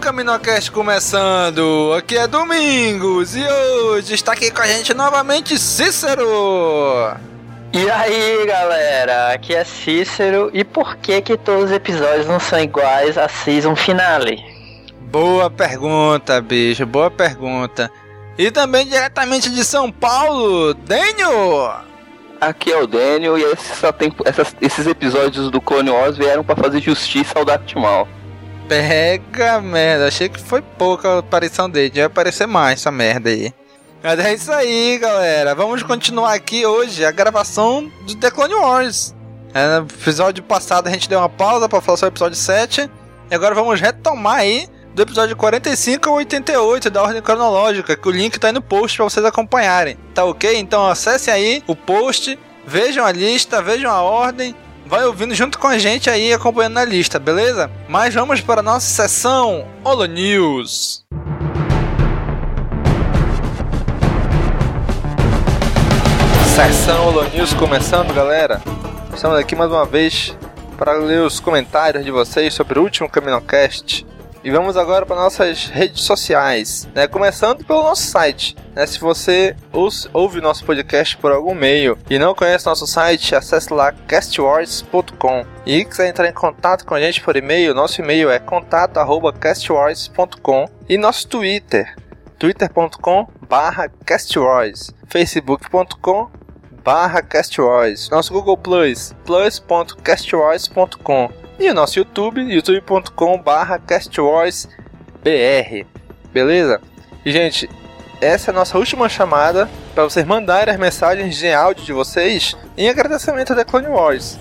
CaminoCast começando! Aqui é Domingos e hoje está aqui com a gente novamente Cícero! E aí galera, aqui é Cícero e por que que todos os episódios não são iguais à season finale? Boa pergunta, bicho, boa pergunta. E também diretamente de São Paulo, Daniel! Aqui é o Daniel e esse só tem, essas- esses episódios do Clone Wars vieram pra fazer justiça ao Darth Maul. Pega merda, achei que foi pouca a aparição dele, vai aparecer mais essa merda aí. Mas é isso aí, galera. Vamos continuar aqui hoje a gravação do The Clone Wars. É, no episódio passado a gente deu uma pausa para falar sobre o episódio 7. E agora vamos retomar aí do episódio 45 ao 88 da ordem cronológica, que o link tá aí no post para vocês acompanharem. Tá ok? Então acessem aí o post, vejam a lista, vejam a ordem, vai ouvindo junto com a gente aí, acompanhando na lista, beleza? Mas vamos para a nossa sessão Holo News. Sessão Holo News começando, galera. Estamos aqui mais uma vez para ler os comentários de vocês sobre o último CaminoCast. E vamos agora para nossas redes sociais, né? Começando pelo nosso site. Né? Se você ouve, nosso podcast por algum meio e não conhece nosso site, acesse lá castwars.com. E quiser entrar em contato com a gente por e-mail, nosso e-mail é contato@castwars.com e nosso Twitter, twitter.com barra castwars, facebook.com barra castwars, nosso Google Plus, plus.castwars.com e o nosso YouTube, youtube.com barra castwarsbr, beleza? E gente, essa é a nossa última chamada para vocês mandarem as mensagens de áudio de vocês em agradecimento da Clone Wars.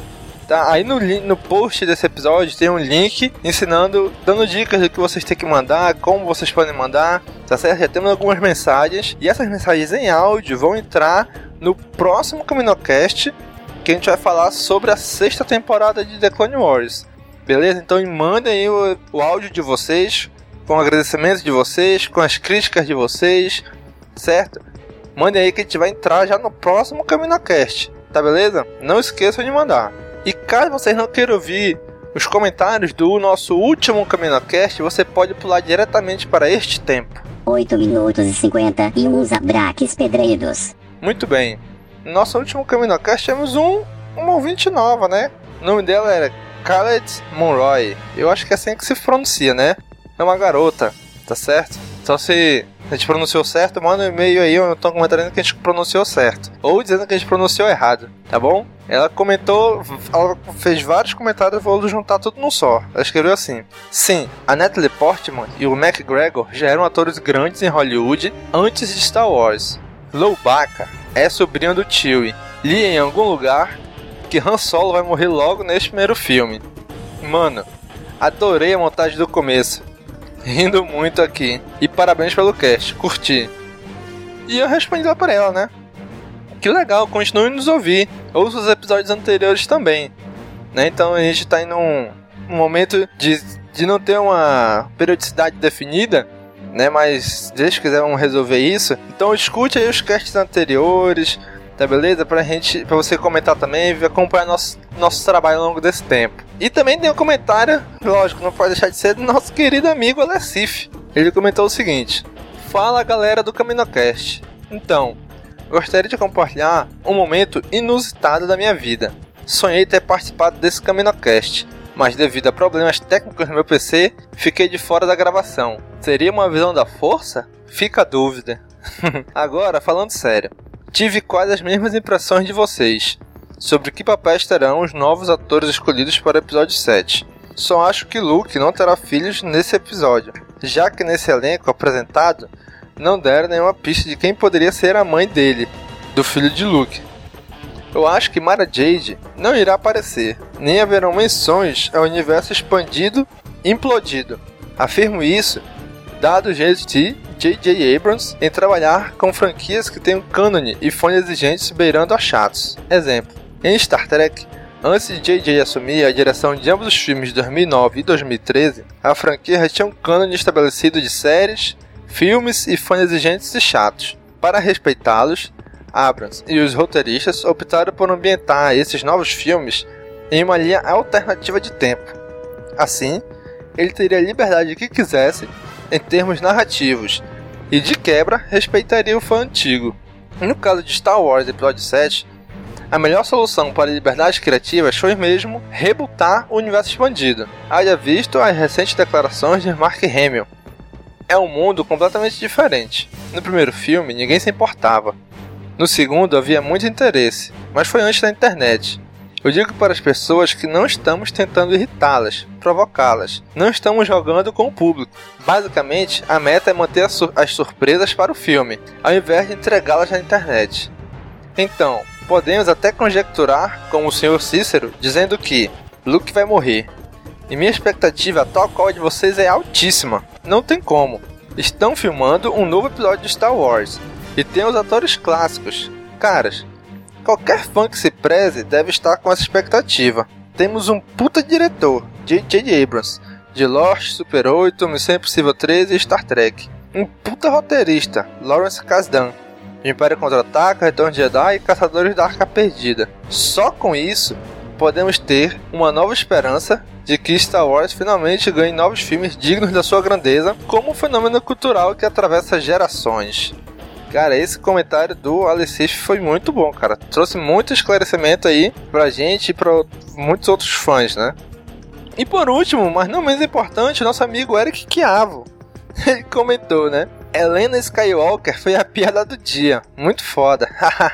Tá? Aí no, no post desse episódio tem um link ensinando, dando dicas do que vocês têm que mandar, como vocês podem mandar, tá certo? Já temos algumas mensagens e essas mensagens em áudio vão entrar no próximo CaminoCast que a gente vai falar sobre a sexta temporada de The Clone Wars. Beleza? Então mandem aí o, o áudio de vocês, com o agradecimento de vocês, com as críticas de vocês, certo? Mandem aí que a gente vai entrar já no próximo CaminoCast, tá beleza? Não esqueçam de mandar. E caso vocês não queiram ouvir os comentários do nosso último CaminoCast, você pode pular diretamente para este tempo. 8 minutos e 51 abraques pedreiros. Muito bem. No nosso último CaminoCast temos um, uma ouvinte nova, né? O nome dela era Khaled Monroy. Eu acho que é assim que se pronuncia, né? É uma garota, tá certo? Então se a gente pronunciou certo, manda um e-mail aí ou então comentário que a gente pronunciou certo. Ou dizendo que a gente pronunciou errado, tá bom? Ela comentou, ela fez vários comentários, vou juntar tudo num só. Ela escreveu assim: Sim, a Natalie Portman e o McGregor já eram atores grandes em Hollywood antes de Star Wars. Lowbacca é sobrinho do Chewie. Li em algum lugar que Han Solo vai morrer logo neste primeiro filme. Mano, adorei a montagem do começo. Rindo muito aqui. E parabéns pelo cast, curti. E eu respondi lá pra ela, né? Que legal, continue nos ouvir. Ouça os episódios anteriores também. Né? Então a gente tá em um, um momento de de não ter uma periodicidade definida, né? Mas se vocês quiserem resolver isso, então escute aí os casts anteriores, tá beleza? Pra gente, pra você comentar também e acompanhar nosso, nosso trabalho ao longo desse tempo. E também tem um comentário, lógico, não pode deixar de ser do nosso querido amigo Alessif. Ele comentou o seguinte: Fala galera do CaminoCast. Então, gostaria de compartilhar um momento inusitado da minha vida. Sonhei ter participado desse CaminoCast, mas devido a problemas técnicos no meu PC, fiquei de fora da gravação. Seria uma visão da força? Fica a dúvida. Agora, falando sério, tive quase as mesmas impressões de vocês sobre que papéis terão os novos atores escolhidos para o episódio 7. Só acho que Luke não terá filhos nesse episódio, já que nesse elenco apresentado não deram nenhuma pista de quem poderia ser a mãe dele, do filho de Luke. Eu acho que Mara Jade não irá aparecer, nem haverão menções ao universo expandido e implodido. Afirmo isso, dado o jeito de J.J. Abrams em trabalhar com franquias que têm um cânone e fãs exigentes beirando a chatos. Exemplo, em Star Trek, antes de J.J. assumir a direção de ambos os filmes de 2009 e 2013, a franquia tinha um cânone estabelecido de séries, filmes e fãs exigentes e chatos. Para respeitá-los, Abrams e os roteiristas optaram por ambientar esses novos filmes em uma linha alternativa de tempo. Assim, ele teria a liberdade que quisesse em termos narrativos e, de quebra, respeitaria o fã antigo. No caso de Star Wars Episódio 7, a melhor solução para liberdades criativas foi mesmo rebutar o universo expandido. Haja visto as recentes declarações de Mark Hamill. É um mundo completamente diferente. No primeiro filme, ninguém se importava. No segundo, havia muito interesse, mas foi antes da internet. Eu digo para as pessoas que não estamos tentando irritá-las, provocá-las. Não estamos jogando com o público. Basicamente, a meta é manter as surpresas para o filme, ao invés de entregá-las na internet. Então, podemos até conjecturar, como o Sr. Cícero, dizendo que Luke vai morrer. E minha expectativa, tal qual de vocês, é altíssima. Não tem como. Estão filmando um novo episódio de Star Wars. E tem os atores clássicos. Caras, qualquer fã que se preze deve estar com essa expectativa. Temos um puta diretor, J.J. Abrams, de Lost, Super 8, Missão Impossível 13 e Star Trek. Um puta roteirista, Lawrence Kasdan, Império Contra-Ataca, Retorno de Jedi e Caçadores da Arca Perdida. Só com isso, podemos ter uma nova esperança de que Star Wars finalmente ganhe novos filmes dignos da sua grandeza, como um fenômeno cultural que atravessa gerações. Cara, esse comentário do Alecif foi muito bom, cara. Trouxe muito esclarecimento aí pra gente e pra muitos outros fãs, né? E por último, mas não menos importante, nosso amigo Eric Chiavo. Ele comentou, né? Helena Skywalker foi a piada do dia. Muito foda.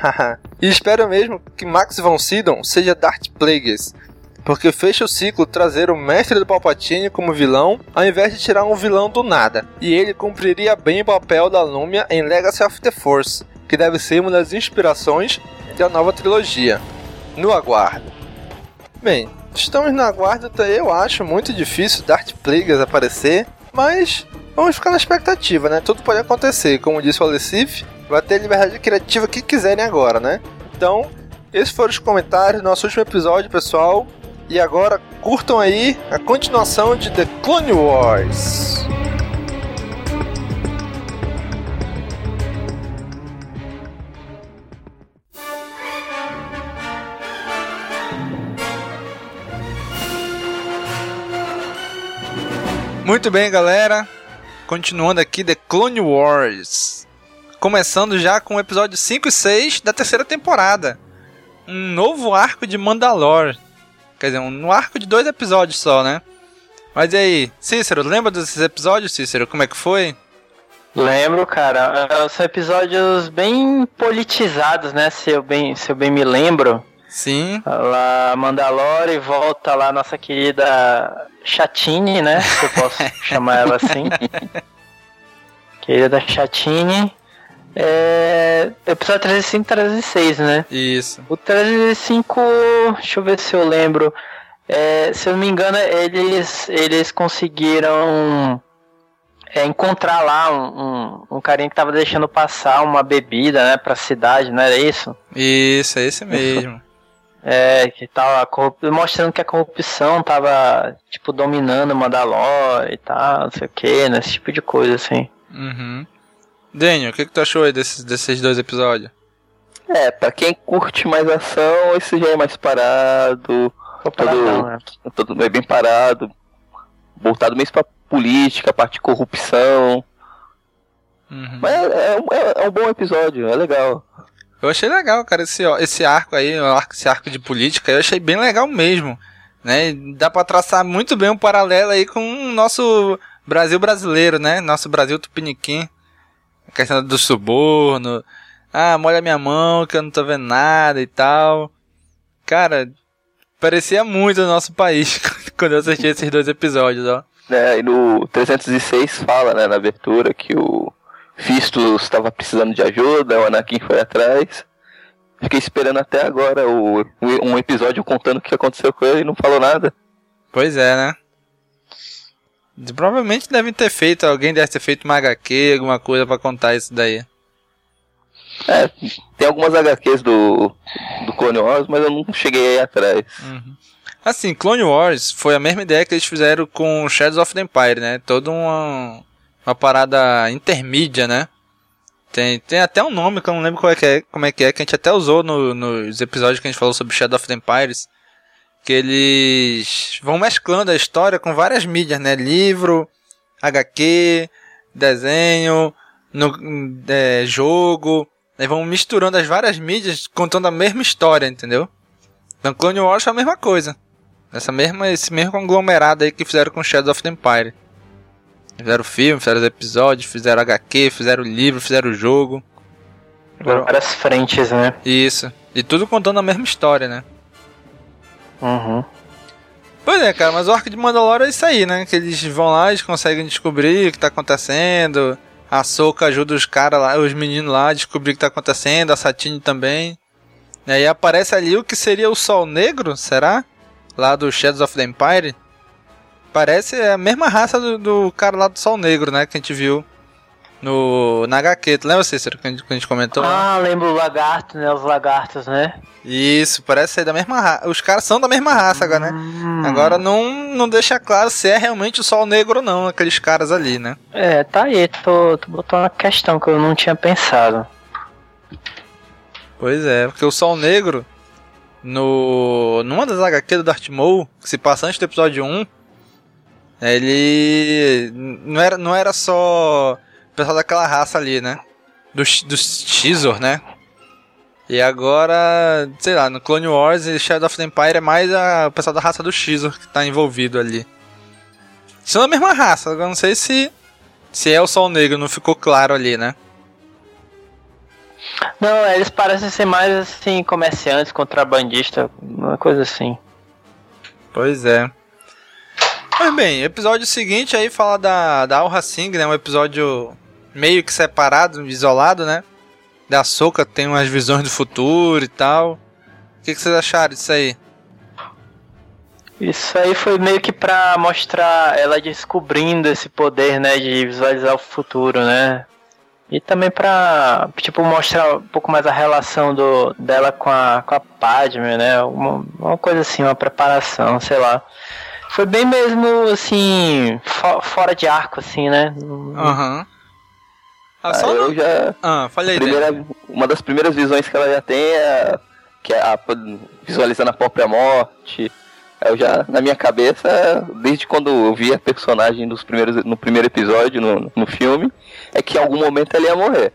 e espero mesmo que Max von Sydow seja Darth Plagueis. Porque fecha o ciclo trazer o mestre do Palpatine como vilão, ao invés de tirar um vilão do nada. E ele cumpriria bem o papel da Lumia em Legacy of the Force, que deve ser uma das inspirações da nova trilogia. No aguardo. Bem, estamos no aguardo, eu acho muito difícil Darth Plagueis aparecer, mas vamos ficar na expectativa, né? Tudo pode acontecer. Como disse o Alecif, vai ter liberdade criativa que quiserem agora, né? Então, esses foram os comentários do nosso último episódio, pessoal. E agora curtam aí a continuação de The Clone Wars. Muito bem, galera. Continuando aqui The Clone Wars. Começando já com o episódio 5 e 6 da terceira temporada. Um novo arco de Mandalore. Quer dizer, um arco de dois episódios só, né? Mas e aí, Cícero, lembra desses episódios, Cícero? Como é que foi? Lembro, cara. São episódios bem politizados, né? Se eu bem, se eu bem me lembro. Sim. Lá Mandalore volta lá nossa querida Chatine, né? Se eu posso chamar ela assim. Querida Chatine. É... Episódio 305 e 306, né? Isso. O 305, deixa eu ver se eu lembro. É, se eu não me engano, eles, eles conseguiram é, encontrar lá um, um, um, carinha que tava deixando passar uma bebida, né, pra cidade, não era isso? Isso, é esse mesmo. É, que tava corrup... mostrando que a corrupção tava, tipo, dominando Mandalor e tal, não sei o que, né? Esse tipo de coisa, assim. Uhum. Daniel, o que, que tu achou aí desses, desses dois episódios? É, pra quem curte mais ação, esse já é mais parado. Todo, né? todo é bem parado. Voltado mesmo pra política, parte de corrupção. Uhum. Mas é, é um- é- é um bom episódio, é legal. Eu achei legal, cara, esse, esse arco aí, esse arco de política, eu achei bem legal mesmo. Né? Dá pra traçar muito bem um paralelo aí com o nosso Brasil brasileiro, né? Nosso Brasil tupiniquim. Questão do suborno. Ah, molha minha mão que eu não tô vendo nada e tal. Cara, parecia muito o nosso país quando eu assisti esses dois episódios, ó. né? E no 306 fala, né, na abertura, que o Fistus estava precisando de ajuda, o Anakin foi atrás. Fiquei esperando até agora o, um episódio contando o que aconteceu com ele e não falou nada. Pois é, né? Provavelmente devem ter feito, alguém deve ter feito uma HQ, alguma coisa pra contar isso daí. É, tem algumas HQs do, do Clone Wars, mas eu não cheguei aí atrás. Assim, Clone Wars foi a mesma ideia que eles fizeram com Shadows of the Empire, né? Toda uma, uma parada intermídia, né? Tem, tem até um nome que eu não lembro qual é que é, como é que é, que a gente até usou no- nos episódios que a gente falou sobre Shadow of the Empires. Que eles vão mesclando a história com várias mídias, né? Livro, HQ, desenho, no, é, jogo. Aí vão misturando as várias mídias, contando a mesma história, entendeu? Então Clone Wars é a mesma coisa. Essa mesma, esse mesmo conglomerado aí que fizeram com Shadow of the Empire. Fizeram filme, fizeram os episódios, fizeram HQ, fizeram livro, fizeram jogo. Várias frentes, né? Isso. E tudo contando a mesma história, né? Uhum. Pois é, cara, mas o arco de Mandalore é isso aí, né? Que eles vão lá, eles conseguem descobrir o que tá acontecendo. A Soka ajuda os caras lá, os meninos lá a descobrir o que tá acontecendo, a Satine também. E aí aparece ali o que seria o Sol Negro, será? Lá do Shadows of the Empire. Parece a mesma raça do, do cara lá do Sol Negro, né? Que a gente viu no, na HQ. Tu lembra, Cícero, que a gente, que a gente comentou? Ah, lembro o lagarto, né? Os lagartos, né? Isso, parece ser da mesma raça. Os caras são da mesma raça agora, né? Agora não, não deixa claro se é realmente o Sol Negro ou não, aqueles caras ali, né? É, tá aí, tu, botou uma questão que eu não tinha pensado. Pois é, porque o Sol Negro, no numa das HQ do Darth Maul, que se passa antes do episódio 1, ele não era, não era só pessoal daquela raça ali, né? Dos, dos Xizor, né? E agora, sei lá, no Clone Wars e Shadow of the Empire é mais a, o pessoal da raça do Xizor que tá envolvido ali. São da mesma raça, agora não sei se, se é o Sol Negro, não ficou claro ali, né? Não, eles parecem ser mais assim, comerciantes, contrabandistas, uma coisa assim. Pois é. Mas bem, episódio seguinte aí fala da, da Alra Singh, né? Um episódio meio que separado, isolado, né? Da Soca tem umas visões do futuro e tal. O que, que vocês acharam disso aí? Isso aí foi meio que pra mostrar ela descobrindo esse poder, né, de visualizar o futuro, né? E também pra, tipo, mostrar um pouco mais a relação do, dela com a, com a Padme, né? Uma, uma coisa assim, uma preparação, sei lá. Foi bem mesmo, assim, fo- fora de arco, assim, né? Aham. Ah, só Ah, eu não- já. Ah, falei primeira, Uma das primeiras visões que ela já tem é que é a, visualizando a própria morte. Eu já, na minha cabeça, desde quando eu vi a personagem dos primeiros, no primeiro episódio no, no filme, é que em algum momento ela ia morrer.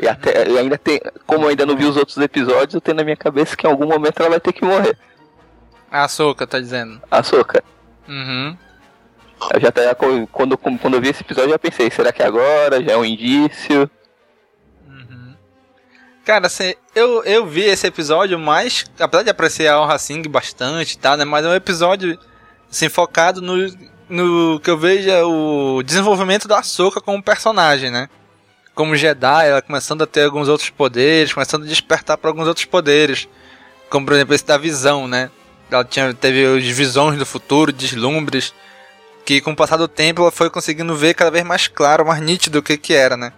E até, eu ainda tem, como eu ainda não vi os outros episódios, eu tenho na minha cabeça que em algum momento ela vai ter que morrer. A Soca tá dizendo. A Soca. Uhum. Eu já até, quando, quando eu vi esse episódio, eu já pensei, será que é agora? Já é um indício? Cara, assim, eu, eu vi esse episódio mais. Apesar de apreciar a Aura Singh bastante tal, né? Mas é um episódio assim, focado no, no que eu vejo é o desenvolvimento da Ahsoka como personagem, né? Como Jedi, ela começando a ter alguns outros poderes, começando a despertar para alguns outros poderes. Como, por exemplo, esse da visão, né? Ela tinha, teve as visões do futuro, deslumbres. Que com o passar do tempo ela foi conseguindo ver cada vez mais claro, mais nítido o que que era, né?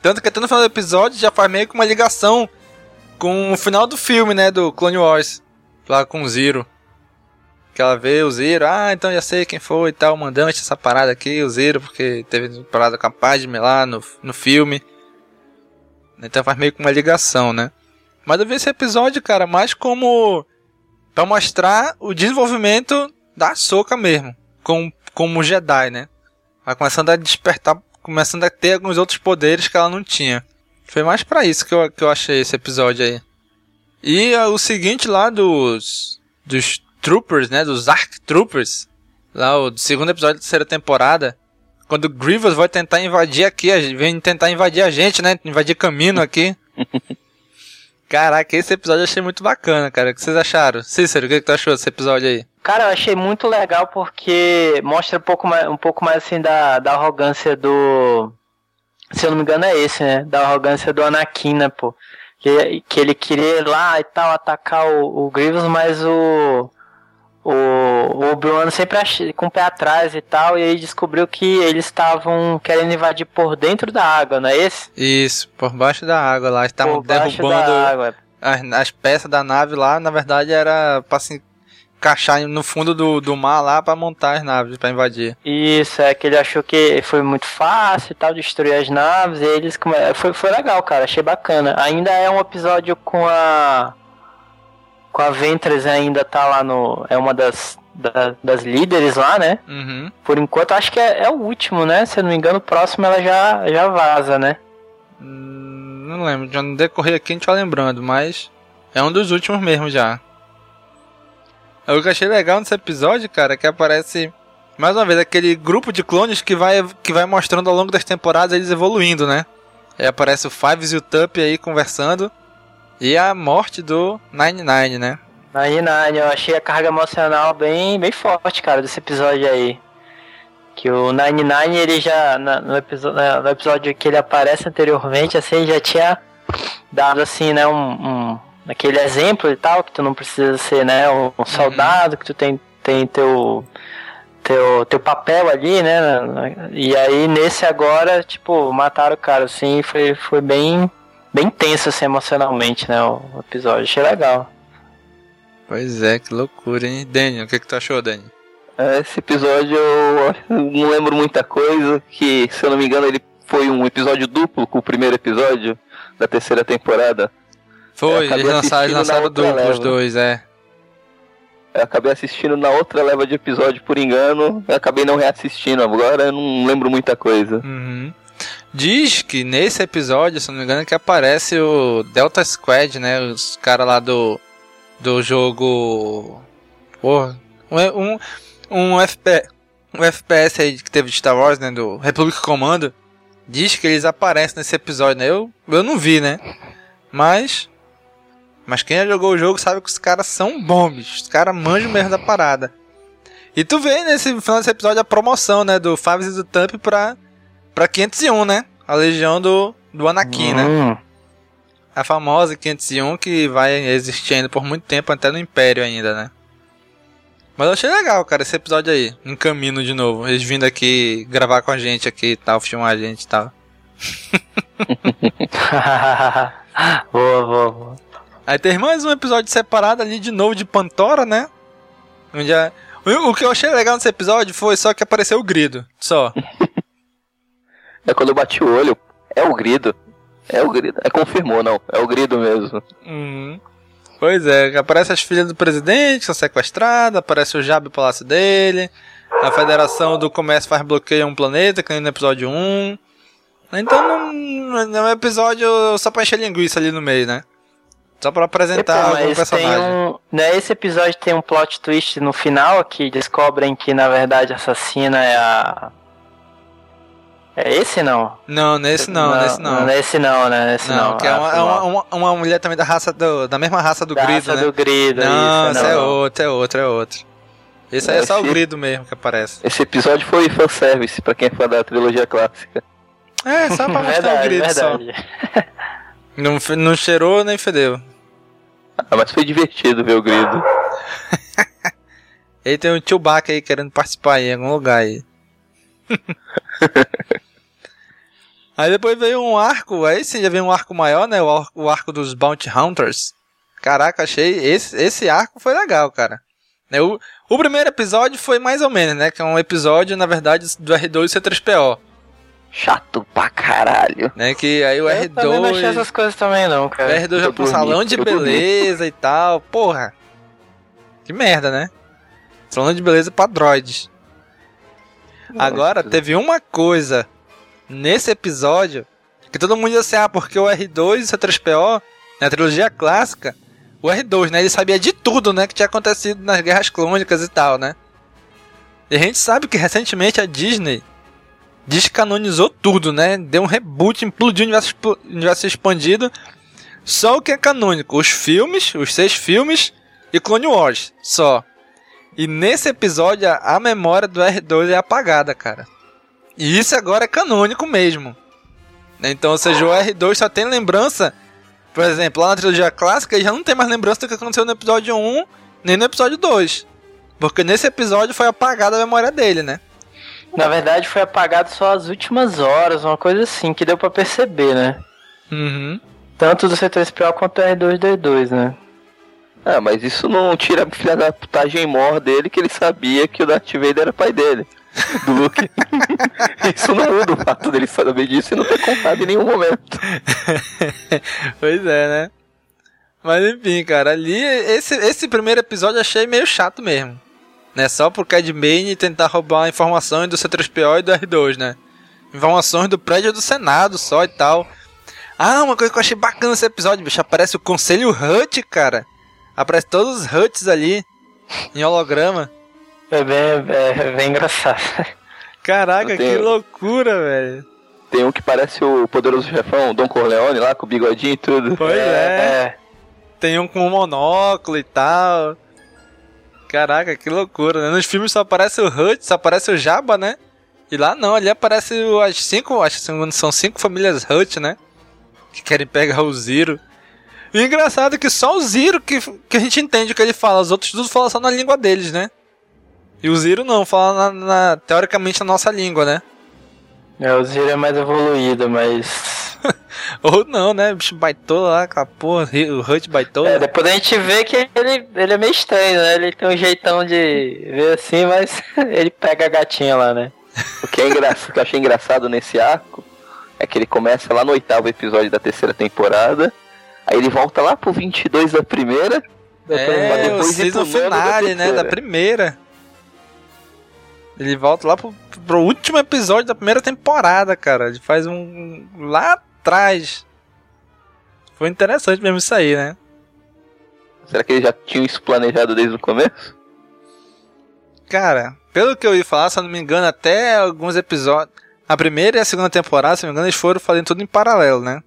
Tanto que até no final do episódio já faz meio que uma ligação com o final do filme, né? Do Clone Wars. Lá com o Zero. Que ela vê o Zero, ah, então já sei quem foi e tal, o mandante essa parada aqui, o Zero, porque teve parada com a Padme lá no, no filme. Então faz meio que uma ligação, né? Mas eu vi esse episódio, cara, mais como para mostrar o desenvolvimento da Soca mesmo, como, como Jedi, né? Vai começando a despertar, começando a ter alguns outros poderes que ela não tinha. Foi mais para isso que eu, que eu achei esse episódio aí. E uh, o seguinte lá dos dos Troopers, né, dos Arc Troopers, lá o segundo episódio da terceira temporada, quando o Grievous vai tentar invadir aqui, vem tentar invadir a gente, né, invadir caminho aqui. Caraca, esse episódio eu achei muito bacana, cara. O que vocês acharam? Cícero, o que, que tu achou desse episódio aí? Cara, eu achei muito legal porque mostra um pouco mais, um pouco mais assim da, da arrogância do. Se eu não me engano, é esse, né? Da arrogância do Anakin, né, pô? Que, que ele queria ir lá e tal, atacar o, o Grievous, mas o o, o Bruno sempre com o pé atrás e tal, e aí descobriu que eles estavam querendo invadir por dentro da água, não é esse? Isso, por baixo da água lá, estavam derrubando as, as, peças da nave lá, na verdade era pra se encaixar no fundo do, do mar lá para montar as naves para invadir. Isso, é que ele achou que foi muito fácil e tal, destruir as naves, e eles foi, foi legal, cara, achei bacana. Ainda é um episódio com a com a Ventress ainda tá lá no. É uma das, da, das líderes lá, né? Uhum. Por enquanto, acho que é, é, o último, né? Se eu não me engano, o próximo ela já, já vaza, né? Hum, não lembro, já no decorrer aqui a gente vai lembrando, mas é um dos últimos mesmo já. O que eu achei legal nesse episódio, cara, é que aparece mais uma vez aquele grupo de clones que vai, que vai mostrando ao longo das temporadas eles evoluindo, né? Aí aparece o Fives e o Tup aí conversando. E a morte do Nine Nine, né? Nine Nine, eu achei a carga emocional bem, bem forte, cara, desse episódio aí. Que o Nine Nine, ele já, no, episódio, no episódio que ele aparece anteriormente, assim, já tinha dado, assim, né, um, um aquele exemplo e tal, que tu não precisa ser, né, um, um soldado, uhum. que tu tem, tem teu, teu, teu papel ali, né, e aí nesse agora, tipo, mataram o cara, assim, foi, foi bem bem tenso assim emocionalmente, né, o episódio. Achei legal. Pois é, que loucura, hein? Daniel, o que, que tu achou, Daniel? É, esse episódio eu não lembro muita coisa, que se eu não me engano ele foi um episódio duplo com o primeiro episódio da terceira temporada. Foi, eles lançaram, lançaram duplo os dois, é. Eu acabei assistindo na outra leva de episódio por engano, eu acabei não reassistindo agora, eu não lembro muita coisa. Uhum. Diz que nesse episódio, se não me engano, que aparece o Delta Squad, né? Os caras lá do, do jogo. Porra. Um, um, FP, um FPS aí que teve de Star Wars, né? Do Republic Commando. Diz que eles aparecem nesse episódio, né? Eu, eu não vi, né? Mas. Mas quem já jogou o jogo sabe que os caras são bombes. Os caras manjam mesmo da parada. E tu vê nesse final desse episódio a promoção, né? Do Faves e do Thump pra pra 501, né? A legião do, do Anakin, né? hum. né? A famosa 501 que vai existir ainda por muito tempo, até no Império ainda, né? Mas eu achei legal, cara, esse episódio aí. Um caminho de novo. Eles vindo aqui gravar com a gente aqui e tal, filmar a gente e tal. boa, boa, boa. Aí tem mais um episódio separado ali de novo de Pantora, né? Onde a... O que eu achei legal nesse episódio foi só que apareceu o grido. Só. É quando eu bati o olho, é o grido. É o grido. É confirmou, não. É o grido mesmo. Uhum. Pois é, aparece as filhas do presidente, são sequestradas, aparece o Jab Palácio dele, a Federação do Comércio faz bloqueio a um planeta, que nem no episódio 1. Então não, não é um episódio só pra encher linguiça ali no meio, né? Só pra apresentar algum personagem. Um, né, esse episódio tem um plot twist no final que descobrem que na verdade a assassina é a é esse não? Não, nesse não, não nesse não. Nesse não, né? Nesse não. não. Que é ah, uma, uma, uma, uma, mulher também da raça do, da mesma raça do da grido, raça né? do grido, não, isso, esse é outro, é outro, é outro. Esse aí é só o grido mesmo que aparece. Esse episódio foi fanservice pra quem é fã da trilogia clássica. É, só pra mostrar verdade, o grido verdade. só. Não, não cheirou nem fedeu. Ah, mas foi divertido ver o grido. Ele tem um Chewbacca aí querendo participar em algum lugar aí. Aí depois veio um arco, aí sim já veio um arco maior, né? O arco, o arco dos Bounty Hunters. Caraca, achei. Esse, esse arco foi legal, cara. Né, o, o primeiro episódio foi mais ou menos, né? Que é um episódio, na verdade, do R2 e C3PO. Chato pra caralho. Né, que aí o Eu R2. também não achei essas coisas também, não, O cara. R2 já Eu pro salão de eu beleza e tal. Porra. Que merda, né? Salão de beleza pra droids. Agora, teve uma coisa nesse episódio que todo mundo diz assim, ah, porque o R2 e o C3PO, na trilogia clássica, o R2, né, ele sabia de tudo, né, que tinha acontecido nas guerras clônicas e tal, né? E a gente sabe que recentemente a Disney descanonizou tudo, né? Deu um reboot, implodiu o universo, universo expandido. Só o que é canônico, os filmes, os seis filmes e Clone Wars, só. E nesse episódio a a memória do R2 é apagada, cara. E isso agora é canônico mesmo. Né? Então, ou seja, o R2 só tem lembrança, por exemplo, lá na trilogia clássica, ele já não tem mais lembrança do que aconteceu no episódio 1, nem no episódio 2. Porque nesse episódio foi apagada a memória dele, né? Na verdade, foi apagado só as últimas horas, uma coisa assim, que deu pra perceber, né? Uhum. Tanto do C3PO quanto do R2D2, né? Ah, mas isso não tira a filha da putagem mor dele que ele sabia que o Darth Vader era pai dele. Do Luke. isso não muda o fato dele saber disso e não ter contado em nenhum momento. pois é, né? Mas enfim, cara, ali esse, esse primeiro episódio eu achei meio chato mesmo. Né? Só pro Cad Bane tentar roubar informações do C3PO e do R2, né? Informações do prédio do Senado só e tal. Ah, uma coisa que eu achei bacana nesse episódio, bicho, aparece o Conselho Hut, cara. Aparece todos os Huts ali, em holograma. É bem, é, bem engraçado. Caraca, tenho- que loucura, velho. Tem um que parece o poderoso chefão, Don Corleone lá, com o bigodinho e tudo. Pois é. Tem um com um monóculo e tal. Caraca, que loucura, né? Nos filmes só aparece o Hut, só aparece o Jabba, né? E lá não, ali aparece as cinco, acho que são cinco famílias Hut, né? Que querem pegar o Ziro. E o engraçado que só o Ziro que, que a gente entende o que ele fala, os outros tudo falam só na língua deles, né? E o Ziro não, fala na, na- teoricamente na nossa língua, né? É, o Zero é mais evoluído, mas. Ou não, né? Bicho baitola lá, aquela porra, o Hut baitola. É, depois a gente vê que ele, ele é meio estranho, né? Ele tem um jeitão de ver assim, mas ele pega a gatinha lá, né? O que, é engraçado, o que eu achei engraçado nesse arco é que ele começa lá no oitavo episódio da terceira temporada, aí ele volta lá pro 22 da primeira, É, o depois ir pro nono da finale, né? Da primeira. Ele volta lá pro, pro último episódio da primeira temporada, cara. Ele faz um. lá Foi interessante mesmo isso aí, né? Será que eles já tinham isso planejado desde o começo? Cara, pelo que eu ouvi falar, se eu não me engano, até alguns episódios. A primeira e a segunda temporada, se eu não me engano, eles foram fazendo tudo em paralelo, né?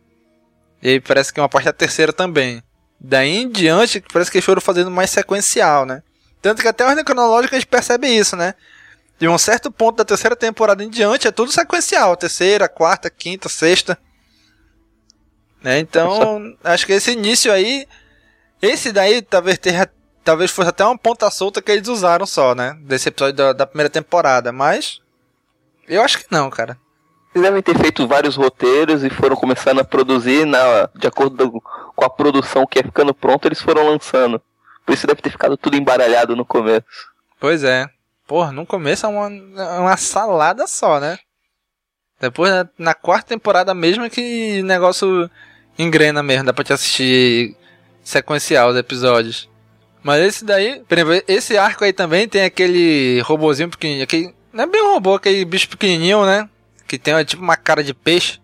E aí parece que uma parte da terceira também. Daí em diante, parece que eles foram fazendo mais sequencial, né? Tanto que até a ordem cronológica a gente percebe isso, né? De um certo ponto da terceira temporada em diante é tudo sequencial. Terceira, quarta, quinta, sexta. Né? Então, acho que esse início aí. Esse daí talvez tenha. Talvez fosse até uma ponta solta que eles usaram só, né? Desse episódio da, da primeira temporada. Mas. Eu acho que não, cara. Eles devem ter feito vários roteiros e foram começando a produzir na, de acordo com a produção que ia ficando pronta, eles foram lançando. Por isso deve ter ficado tudo embaralhado no começo. Pois é. Porra, no começo é uma, é uma salada só, né? Depois, na, na quarta temporada mesmo, é que o negócio engrena mesmo. Dá pra te assistir sequencial os episódios. Mas esse daí, por exemplo, esse arco aí também tem aquele robozinho pequenininho. Aquele, não é bem um robô, aquele bicho pequenininho, né? Que tem ó, tipo uma cara de peixe.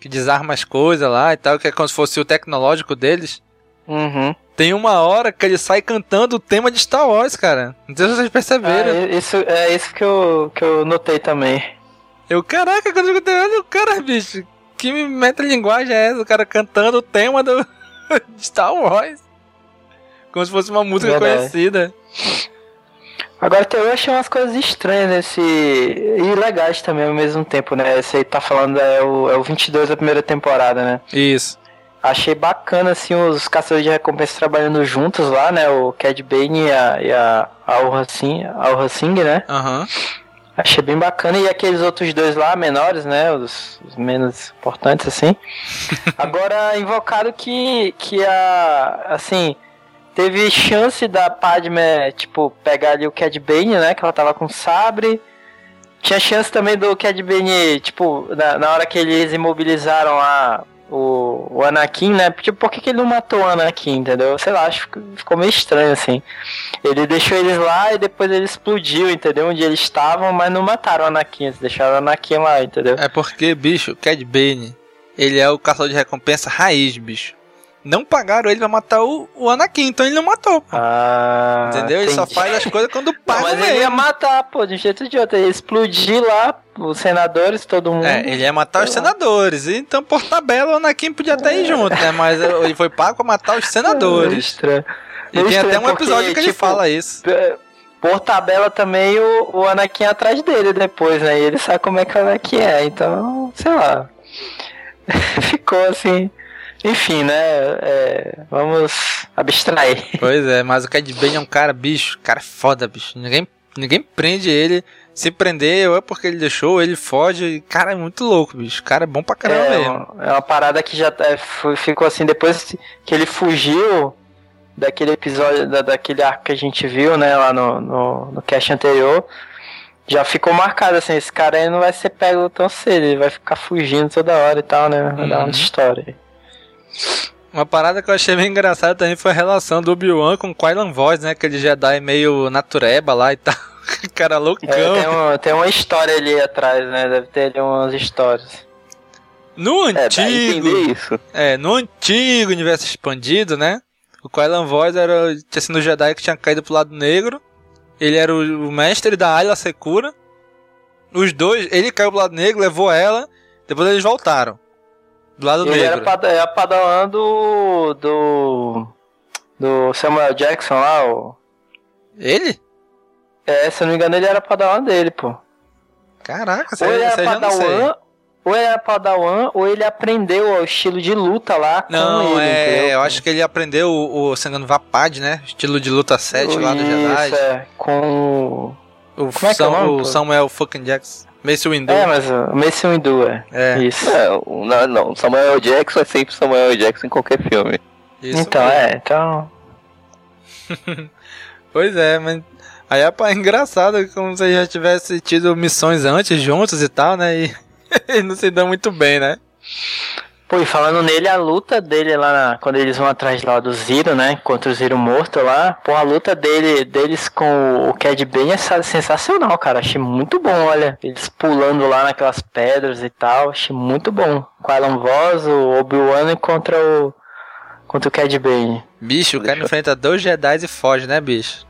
Que desarma as coisas lá e tal. Que é como se fosse o tecnológico deles. Uhum. Tem uma hora que ele sai cantando o tema de Star Wars, cara. Não sei se vocês perceberam. Ah, isso, é isso que eu, que eu notei também. Eu, caraca, quando eu escutei, olha o cara, bicho. Que meta-linguagem é essa? O cara cantando o tema do Star Wars. Como se fosse uma música Verdade. conhecida. Agora eu achei umas coisas estranhas nesse. e legais também ao mesmo tempo, né? Esse aí tá falando é o, é o 22 da primeira temporada, né? Isso. Achei bacana, assim, os caçadores de recompensa trabalhando juntos lá, né? O Cad Bane e a, e a Alra Singh, né? Aham. Achei bem bacana. E aqueles outros dois lá, menores, né? Os, os menos importantes, assim. Agora, invocado que, que a. Assim. Teve chance da Padme, tipo, pegar ali o Cad Bane, né? Que ela tava com sabre. Tinha chance também do Cad Bane, tipo, na, na hora que eles imobilizaram a, o, o Anakin, né? Tipo, por que, que ele não matou o Anakin, entendeu? Sei lá, acho que ficou meio estranho, assim. Ele deixou eles lá e depois ele explodiu, entendeu? Onde eles estavam, mas não mataram o Anakin, eles deixaram o Anakin lá, entendeu? É porque, bicho, Cad Bane, ele é o caçador de recompensa raiz, bicho. Não pagaram ele pra matar o, o Anakin, então ele não matou. Pô. Ah, Entendeu? Ele só faz as coisas quando paga mas ele ia matar, pô, de um jeito ou de outro. Ele ia explodir lá, os senadores, todo mundo. É, ele ia matar os senadores. Então, por tabela, o Anakin podia até ir junto, né? Mas ele foi pago pra matar os senadores. Estranho. E tem Estranho, até um porque, episódio que ele tipo, fala isso. Por tabela também o, o Anakin é atrás dele depois, né? E ele sabe como é que o Anakin é, então, sei lá. Ficou assim. Enfim, né? é, vamos abstrair. Pois é, mas o Cad Bane é um cara, bicho, cara é foda, bicho. Ninguém, ninguém prende ele. Se prender, ou é porque ele deixou, ou ele foge. Cara, é muito louco, bicho. O cara é bom pra caramba é, mesmo. é uma parada que já é, ficou assim, depois que ele fugiu daquele episódio, da, daquele arco que a gente viu, né, lá no, no, no cast anterior, já ficou marcado assim, esse cara aí não vai ser pego tão cedo, ele vai ficar fugindo toda hora e tal, né? Vai dar Uhum. uma história aí. Uma parada que eu achei bem engraçada também foi a relação do Obi-Wan com o Kylan Voss, né? Aquele Jedi meio natureba lá e tal. cara loucão. É, tem, um- tem uma história ali atrás, né? Deve ter ali umas histórias. No É, antigo. isso. É, no antigo universo expandido, né? O Kylan Voss era, tinha sido o Jedi que tinha caído pro lado negro. Ele era o, o mestre da Ayla Secura. Os dois, ele caiu pro lado negro, levou ela. Depois eles voltaram. Do lado ele era negro. pada- era padawan do. do. do Samuel Jackson lá, o. Ele? É, se eu não me engano, ele era padawan dele, pô. Caraca, você Ou ele era sei. padawan, ou ele era padawan, ou ele aprendeu o estilo de luta lá com Não, ele, é. entendeu? Eu acho que ele aprendeu o, o se não me engano, Vapad, né? Estilo de luta 7 lá do Jedi. Isso, é, com O, Como é que é o Sam- nome, o? Samuel fucking Jackson. Mace Windu. É, mas o Mace Windu, é. É. Isso. É, o- não, não, Samuel Jackson é sempre Samuel Jackson em qualquer filme. Isso então, mesmo. é, então. Pois é, mas. Aí é pá, engraçado como se já tivesse tido missões antes juntos e tal, né? E não se dão muito bem, né? Pô, e falando nele, a luta dele lá, quando eles vão atrás lá do Ziro, né? Contra o Ziro morto lá. Pô, a luta dele, deles com o Cad Bane é sa- sensacional, cara. Achei muito bom, olha. Eles pulando lá naquelas pedras e tal. Achei muito bom. Com a Alan Voss, o Obi-Wan contra o. Contra o Cad Bane. Bicho, o cara enfrenta dois Jedi e foge, né, bicho?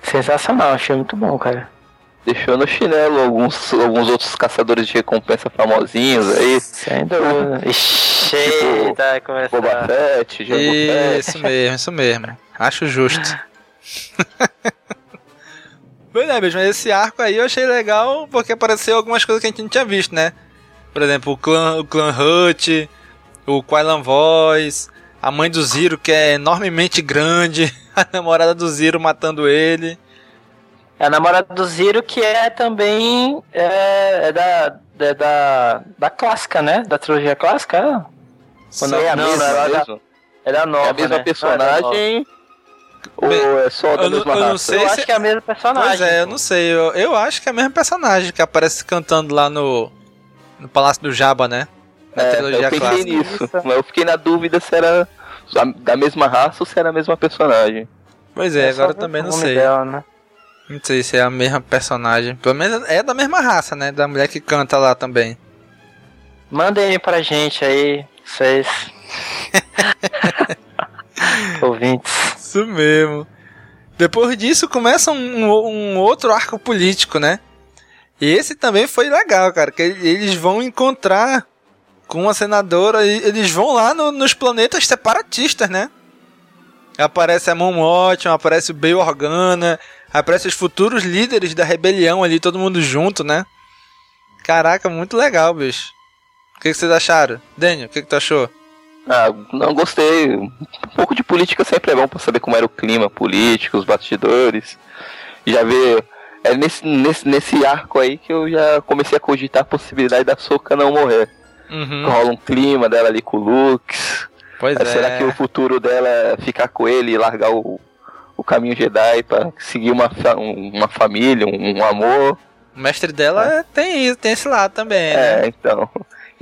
Sensacional, achei muito bom, cara. Deixou no chinelo alguns, alguns outros caçadores de recompensa famosinhos aí. Sem dúvida. Ixi, tá começando. Boba Fett, Jango Fett. Isso mesmo, isso mesmo. Acho justo. pois é, bicho, mas esse arco aí eu achei legal porque apareceu algumas coisas que a gente não tinha visto, né? Por exemplo, o clã, o clã Hut, o Quailan Voice, a mãe do Ziro que é enormemente grande, a namorada do Ziro matando ele. É a namorada do Ziro, que é também é, é da, é da, da clássica, né? Da trilogia clássica. é? Ou não, É a não, mesma não, é da- mesmo? É da nova, É a mesma né? personagem ou é só da eu não- mesma eu não raça? sei Eu se- acho que é a mesma personagem. Pois é, eu não sei, eu, eu acho que é o mesmo personagem que aparece cantando lá no, no Palácio do Jabba, né? Na É, trilogia eu pensei clássica. nisso, mas eu fiquei na dúvida se era a- da mesma raça ou se era a mesma personagem. Pois é, É agora eu também não sei. dela, né? Não sei se é a mesma personagem. Pelo menos é da mesma raça, né? Da mulher que canta lá também. Mandem pra gente aí, vocês. Ouvintes. Isso mesmo. Depois disso começa um, um outro arco político, né? E esse também foi legal, cara. Que eles vão encontrar com uma senadora e eles vão lá no- nos planetas separatistas, né? Aparece a Mon Mothma, aparece o Bail Organa, aparece os futuros líderes da rebelião ali, todo mundo junto, né? Caraca, muito legal, bicho. O que, que vocês acharam? Daniel, o que, que tu achou? Ah, não gostei. Um pouco de política sempre é bom pra saber como era o clima político, os bastidores. Já ver é nesse, nesse, nesse arco aí que eu já comecei a cogitar a possibilidade da Soca não morrer. Uhum. Rola um clima dela ali com o Lux. Pois é. Será que o futuro dela é ficar com ele e largar o, o caminho Jedi pra seguir uma, fa- um- uma família, um, um amor? O mestre dela tem isso, tem esse lado também, né? É, então.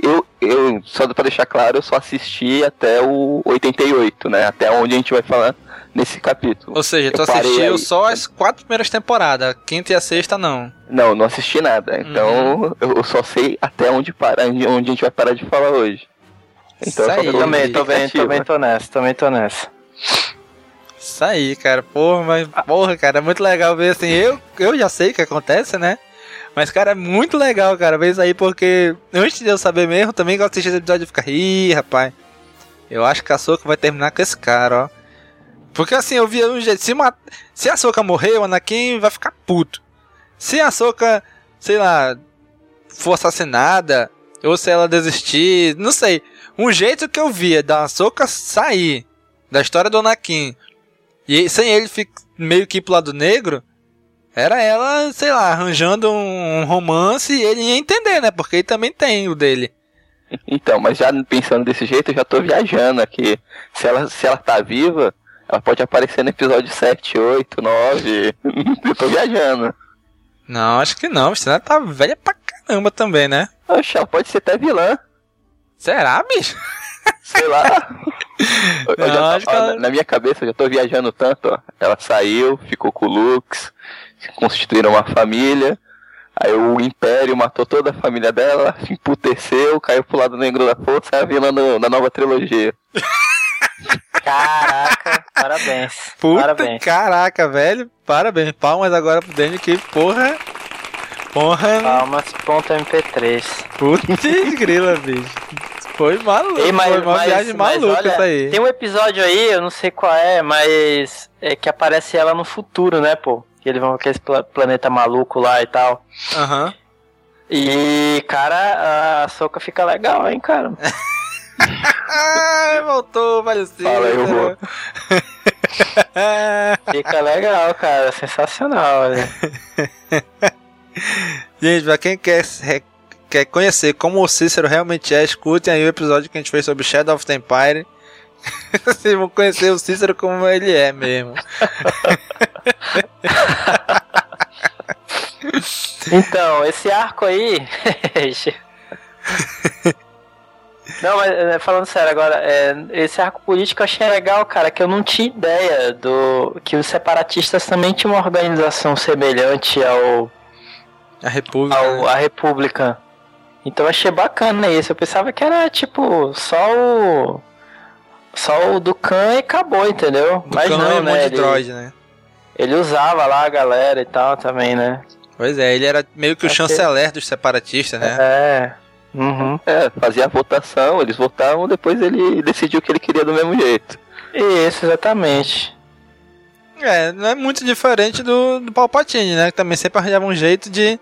Eu, eu, só pra deixar claro, eu só assisti até o 88, né? Até onde a gente vai falar nesse capítulo. Ou seja, tu assistiu aí. só as quatro primeiras temporadas, a quinta e a sexta não. Não, não assisti nada. Então eu eu só sei até onde para, onde a gente vai parar de falar hoje. Então Isso aí. Também, na tô bem, tô expectativa. bem, tô nessa, também tô nessa. Isso aí, cara. Porra, mas porra, cara, é muito legal ver assim. Eu, eu já sei o que acontece, né? Mas, cara, é muito legal, cara, ver isso aí, porque antes de eu saber mesmo, também que eu assisti esse episódio e ficar, ih, rapaz, eu acho que a Soca vai terminar com esse cara, ó. Porque assim, eu via um jeito, se, ma- se a Soca morrer, o Anakin vai ficar puto. Se a Soca, sei lá, for assassinada, ou se ela desistir, não sei. Um jeito que eu via da Soca sair da história do Anakin e sem ele meio que ir pro lado negro, era ela, sei lá, arranjando um romance e ele ia entender, né? Porque ele também tem o dele. Então, mas já pensando desse jeito, eu já tô viajando aqui. Se ela, se ela tá viva, ela pode aparecer no episódio 7, 8, 9. eu tô viajando. Não, acho que não. Você tá velha pra caramba também, né? Oxe, ela pode ser até vilã. Será, bicho? Sei lá. Não, já- acho que ó, ela- na, na minha cabeça eu já tô viajando tanto, ó. Ela saiu, ficou com o Lux, constituíram uma família. Aí o Império matou toda a família dela, se emputeceu, caiu pro lado negro da força, é a vilã no- na nova trilogia. Caraca, parabéns. Puta parabéns. caraca, velho. Parabéns. Palmas agora pro Daniel que porra. Porra. Palmas.mp3. Putz grila, bicho. Foi maluco. Ei, mas, foi uma mas- viagem mas maluca olha, isso aí. Tem um episódio aí, eu não sei qual é, mas é que aparece ela no futuro, né, pô? Que eles vão com esse pla- planeta maluco lá e tal. Aham. E, cara, a soca fica legal, hein, cara. Voltou, valeu sim. Fala aí, Hugo. Fica legal, cara. Sensacional, olha. Gente, pra quem quer, quer conhecer como o Cícero realmente é, escutem aí o episódio que a gente fez sobre Shadow of the Empire. Vocês vão conhecer o Cícero como ele é mesmo. Então, esse arco aí. Não, mas é, falando sério agora, é, esse arco político eu achei legal, cara, que eu não tinha ideia do que os separatistas também tinham uma organização semelhante ao, A República. ao a República. Então eu achei bacana isso. Eu pensava que era tipo só o só o Dukan e acabou, entendeu? Do mas Khan não, um né? monte de Ele, droid, né? ele usava lá a galera e tal também, né? Pois é, ele era meio que o Achei- chanceler dos separatistas, né? É. Uhum. É, fazia a votação, eles votavam, depois ele decidiu o que ele queria do mesmo jeito. Isso, exatamente. É, não é muito diferente do, do Palpatine, né? Que também sempre arranjava um jeito de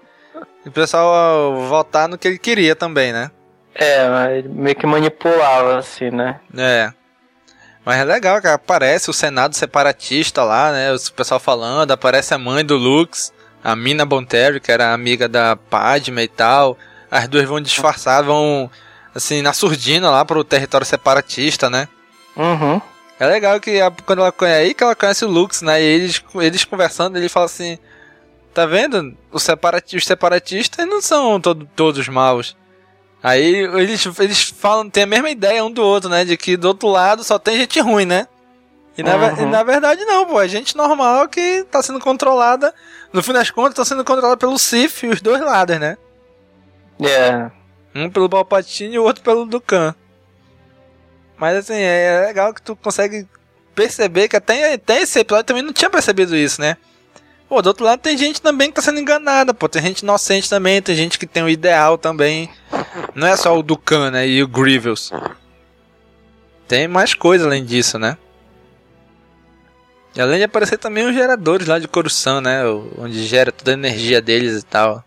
o pessoal votar no que ele queria também, né? É, ele meio que manipulava, assim, né? É. Mas é legal, cara. Aparece o Senado separatista lá, né? O pessoal falando, aparece a mãe do Lux, a Mina Bonteri, que era amiga da Padme e tal. As duas vão disfarçar, vão assim, na surdina lá pro território separatista, né? Uhum. É legal que a- quando ela conhece aí que ela conhece o Lux, né? E eles, eles conversando, ele fala assim: Tá vendo? Os, separati os separatistas não são todo, todos maus. Aí eles, eles falam, tem a mesma ideia um do outro, né? De que do outro lado só tem gente ruim, né? E na, Uhum. e na verdade não, pô. É gente normal que tá sendo controlada. No fim das contas, tá sendo controlada pelo Sif e os dois lados, né? É. Um pelo Palpatine e o outro pelo Dukan. Mas assim, é legal que tu consegue perceber que até, até esse episódio também não tinha percebido isso, né? Pô, do outro lado tem gente também que tá sendo enganada, pô. Tem gente inocente também, tem gente que tem o ideal também. Não é só o Dukan, né? E o Grievous. Tem mais coisa além disso, né? E além de aparecer também os geradores lá de Coruscant, né? Onde gera toda a energia deles e tal.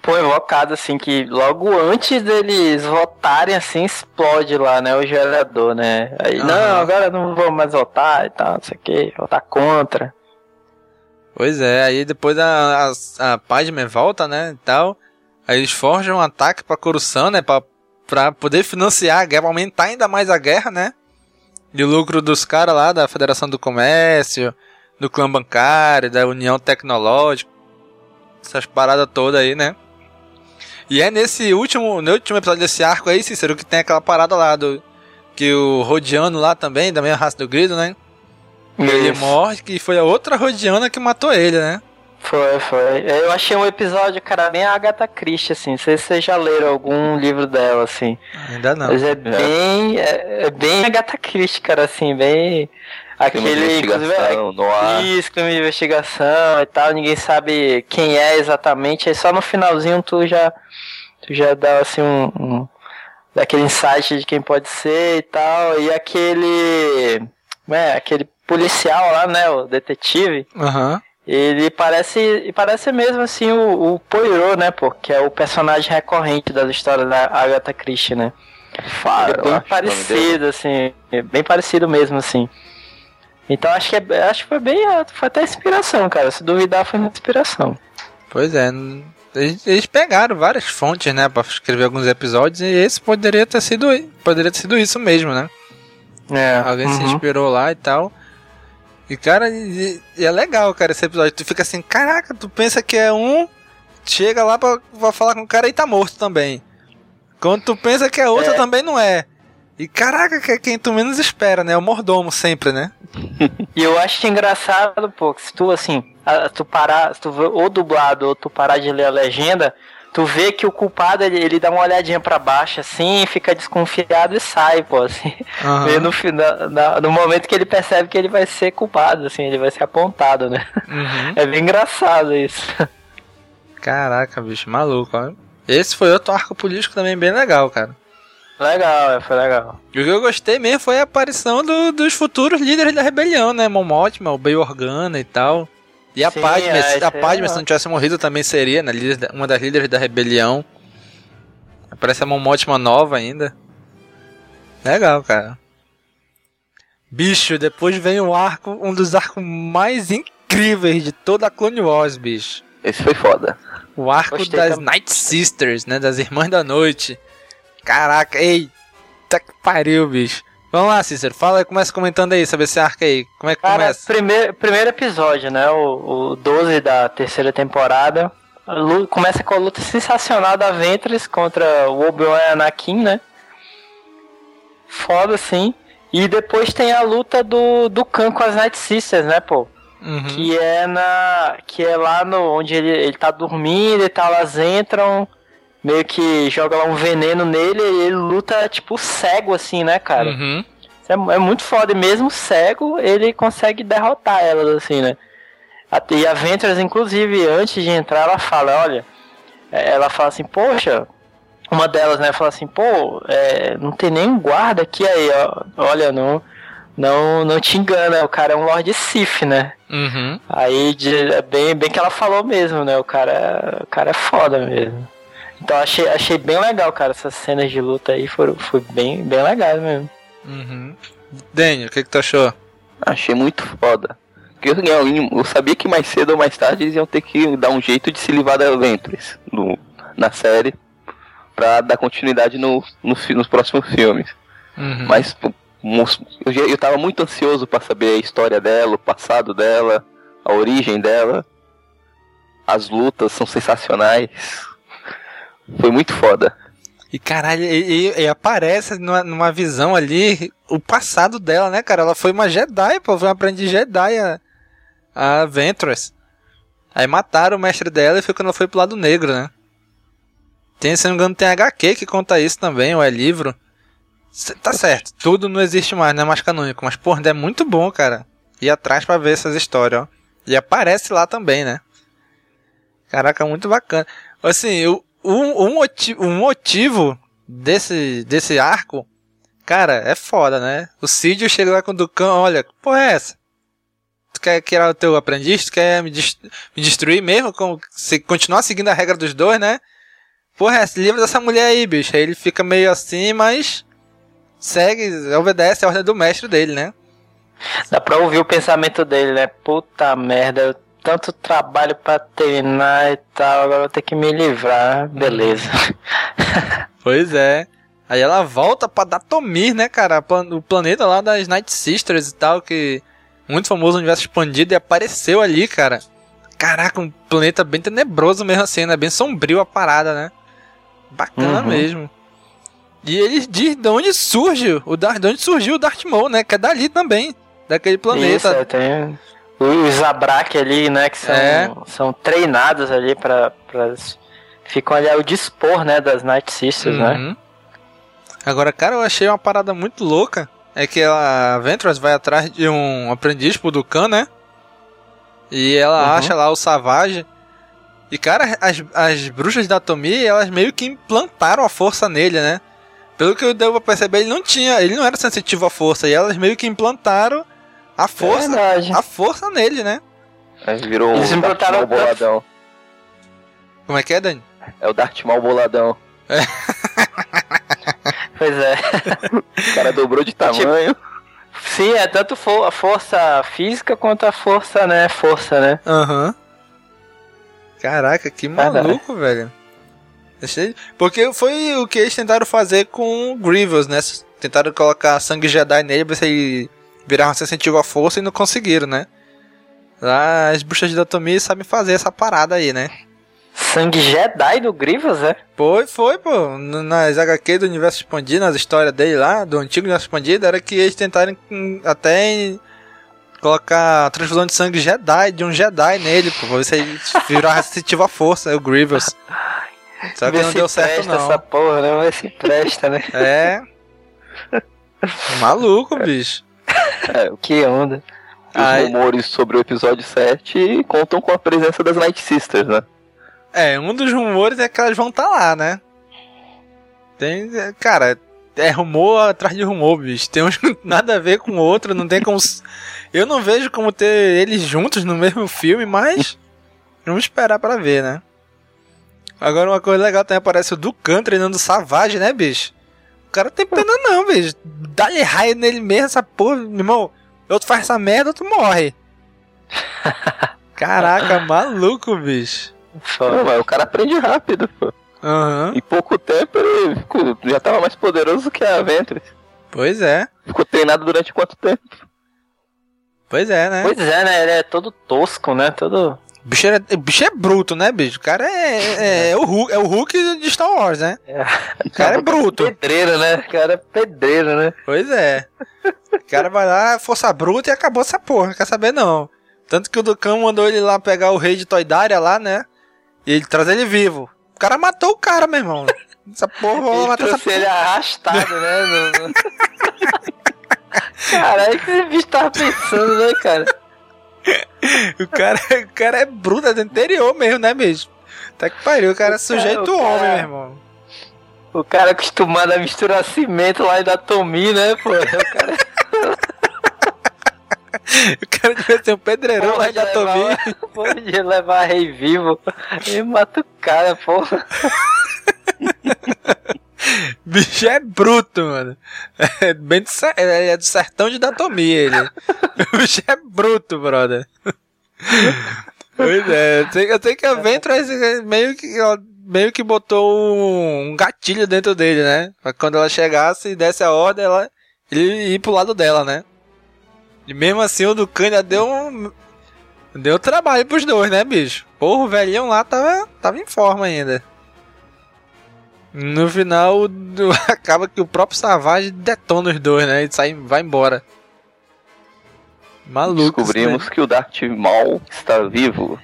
Pô, evocado, assim, que logo antes deles votarem, assim, explode lá, né? O gerador, né? Aí, Aham. não, agora não vou mais votar e tal, não sei o que, votar contra. Pois é, aí depois a, a, a Padme volta, né, e tal. Aí eles forjam um ataque pra corrupção, né, pra, pra poder financiar a guerra, aumentar ainda mais a guerra, né. E o lucro dos caras lá da Federação do Comércio, do clã bancário, da União Tecnológica, essas paradas todas aí, né. E é nesse último, no último episódio desse arco aí, Cícero, que tem aquela parada lá do... Que o Rodiano lá também, da mesma raça do Grido, né? Ele morre, que foi a outra Rodiana que matou ele, né? Foi, foi. Eu achei um episódio, cara, bem Agatha Christie, assim. Não sei se vocês já leram algum livro dela, assim. Ainda não. Mas é bem. É, é bem Agatha Christie, cara, assim, bem. Aquele. Inclusive, é, isso, crime de investigação e tal. Ninguém sabe quem é exatamente. Aí só no finalzinho tu já. Tu já dá assim um. um daquele insight de quem pode ser e tal. E aquele. É, aquele policial lá, né? O detetive. Aham. Ele parece, parece mesmo assim o, o Poirot, né, pô? Que é o personagem recorrente das histórias da Agatha Christie, né? Faro, é bem parecido, assim, é bem parecido mesmo, assim. Então acho que é, acho que foi bem, foi até inspiração, cara. Se duvidar, foi uma inspiração. Pois é, eles, pegaram várias fontes, né, para escrever alguns episódios e esse poderia ter sido, poderia ter sido isso mesmo, né? É. Alguém se uhum. inspirou lá e tal. E, cara, e, e é legal, cara, esse episódio. Tu fica assim, caraca, tu pensa que é um, chega lá pra, pra falar com o cara e tá morto também. Quando tu pensa que é outro, É. também não é. E caraca, que é quem tu menos espera, né? É o mordomo sempre, né? E eu acho engraçado, pô, que se tu assim, a- tu parar, se tu ou dublado ou tu parar de ler a legenda, tu vê que o culpado ele, ele dá uma olhadinha pra baixo assim, fica desconfiado e sai, pô, assim. Meio no, final, na- no momento que ele percebe que ele vai ser culpado, assim, ele vai ser apontado, né? Uhum. É bem engraçado isso. Caraca, bicho, maluco, ó. Esse foi outro arco político também bem legal, cara. Legal, é, foi legal. E o que eu gostei mesmo foi a aparição do- dos futuros líderes da rebelião, né? Mon Mothma, o Bail Organa e tal. E a Sim, Padme, é, a é Padme, legal. se não tivesse morrido, também seria né, uma das líderes da rebelião. Aparece a Mon Mothma nova ainda. Legal, cara. Bicho, depois vem o arco, um dos arcos mais incríveis de toda a Clone Wars, bicho. Esse foi foda. O arco Gostei das também. Night Sisters, né? Das Irmãs da Noite. Caraca, eita que pariu, bicho. Vamos lá, Cícero, fala aí, começa comentando aí sobre esse arco aí. Como é que Cara, começa? primeiro, primeiro episódio, né? O, o 12 da terceira temporada. A lu- Começa com a luta sensacional da Ventress contra o Obi-Wan e Anakin, né? Foda, sim. E depois tem a luta do, do Khan com as Night Sisters, né, pô? Uhum. Que é na. Que é lá no. onde ele, ele tá dormindo e tal, elas entram, meio que joga lá um veneno nele e ele luta tipo cego, assim, né, cara? Uhum. Isso É, é muito foda, e mesmo cego, ele consegue derrotar elas, assim, né? A- E a Ventress, inclusive, antes de entrar, ela fala, olha, é, ela fala assim, poxa, uma delas, né, fala assim, pô, é, não tem nenhum guarda aqui aí, ó, olha, não, não, não te engana, o cara é um Lord Sif, né? Uhum. Aí, de- bem, bem que ela falou mesmo, né, o cara, o cara é foda mesmo. Então achei, achei bem legal, cara, essas cenas de luta aí foram, foi bem, bem legais mesmo. Uhum. Daniel, o que, que tu achou? Achei muito foda. Porque eu, eu, eu sabia que mais cedo ou mais tarde eles iam ter que dar um jeito de se livrar da Ventress no, na série pra dar continuidade no, no nos próximos filmes. Uhum. Mas eu, eu tava muito ansioso pra saber a história dela, o passado dela, a origem dela. As lutas são sensacionais. Foi muito foda. E caralho, e, e- e aparece numa, numa visão ali o passado dela, né, cara? Ela foi uma Jedi, pô, foi uma aprendiz Jedi, a, a Ventress. Aí mataram o mestre dela e foi quando ela foi pro lado negro, né? Tem, se não me engano, tem HQ que conta isso também, ou é livro. Cê- Tá certo, tudo não existe mais, não é mais canônico, mas porra, é muito bom, cara. Ir atrás pra ver essas histórias, ó. E aparece lá também, né? Caraca, muito bacana. Assim, o, um, um, motivo, um motivo desse, desse arco, cara, é foda, né? O Cídio chega lá com o Ducan, olha, que porra é essa? Tu quer tirar o teu aprendiz? Tu quer me, dest- me destruir mesmo? Com, se continuar seguindo a regra dos dois, né? Porra, é, se livra dessa mulher aí, bicho. Aí ele fica meio assim, mas segue, obedece a ordem do mestre dele, né? Dá pra ouvir o pensamento dele, né? Puta merda, eu tanto trabalho pra terminar e tal, agora vou ter que me livrar. Beleza. Pois é. Aí ela volta pra Datomir, né, cara? O planeta lá das Night Sisters e tal, que muito famoso universo expandido e apareceu ali, cara. Caraca, um planeta bem tenebroso mesmo assim, né? Bem sombrio a parada, né? Bacana Uhum. mesmo. E ele diz de onde surge o Darth, de onde surgiu o Darth Maul, né? Que é dali também, daquele planeta. Isso, é, tem os Zabrak ali, né, que são, É. são treinados ali pra, pra... Ficam ali ao dispor, né, das Night Sisters, né? Uhum. Agora, cara, eu achei uma parada muito louca. É que a Ventress vai atrás de um aprendiz pro Dukan, né? E ela Uhum. acha lá o Savage. E, cara, as, as bruxas da Tomi, elas meio que implantaram a força nele, né? Pelo que eu devo perceber, ele não tinha, ele não era sensitivo à força. E elas meio que implantaram a força, verdade. a força nele, né? Aí virou Eles o Darth Maul boladão. Como é que é, Dani? É o Darth Maul boladão. Pois é. O cara dobrou de tamanho. Sim, é tanto fo- a força física quanto a força, né, força, né? Aham. Caraca, que maluco, velho. Achei- Porque foi o que eles tentaram fazer com o Grievous, né? Tentaram colocar sangue Jedi nele pra ver se ele virava sensitivo à força e não conseguiram, né? As bruxas de Datomi sabem fazer essa parada aí, né? Sangue Jedi do Grievous, é? Foi, foi, pô. Nas HQ do universo expandido, nas histórias dele lá, do antigo universo expandido, era que eles tentaram hum, até colocar a transfusão de sangue Jedi, de um Jedi nele, pô, pra ver se ele virava sensitivo à força, o Grievous. Só que Vê não deu certo, não. essa porra, né? Vê se presta, né? É. Maluco, bicho. É, Que onda. Os Ai. rumores sobre o episódio 7 contam com a presença das Night Sisters, né? É, um dos rumores é que elas vão estar lá, né? Tem. é, Cara, é rumor atrás de rumor, bicho. Tem uns nada a ver com o outro, não tem como. Eu não vejo como ter eles juntos no mesmo filme, mas. Vamos esperar pra ver, né? Agora uma coisa legal também aparece o Ducan treinando o Savage, né, bicho? O cara tem pena não, bicho. Dá-lhe raio nele mesmo, essa porra, meu irmão. Outro faz essa merda, outro morre. Caraca, maluco, bicho. Não, mas o cara aprende rápido, pô. Aham. Em pouco tempo ele ficou- já tava mais poderoso que a Ventress. Pois é. Ficou treinado durante quanto tempo? Pois é, né? Pois é, né? Ele é todo tosco, né? Todo. O bicho, é, o bicho é bruto, né, bicho? O cara é, é, é o Hulk, é o Hulk de Star Wars, né? O cara é bruto. Pedreiro, né? O cara é pedreiro, né? Pois é. O cara vai lá, força bruta e acabou essa porra, não quer saber não. Tanto que o Ducão mandou ele lá pegar o rei de Toidária lá, né? E ele traz ele vivo. O cara matou o cara, meu irmão. Essa porra, Ele matar essa trouxe ele arrastado, né? No... Caralho, o que esse bicho tava pensando, né, cara? O cara, o cara é bruto, é do interior mesmo, né, bicho? Tá que pariu, o cara é sujeito o homem, cara- meu irmão. O cara acostumado a misturar cimento lá da Tomi, né, pô? O cara O cara devia ser um pedreirão lá de Atomi. levar, pode levar rei vivo e mata o cara, porra. Bicho é bruto, mano. É, bem do, é do sertão de Datomi, ele. O bicho é bruto, brother. Pois é, eu sei, eu que a Ventress meio que, meio que botou um, gatilho dentro dele, né? Pra quando ela chegasse e desse a ordem, ela, ele ir pro lado dela, né? E mesmo assim o Ducan ainda deu um. Deu trabalho pros dois, né, bicho? Porra, o velhinho lá tava, tava em forma ainda. No final, acaba que o próprio Savage detona os dois, né? E sai, vai embora. Maluco. Descobrimos isso que o Darth Maul está vivo.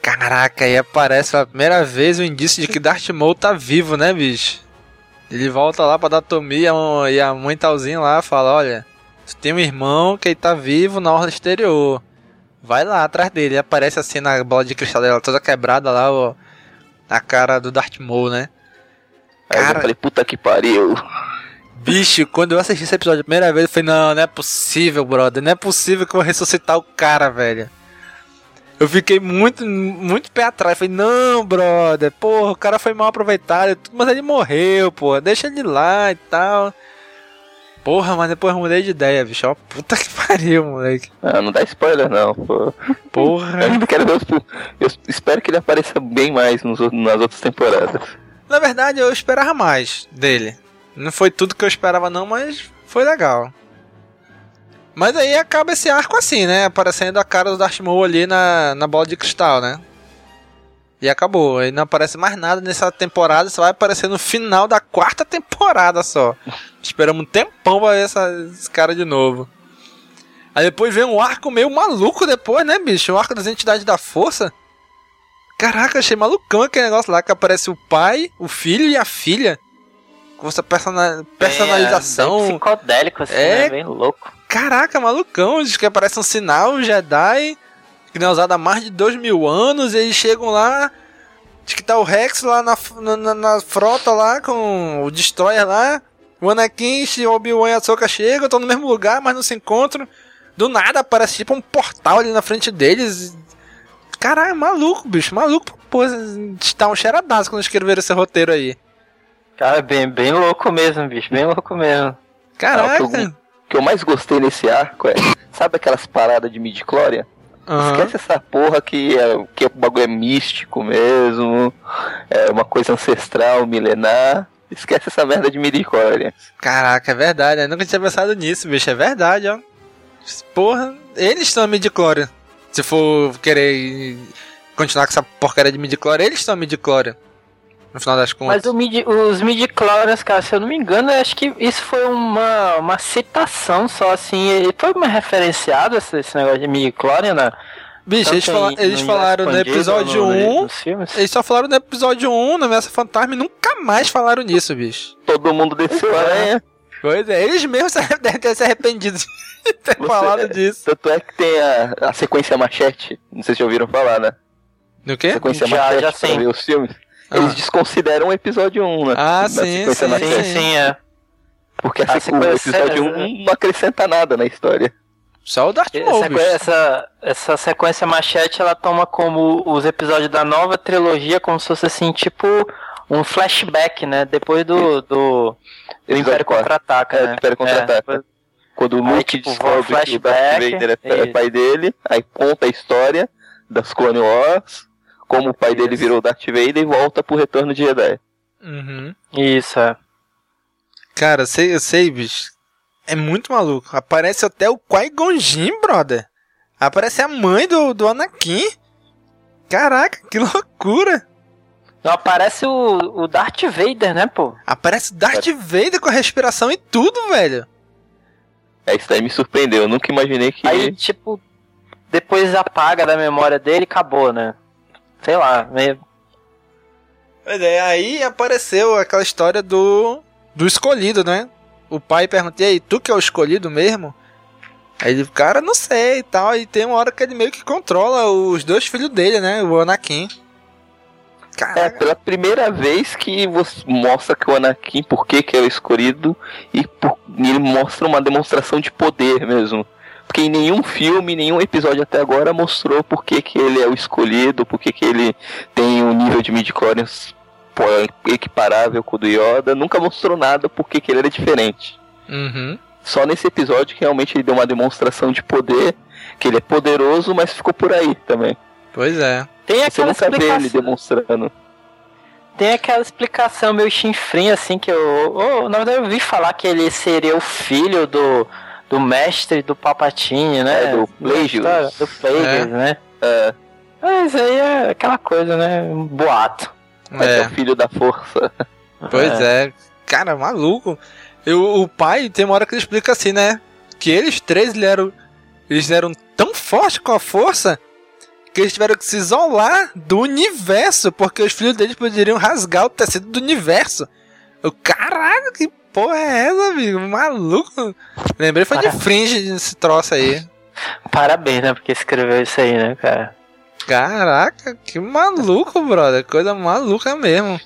Caraca, aí aparece pela primeira vez o indício de que Darth Maul tá vivo, né, bicho? Ele volta lá pra Datomi e a- e a mãe Talzinha lá fala: Olha, você tem um irmão que ele tá vivo na orla exterior. Vai lá atrás dele. E aparece assim na bola de cristal dela toda quebrada lá, ó. A cara do Darth Maul, né? Aí eu Cara- falei, puta que pariu. Bicho, quando eu assisti esse episódio a primeira vez, eu falei, não, não é possível, brother. Não é possível que eu vou ressuscitar o cara, velho. Eu fiquei muito, muito pé atrás. Falei, não, brother, porra, o cara foi mal aproveitado, mas ele morreu, porra. Deixa ele lá e tal. Porra, mas depois eu mudei de ideia, bicho. Ó, puta que pariu, moleque. Ah, não dá spoiler não, pô. Porra. Eu quero ver os... Eu espero que ele apareça bem mais nos, nas outras temporadas. Na verdade, eu esperava mais dele. Não foi tudo que eu esperava não, mas foi legal. Mas aí acaba esse arco assim, né? Aparecendo a cara do Darth Maul ali na, na bola de cristal, né? E acabou. Aí não aparece mais nada nessa temporada, só vai aparecer no final da quarta temporada só. Esperamos um tempão pra ver essa, esse cara de novo. Aí depois vem um arco meio maluco depois, né, bicho? O arco das entidades da força. Caraca, achei malucão aquele negócio lá que aparece o pai, o filho e a filha. Com essa persona personalização. É, bem psicodélico, assim, É. né? Bem louco. Caraca, malucão. Diz que aparece um sinal Jedi que não é usado há mais de dois mil anos. E eles chegam lá. Diz que tá o Rex lá na, na, na frota lá com o Destroyer lá. O Anakin, o Obi-Wan e a Soka chegam, estão no mesmo lugar, mas não se encontram. Do nada aparece tipo um portal ali na frente deles. Caralho, maluco, bicho, maluco. Pô, tá um cheiradaço quando escreveram esse roteiro aí. Cara, bem, bem louco mesmo, bicho. Bem louco mesmo. Caraca. Ah, o, que eu, o que eu mais gostei nesse arco é. Sabe aquelas paradas de midi-chlorian? Uhum. Esquece essa porra que, é, que o bagulho é místico mesmo. É uma coisa ancestral, milenar. Esquece essa merda de midi-chlorian. Caraca, é verdade. Eu nunca tinha pensado nisso, bicho. É verdade, ó. Porra, eles estão midi-chlorian. Se for querer continuar com essa porcaria de midi-chlorian, eles estão midi-chlorian. No final das contas. Mas midi, os midi-chlorians, cara, se eu não me engano, eu acho que isso foi uma, uma citação só, assim. Ele foi uma referenciado esse, esse negócio de midi-chlorian, né? Bicho, eles, fala, em- eles falaram no episódio no- 1. nos filmes? Eles só falaram no episódio 1, na Ameaça Fantasma, e nunca mais falaram nisso, bicho. Todo mundo desceu a aranha. Pois é, eles mesmos devem ter se arrependido de ter Você- falado disso. Tanto é que tem a, a sequência machete. Não sei se já ouviram falar, né? Do quê? Sequência Já- machete já pra sim. ver os filmes. Ah. Eles desconsideram o episódio 1, né? Ah, sim, sequência sim, machete. Sim, sim, é. Porque a A sequ- o sequência- episódio 1 não acrescenta nada na história. Só o Darth Maul, essa, essa sequência machete, ela toma como os episódios da nova trilogia, como se fosse assim, tipo um flashback, né? Depois do, do, do Império. Contra-Ataca, É, né? Império Contra-Ataca. Quando o Aí, Luke tipo, descobre que o Darth Vader é, é isso. pai dele, aí conta a história das Clone Wars, como o pai dele Isso. virou Darth Vader e volta pro Retorno de Jedi. Uhum. Isso, é. Cara, eu sei, eu sei, bicho. É muito maluco. Aparece até o Qui-Gon Jinn, brother. Aparece a mãe do, do Anakin. Caraca, que loucura. Não, aparece o, o Darth Vader, né, pô? Aparece o Darth Vader com a respiração e tudo, velho. É, isso daí me surpreendeu. Eu nunca imaginei que. Aí, tipo, depois apaga da memória dele e acabou, né? Sei lá, meio... Pois é, aí apareceu aquela história do do escolhido, né? O pai pergunta, e aí, tu que é o escolhido mesmo? Aí ele, cara, não sei e tal. E tem uma hora que ele meio que controla os dois filhos dele, né? O Anakin. É Caraca. pela primeira vez que você mostra que o Anakin, por que, que é o escolhido, e, por- e ele mostra uma demonstração de poder mesmo. Porque em nenhum filme, nenhum episódio até agora mostrou por que, que ele é o escolhido, por que, que ele tem um nível de midichlorians equiparável com o do Yoda. Nunca mostrou nada por que, que ele era diferente. Uhum. Só nesse episódio que realmente ele deu uma demonstração de poder, que ele é poderoso, mas ficou por aí também. Pois é. Tem Você aquela nunca vê ele explicação... demonstrando. Tem aquela explicação meio chinfrinha, assim, que eu, eu- Na verdade, eu ouvi falar que ele seria o filho do, do mestre do Palpatine, né? É, do Plagueis. Do Plagueis, É. né? É, Mas aí é aquela coisa, né? Um boato. mas é É. o filho da força. Pois é. Cara, maluco. Eu, o pai tem uma hora que ele explica assim, né? Que eles três eles eram, eles eram tão fortes com a força que eles tiveram que se isolar do universo, porque os filhos deles poderiam rasgar o tecido do universo. Eu, caralho, que porra é essa, amigo? Maluco. Lembrei foi de Para- fringe esse troço aí. Parabéns, né? Porque escreveu isso aí, né, cara? Caraca, que maluco, brother. Coisa maluca mesmo.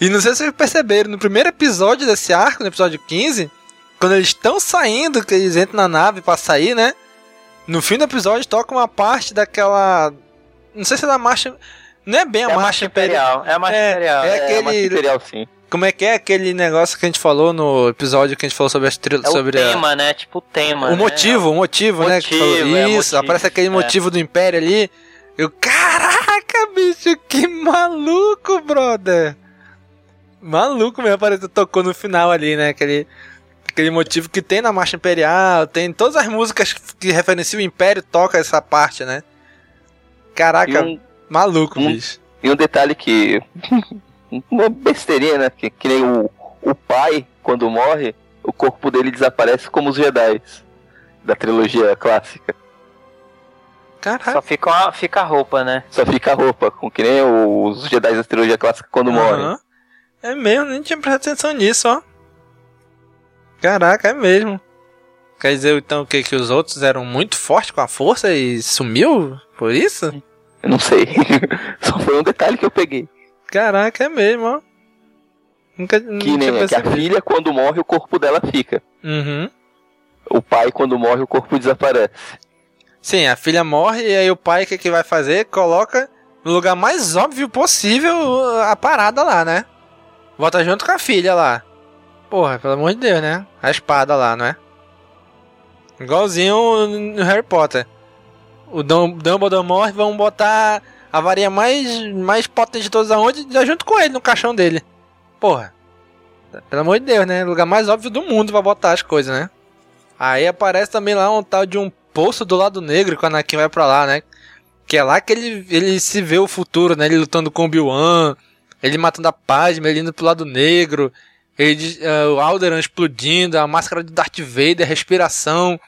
E não sei se vocês perceberam, no primeiro episódio desse arco, no episódio 15, quando eles estão saindo, que eles entram na nave pra sair, né? No fim do episódio toca uma parte daquela. Não sei se é da marcha. Não é bem a, É a marcha, marcha imperial, é a marcha é, imperial, É, é a aquele. marcha imperial, sim. Como é que é aquele negócio que a gente falou no episódio que a gente falou sobre as trilhas. É o sobre a- tema, né? Tipo o tema. o né? motivo, o motivo, né? que Motivo, falou. é, Isso, motivo, aparece aquele é. motivo do Império ali. Eu, caraca, bicho, que maluco, brother. Maluco mesmo, apareceu, tocou no final ali, né? Aquele, aquele motivo que tem na Marcha Imperial, tem todas as músicas que referenciam o Império, toca essa parte, né? Caraca, um- maluco, um- bicho. E um detalhe que. Uma besteirinha, né? Que, que nem o, o pai, quando morre, o corpo dele desaparece como os Jedi da trilogia clássica. Só fica, uma, fica a roupa, né? Só fica a roupa, com que nem os Jedi da trilogia clássica quando morrem. Aham. É mesmo, nem tinha prestado atenção nisso, ó. Caraca, é mesmo. Quer dizer, então, que? Que os outros eram muito fortes com a força e sumiu por isso? Eu não sei. Só foi um detalhe que eu peguei. Caraca, é mesmo, ó. Nunca, Que nunca nem é que a filha, quando morre, o corpo dela fica. Uhum. O pai, quando morre, o corpo desaparece. Sim, a filha morre e aí o pai o que, que vai fazer? Coloca no lugar mais óbvio possível a parada lá, né? Bota junto com a filha lá. Porra, pelo amor de Deus, né? A espada lá, não é? Igualzinho no Harry Potter. O Dum- Dumbledore morre, vão botar a varinha mais, mais potente de todas aonde? Já junto com ele no caixão dele. Porra. Pelo amor de Deus, né? Lugar mais óbvio do mundo pra botar as coisas, né? Aí aparece também lá um tal de um poço do lado negro que o Anakin vai pra lá, né? Que é lá que ele, ele se vê o futuro, né? Ele lutando com o Obi-Wan, ele matando a Padme, ele indo pro lado negro, ele, eh, o Alderan explodindo, a máscara de Darth Vader, a respiração.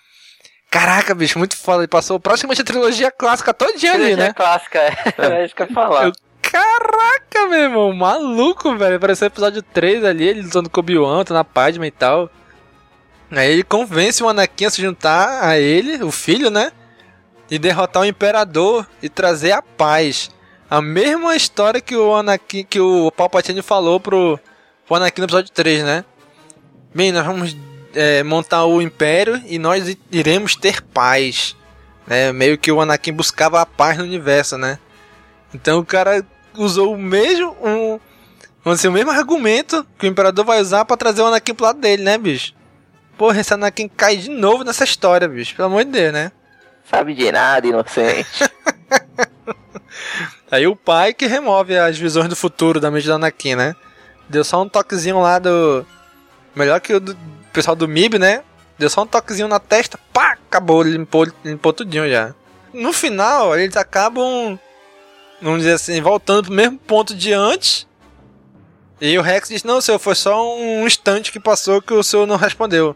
Caraca, bicho, muito foda. Ele passou praticamente a trilogia clássica todinha ali, Trilogia né? clássica, é. É isso que eu ia falar. Eu- Caraca, meu irmão, maluco, velho. Pareceu o episódio 3 ali, ele lutando com o Obi-Wan, lutando a Padme e tal. Aí ele convence o Anakin a se juntar a ele, o filho, né? E derrotar o Imperador e trazer a paz. A mesma história que o Anakin, que o Palpatine falou pro, pro Anakin no episódio 3, né? Bem, nós vamos é, montar o Império e nós iremos ter paz. Né? Meio que o Anakin buscava a paz no universo, né? Então o cara usou o mesmo um, vamos dizer, o mesmo argumento que o imperador vai usar pra trazer o Anakin pro lado dele, né, bicho? Porra, esse Anakin cai de novo nessa história, bicho. Pelo amor de Deus, né? Sabe de nada, inocente. Aí o pai que remove as visões do futuro da mente do Anakin, né? Deu só um toquezinho lá do. Melhor que o do pessoal do MIB, né? Deu só um toquezinho na testa, pá, acabou, limpou, limpou tudinho já. No final, eles acabam, vamos dizer assim, voltando pro mesmo ponto de antes. E o Rex diz: Não, senhor, foi só um instante que passou que o senhor não respondeu.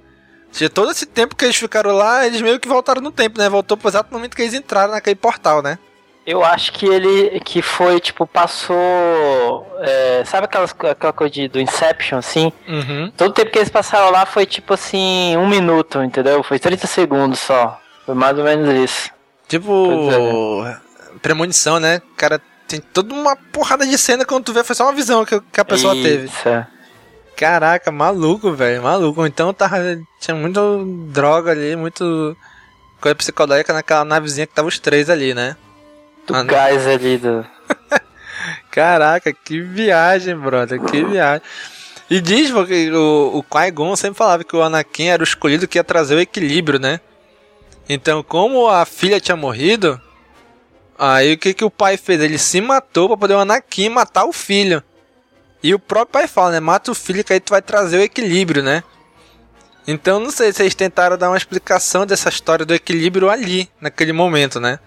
Seja, todo esse tempo que eles ficaram lá, eles meio que voltaram no tempo, né? Voltou pro exato momento que eles entraram naquele portal, né? Eu acho que ele que foi, tipo, passou. é, sabe aquelas, aquela coisa de, do Inception, assim? Uhum. Todo o tempo que eles passaram lá foi tipo assim, um minuto, entendeu? Foi 30 segundos só. Foi mais ou menos isso. Tipo, premonição, né? Cara, tem toda uma porrada de cena quando tu vê, foi só uma visão que, que a pessoa teve. Isso, é. Caraca, maluco, velho, maluco. Então tava, tinha muito droga ali, muito coisa psicodélica naquela navezinha que tava os três ali, né? Do Ah, gás ali do. Caraca, que viagem, brother, que viagem. E diz porque o, o Qui-Gon sempre falava que o Anakin era o escolhido que ia trazer o equilíbrio, né? Então, como a filha tinha morrido, aí o que, que o pai fez? Ele se matou pra poder o Anakin matar o filho. E o próprio pai fala, né? Mata o filho que aí tu vai trazer o equilíbrio, né? Então, não sei se eles tentaram dar uma explicação dessa história do equilíbrio ali, naquele momento, né?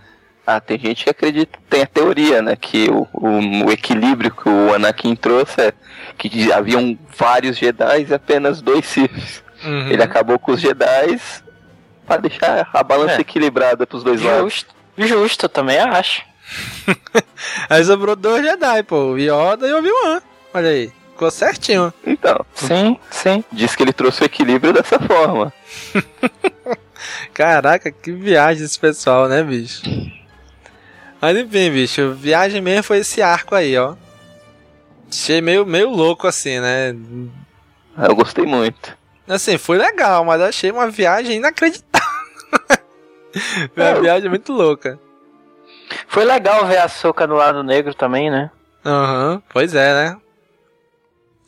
Ah, tem gente que acredita, tem a teoria, né? Que o, o, o equilíbrio que o Anakin trouxe é que haviam vários Jedi e apenas dois Siths. Uhum. Ele acabou com os Jedi pra deixar a balança É. equilibrada pros dois lados. Justo. Justo, também acho. Aí sobrou dois Jedi, pô, o Yoda e o Obi-Wan. Olha aí, ficou certinho. Então, Sim, sim. diz que ele trouxe o equilíbrio dessa forma. Caraca, que viagem esse pessoal, né, bicho? Mas enfim, bicho, viagem mesmo foi esse arco aí, ó. Achei meio, meio louco assim, né? Eu gostei muito. Assim, foi legal, mas eu achei uma viagem inacreditável. Foi uma É. viagem muito louca. Foi legal ver a Soca do lado negro também, né? Aham, uhum, pois é, né?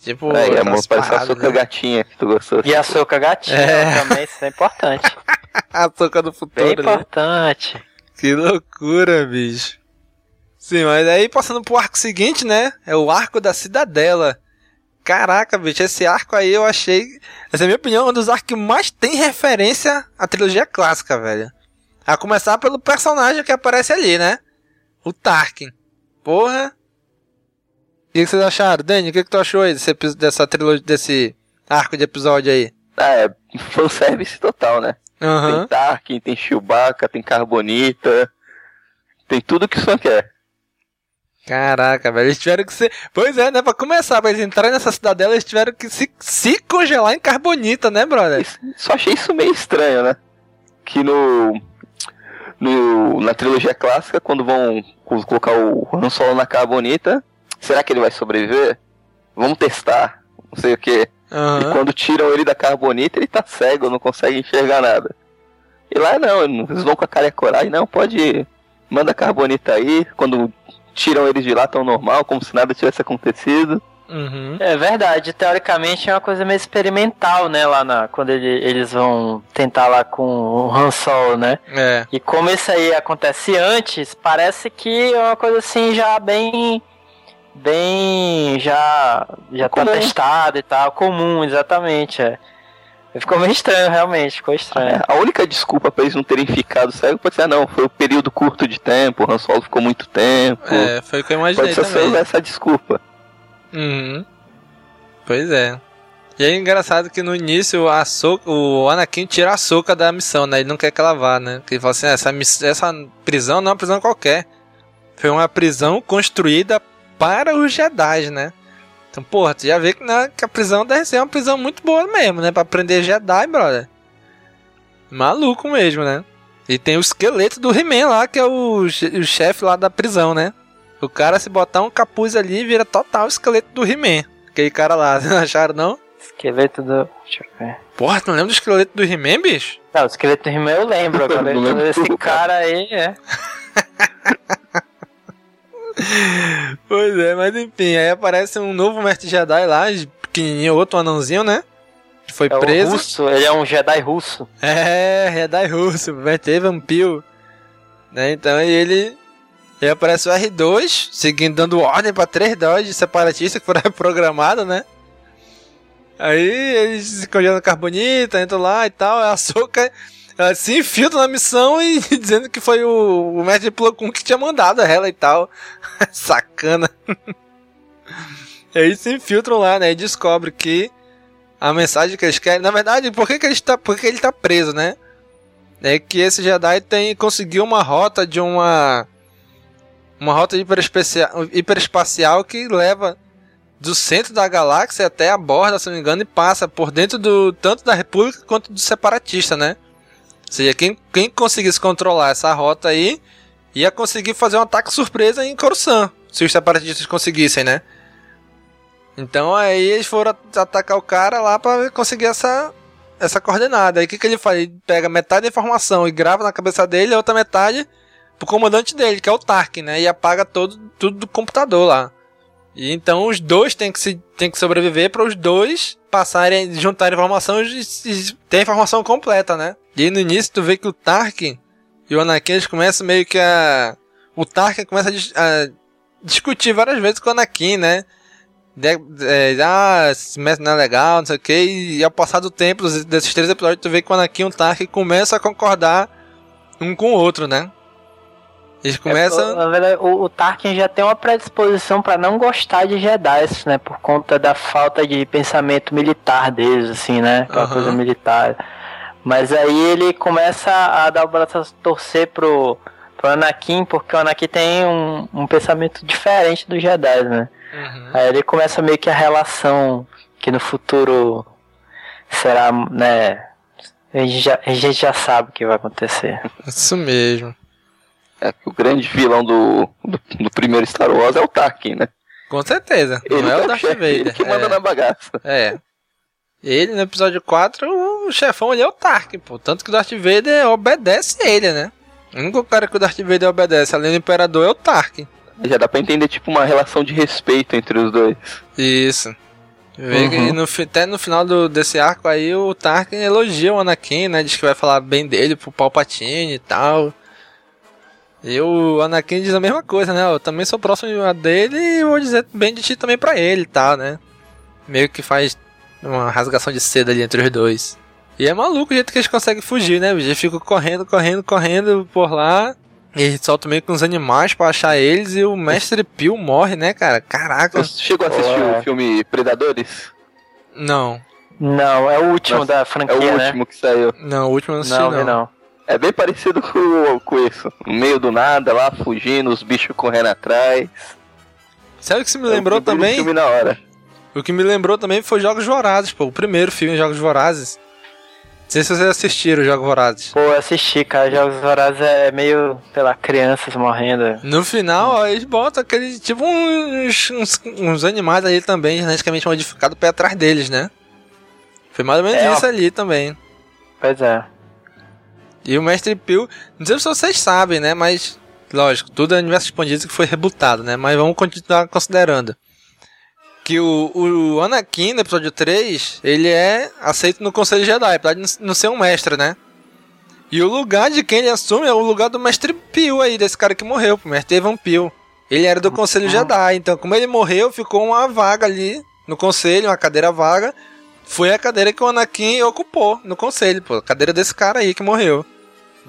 Tipo, é, amor, parece a Soca né? gatinha que tu gostou. E a Soca gatinha é. também, isso é importante. a Soca do futuro. Bem importante. Que loucura, bicho. Sim, mas aí passando pro arco seguinte, né? É o arco da Cidadela. Caraca, bicho, esse arco aí eu achei. Essa é a minha opinião, um dos arcos que mais tem referência à trilogia clássica, velho. A começar pelo personagem que aparece ali, né? O Tarkin. Porra. O que, vocês acharam? Dani, o que, que tu achou aí desse, dessa trilogia, desse arco de episódio aí? É fanservice total, né? Uhum. Tem Tarkin, tem Chewbacca, tem Carbonita. Tem tudo que só quer. Caraca, velho, eles tiveram que ser. Pois é, né? Pra começar, pra eles entrarem nessa cidadela, eles tiveram que se, se congelar em carbonita, né, brother? Isso, só achei isso meio estranho, né? Que no no, na trilogia clássica, quando vão colocar o Han Solo na carbonita, será que ele vai sobreviver? Vamos testar, não sei o que. Uhum. E quando tiram ele da carbonita, ele tá cego, não consegue enxergar nada. E lá não, eles vão com a cara e a coragem, não, pode. Manda a carbonita aí, quando tiram eles de lá tão normal, como se nada tivesse acontecido. Uhum. É verdade, teoricamente é uma coisa meio experimental, né? Lá na, quando ele, eles vão tentar lá com o Han Solo, né? É. E como isso aí acontece antes, parece que é uma coisa assim já bem. Bem. Já. Já tá testada e tal. Comum, exatamente. É. Ficou meio estranho, realmente, ficou estranho. É, a única desculpa pra eles não terem ficado cego pode ser, ah, não, foi um período curto de tempo, o Han Solo ficou muito tempo. É, foi o que eu imaginei pode ser também. essa desculpa. Uhum. Pois é. E é engraçado que no início a Soka, o Anakin tira a Soka da missão, né? Ele não quer que ela vá, né? Porque ele fala assim, ah, essa, essa prisão não é uma prisão qualquer. Foi uma prisão construída para os Jedi, né? Então, porra, tu já vê que, né, que a prisão deve ser uma prisão muito boa mesmo, né? Pra prender Jedi, brother. Maluco mesmo, né? E tem o esqueleto do He-Man lá, que é o, o chefe lá da prisão, né? O cara, se botar um capuz ali, vira total esqueleto do He-Man. Aquele cara lá, não acharam não? Esqueleto do. Deixa eu ver. Porra, tu não lembra do esqueleto do He-Man, bicho? Não, o esqueleto do He-Man eu lembro. Agora eu lembro esse cara aí, é. pois é, mas enfim, aí aparece um novo mestre Jedi lá, pequenininho, outro anãozinho, né? Que foi é preso. russo, ele é um Jedi russo. É, Jedi russo, Verter Vampiro. Né? Então ele e aí aparece o R2, seguindo, dando ordem para três dodges separatistas que foram reprogramados, né? Aí eles se congelam carbonita, entram lá e tal, a Soca ela se infiltra na missão e dizendo que foi o, o mestre Plo que tinha mandado ela e tal. Sacana. e aí se infiltram lá, né? E descobre que a mensagem que eles querem. Na verdade, por que, que, ele, está, por que ele tá preso, né? É que esse Jedi tem, conseguiu uma rota de uma uma rota hiperespacial que leva do centro da galáxia até a borda, se não me engano, e passa por dentro do tanto da República quanto do separatista, né? Ou seja, quem, quem conseguisse controlar essa rota aí ia conseguir fazer um ataque surpresa em Coruscant, se os separatistas conseguissem, né? Então aí eles foram atacar o cara lá para conseguir essa essa coordenada. Aí o que, que ele faz? Ele pega metade da informação e grava na cabeça dele, a outra metade pro comandante dele, que é o Tarkin, né? E apaga todo, tudo do computador lá. E então os dois têm que, se, têm que sobreviver para os dois passarem, juntarem informação e, e ter a informação completa, né? E no início tu vê que o Tarkin e o Anakin eles começam meio que a. O Tarkin começa a, a discutir várias vezes com o Anakin, né? De, é, ah, esse mestre não é legal, não sei o que. E ao passar do tempo desses três episódios, tu vê que o Anakin e o Tarkin começam a concordar um com o outro, né? Eles é, começam. É, na verdade, o, o, Tarkin já tem uma predisposição para não gostar de Jedi, né? Por conta da falta de pensamento militar deles, assim, né? Aquela uhum. coisa militar. Mas aí ele começa a dar o braço a torcer pro, pro Anakin, porque o Anakin tem um, um pensamento diferente dos Jedi, né? Uhum. Aí ele começa meio que a relação que no futuro será, né? A gente já, a gente já sabe o que vai acontecer. Isso mesmo. É que o grande vilão do, do, do, primeiro Star Wars é o Tarkin, né? Com certeza. Ele não é, é o Darth Vader. Ele que manda é. na bagaça. É. Ele, no episódio 4, o chefão ele é o Tarkin, pô. Tanto que o Darth Vader obedece ele, né? O único cara que o Darth Vader obedece, além do Imperador, é o Tarkin. Já dá pra entender, tipo, uma relação de respeito entre os dois. Isso. Uhum. no, até no final do, desse arco aí, o Tarkin elogia o Anakin, né? Diz que vai falar bem dele pro Palpatine e tal. E o Anakin diz a mesma coisa, né? Eu também sou próximo a dele e vou dizer bem de ti também pra ele e tal, né? Meio que faz uma rasgação de seda ali entre os dois. E é maluco o jeito que eles conseguem fugir, né? Eles ficam correndo, correndo, correndo por lá. E eles soltam meio que uns animais pra achar eles e o Mestre Pio morre, né, cara? Caraca. Você chegou a assistir É. o filme Predadores? Não. Não, é o último Nossa, da É franquia, o né? último que saiu. Não, o último eu não assisti, Não, não. não. É bem parecido com, com isso. No meio do nada, lá fugindo, os bichos correndo atrás. Sabe o que isso me É o lembrou primeiro também? filme na hora. O que me lembrou também foi Jogos Vorazes, pô. O primeiro filme, Jogos Vorazes. Não sei se vocês assistiram Jogos Vorazes. Pô, eu assisti, cara. Jogos Vorazes é meio, lá, crianças morrendo. No final, ó, eles botam aquele, tipo, uns, uns, uns animais ali também, geneticamente modificados ir atrás deles, né? Foi mais ou menos É, ó. isso ali também. Pois é. E o Mestre Pio, não sei se vocês sabem, né? Mas, lógico, tudo é universo expandido que foi rebutado, né? Mas vamos continuar considerando. Que o, o Anakin, no episódio 3, ele é aceito no Conselho Jedi, apesar de não ser um mestre, né? E o lugar de quem ele assume é o lugar do Mestre Pio aí, desse cara que morreu, o Mestre Evan Pio. Ele era do Conselho Jedi, então como ele morreu, ficou uma vaga ali no Conselho, uma cadeira vaga. Foi a cadeira que o Anakin ocupou no Conselho, pô. A cadeira desse cara aí que morreu.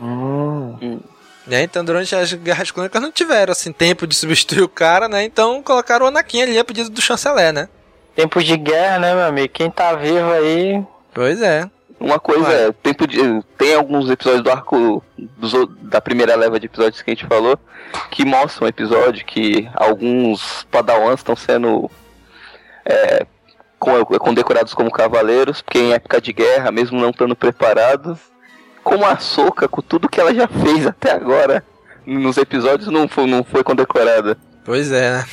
Hum. Né? Então, durante as guerras clônicas não tiveram assim tempo de substituir o cara, né? Então colocaram o Anakin ali a pedido do chanceler, né? Tempos de guerra, né, meu amigo? Quem tá vivo aí. Pois é. Uma coisa é, tempo de, tem alguns episódios do arco dos da primeira leva de episódios que a gente falou que mostram um episódio que alguns padawans estão sendo é, com- condecorados como cavaleiros, porque em época de guerra, mesmo não estando preparado, como a Soca, com tudo que ela já fez até agora nos episódios, não foi, não foi condecorada. Pois é, né?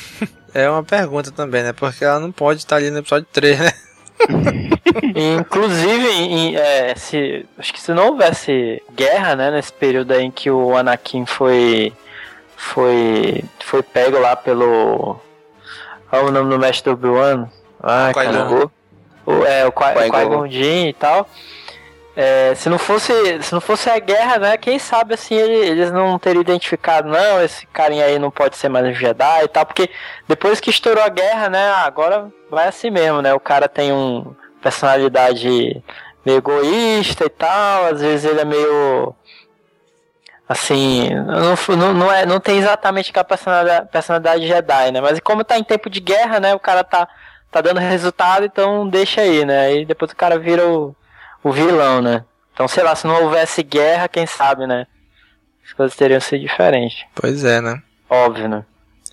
É uma pergunta também, né? Porque ela não pode estar ali no episódio 3, né? Inclusive, em- é, se, acho que se não houvesse guerra, né, nesse período aí em que o Anakin foi foi foi pego lá pelo qual é o nome do mestre do Obi-Wan? Ah, cara. O, é, o Qui- Qui-Gon. Jinn e tal. É, se não fosse se não fosse a guerra, né, quem sabe assim ele- eles não teriam identificado, não, esse carinha aí não pode ser mais um Jedi e tal, porque depois que estourou a guerra, né, agora vai assim mesmo, né, o cara tem um personalidade meio egoísta e tal, às vezes ele é meio assim, não, não, é, não tem exatamente aquela personalidade, personalidade Jedi, né? Mas como tá em tempo de guerra, né? O cara tá, tá dando resultado, então deixa aí, né? Aí depois o cara vira o, o vilão, né? Então, sei lá, se não houvesse guerra, quem sabe, né? As coisas teriam sido diferentes. Pois é, né? Óbvio, né?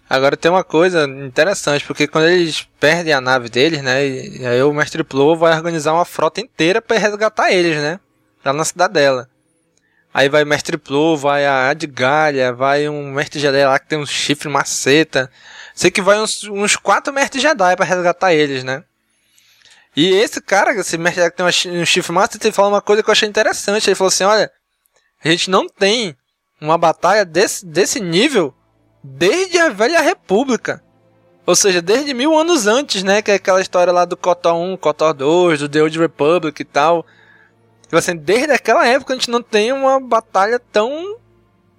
Agora tem uma coisa interessante, porque quando eles perdem a nave deles, né? E aí o Mestre Plo vai organizar uma frota inteira pra resgatar eles, né? Lá na cidadela. Aí vai o Mestre Plo, vai a Adgalha, vai um Mestre Jedi lá que tem um chifre maceta. Sei que vai uns, uns quatro Mestres Jedi pra resgatar eles, né? E esse cara, esse Mestre que tem um chifre maceta, ele falou uma coisa que eu achei interessante. Ele falou assim, olha, a gente não tem uma batalha desse, desse nível desde a velha república. Ou seja, desde mil anos antes, né? Que é aquela história lá do KOTOR 1, KOTOR 2, do The Old Republic e tal. Tipo assim, desde aquela época a gente não tem uma batalha tão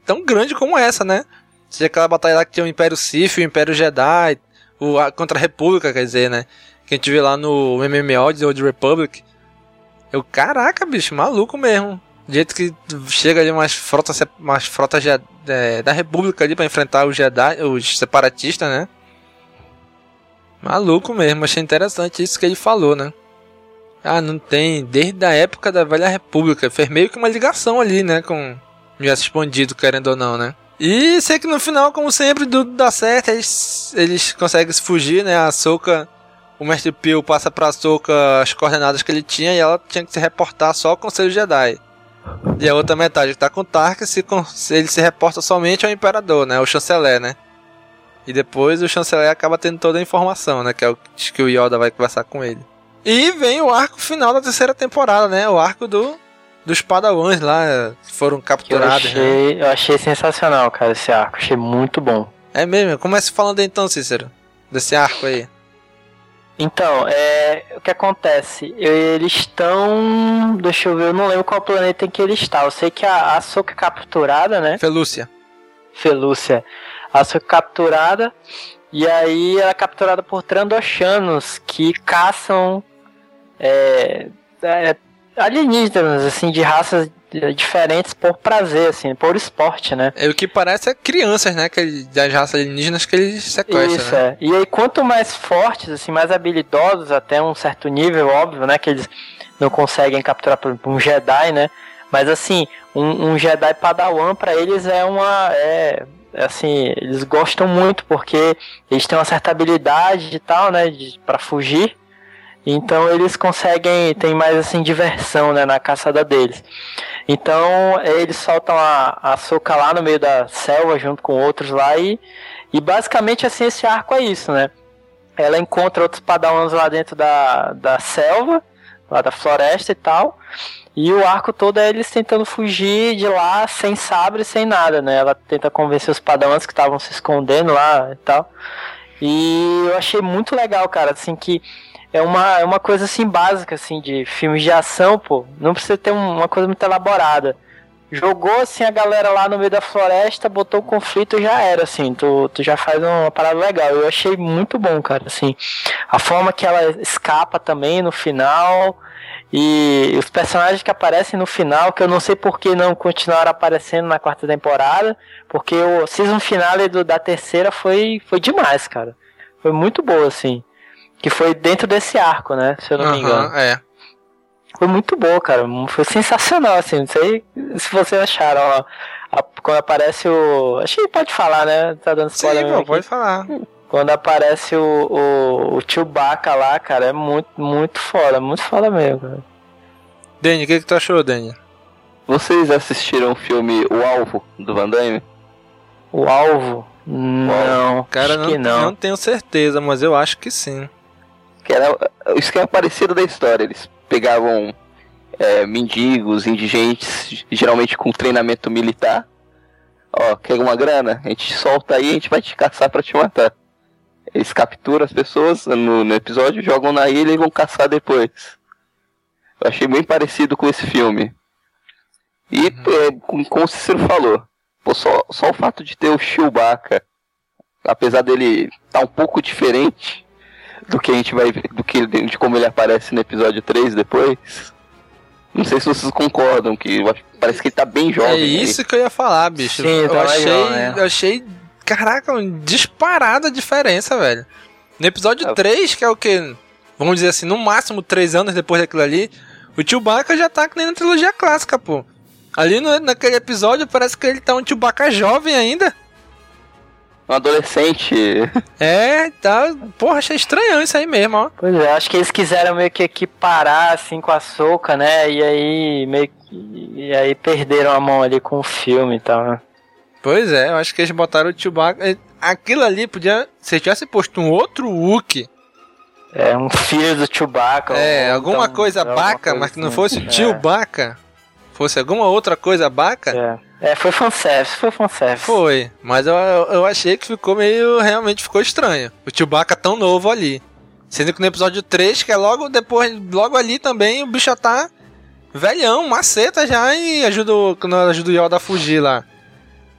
tão grande como essa, né? Ou seja, aquela batalha lá que tinha o Império Sith, o Império Jedi, o, a, contra a República, quer dizer, né? Que a gente vê lá no MMO de Old Republic. Eu, caraca, bicho, maluco mesmo. Do jeito que chega ali umas frotas, umas frotas é, da República ali pra enfrentar os Jedi, os separatistas, né? Maluco mesmo, achei interessante isso que ele falou, né? Ah, não tem, desde a época da Velha República, fez meio que uma ligação ali, né, com o expandido, querendo ou não, né? E sei que no final, como sempre, tudo dá certo, eles, eles conseguem se fugir, né, a Soka, o Mestre Pio passa pra Soka as coordenadas que ele tinha e ela tinha que se reportar só ao Conselho Jedi. E a outra metade que tá com o Tark, se, ele se reporta somente ao Imperador, né, o Chanceler, né? E depois o chanceler acaba tendo toda a informação, né? Que é o que o Yoda vai conversar com ele. E vem o arco final da terceira temporada, né? O arco do dos padawans lá foram capturados. Eu achei, né? eu achei sensacional, cara, esse arco. Achei muito bom. É mesmo? Comece falando então, Cícero, desse arco aí. Então, é, o que acontece? Eles estão. Deixa eu ver, eu não lembro qual planeta em que ele está. Eu sei que a, a Soca é capturada, né? Felúcia. Felúcia. A Soca é capturada. E aí ela é capturada por Trandoshanos que caçam é, é, alienígenas, assim, de raças diferentes por prazer, assim, por esporte, né? É, o que parece é crianças, né? Que, das raças alienígenas que eles sequestram. Isso, né? é. E aí, quanto mais fortes, assim, mais habilidosos até um certo nível, óbvio, né? Que eles não conseguem capturar, por exemplo, um Jedi, né? Mas assim, um, um Jedi Padawan para eles é uma. É, assim, eles gostam muito porque eles têm uma certa habilidade e tal, né? para fugir. Então eles conseguem, tem mais assim diversão né, na caçada deles. Então eles soltam a, a soca lá no meio da selva junto com outros lá e, e basicamente assim esse arco é isso, né? Ela encontra outros padawans lá dentro da, da selva, lá da floresta e tal. E o arco todo é eles tentando fugir de lá sem sabre, sem nada, né? Ela tenta convencer os padawans que estavam se escondendo lá e tal. E eu achei muito legal, cara, assim que é uma, é uma coisa assim básica assim de filmes de ação, pô. Não precisa ter uma coisa muito elaborada. Jogou assim a galera lá no meio da floresta, botou o conflito já era assim. Tu, tu já faz uma parada legal. Eu achei muito bom, cara, assim. A forma que ela escapa também no final e os personagens que aparecem no final, que eu não sei por que não continuaram aparecendo na quarta temporada, porque o season finale do, da terceira foi foi demais, cara. Foi muito boa assim. Que foi dentro desse arco, né? Se eu não uhum, me engano. É. Foi muito boa, cara. Foi sensacional, assim. Não sei se vocês acharam, ó. A, quando aparece o. Acho que pode falar, né? Tá dando spoiler. Sim, pô, pode falar. Quando aparece o, o, o Chewbacca lá, cara, é muito, muito foda. Muito foda mesmo, cara. Danny, o que, que tu achou, Danny? Vocês assistiram o filme O Alvo, do Van Damme? O Alvo? Não, cara, não, não. não tenho certeza, mas eu acho que sim. Que era o esquema parecido da história. Eles pegavam é, mendigos, indigentes, geralmente com treinamento militar. Ó, quer uma grana? A gente solta aí, a gente vai te caçar para te matar. Eles capturam as pessoas no, no, episódio, jogam na ilha e vão caçar depois. Eu achei bem parecido com esse filme. E, uhum. é, como o Cícero falou, pô, só, só o fato de ter o Chewbacca, apesar dele estar tá um pouco diferente, do que a gente vai ver, do que de como ele aparece no episódio 3 depois. Não sei se vocês concordam, que parece que ele tá bem jovem. É isso aí. que eu ia falar, bicho. Sim, eu, tá achei, legal, né? eu achei, caraca, disparada a diferença, velho. No episódio é. 3, que é o que, vamos dizer assim, no máximo 3 anos depois daquilo ali, o Chewbacca já tá que nem na trilogia clássica, pô. Ali no, naquele episódio parece que ele tá um Chewbacca jovem ainda um adolescente. É, tá. Porra, achei estranho isso aí mesmo, ó. Pois é, acho que eles quiseram meio que equiparar assim com a soca, né? E aí meio que. E aí perderam a mão ali com o filme e tal, né? Pois é, eu acho que eles botaram o Chewbacca. Aquilo ali podia. Se tivesse posto um outro Wookie. É, um filho do Chewbacca. É, alguma então, coisa baca, mas que não assim. fosse o é. Chewbacca. Fosse alguma outra coisa baca. É. É, foi fanservice, foi fanservice. Foi, mas eu, eu achei que ficou meio. Realmente ficou estranho. O Chewbacca tão novo ali. Sendo que no episódio 3, que é logo depois, logo ali também, o bicho já tá velhão, maceta já e ajuda, ajuda o Yoda a fugir lá.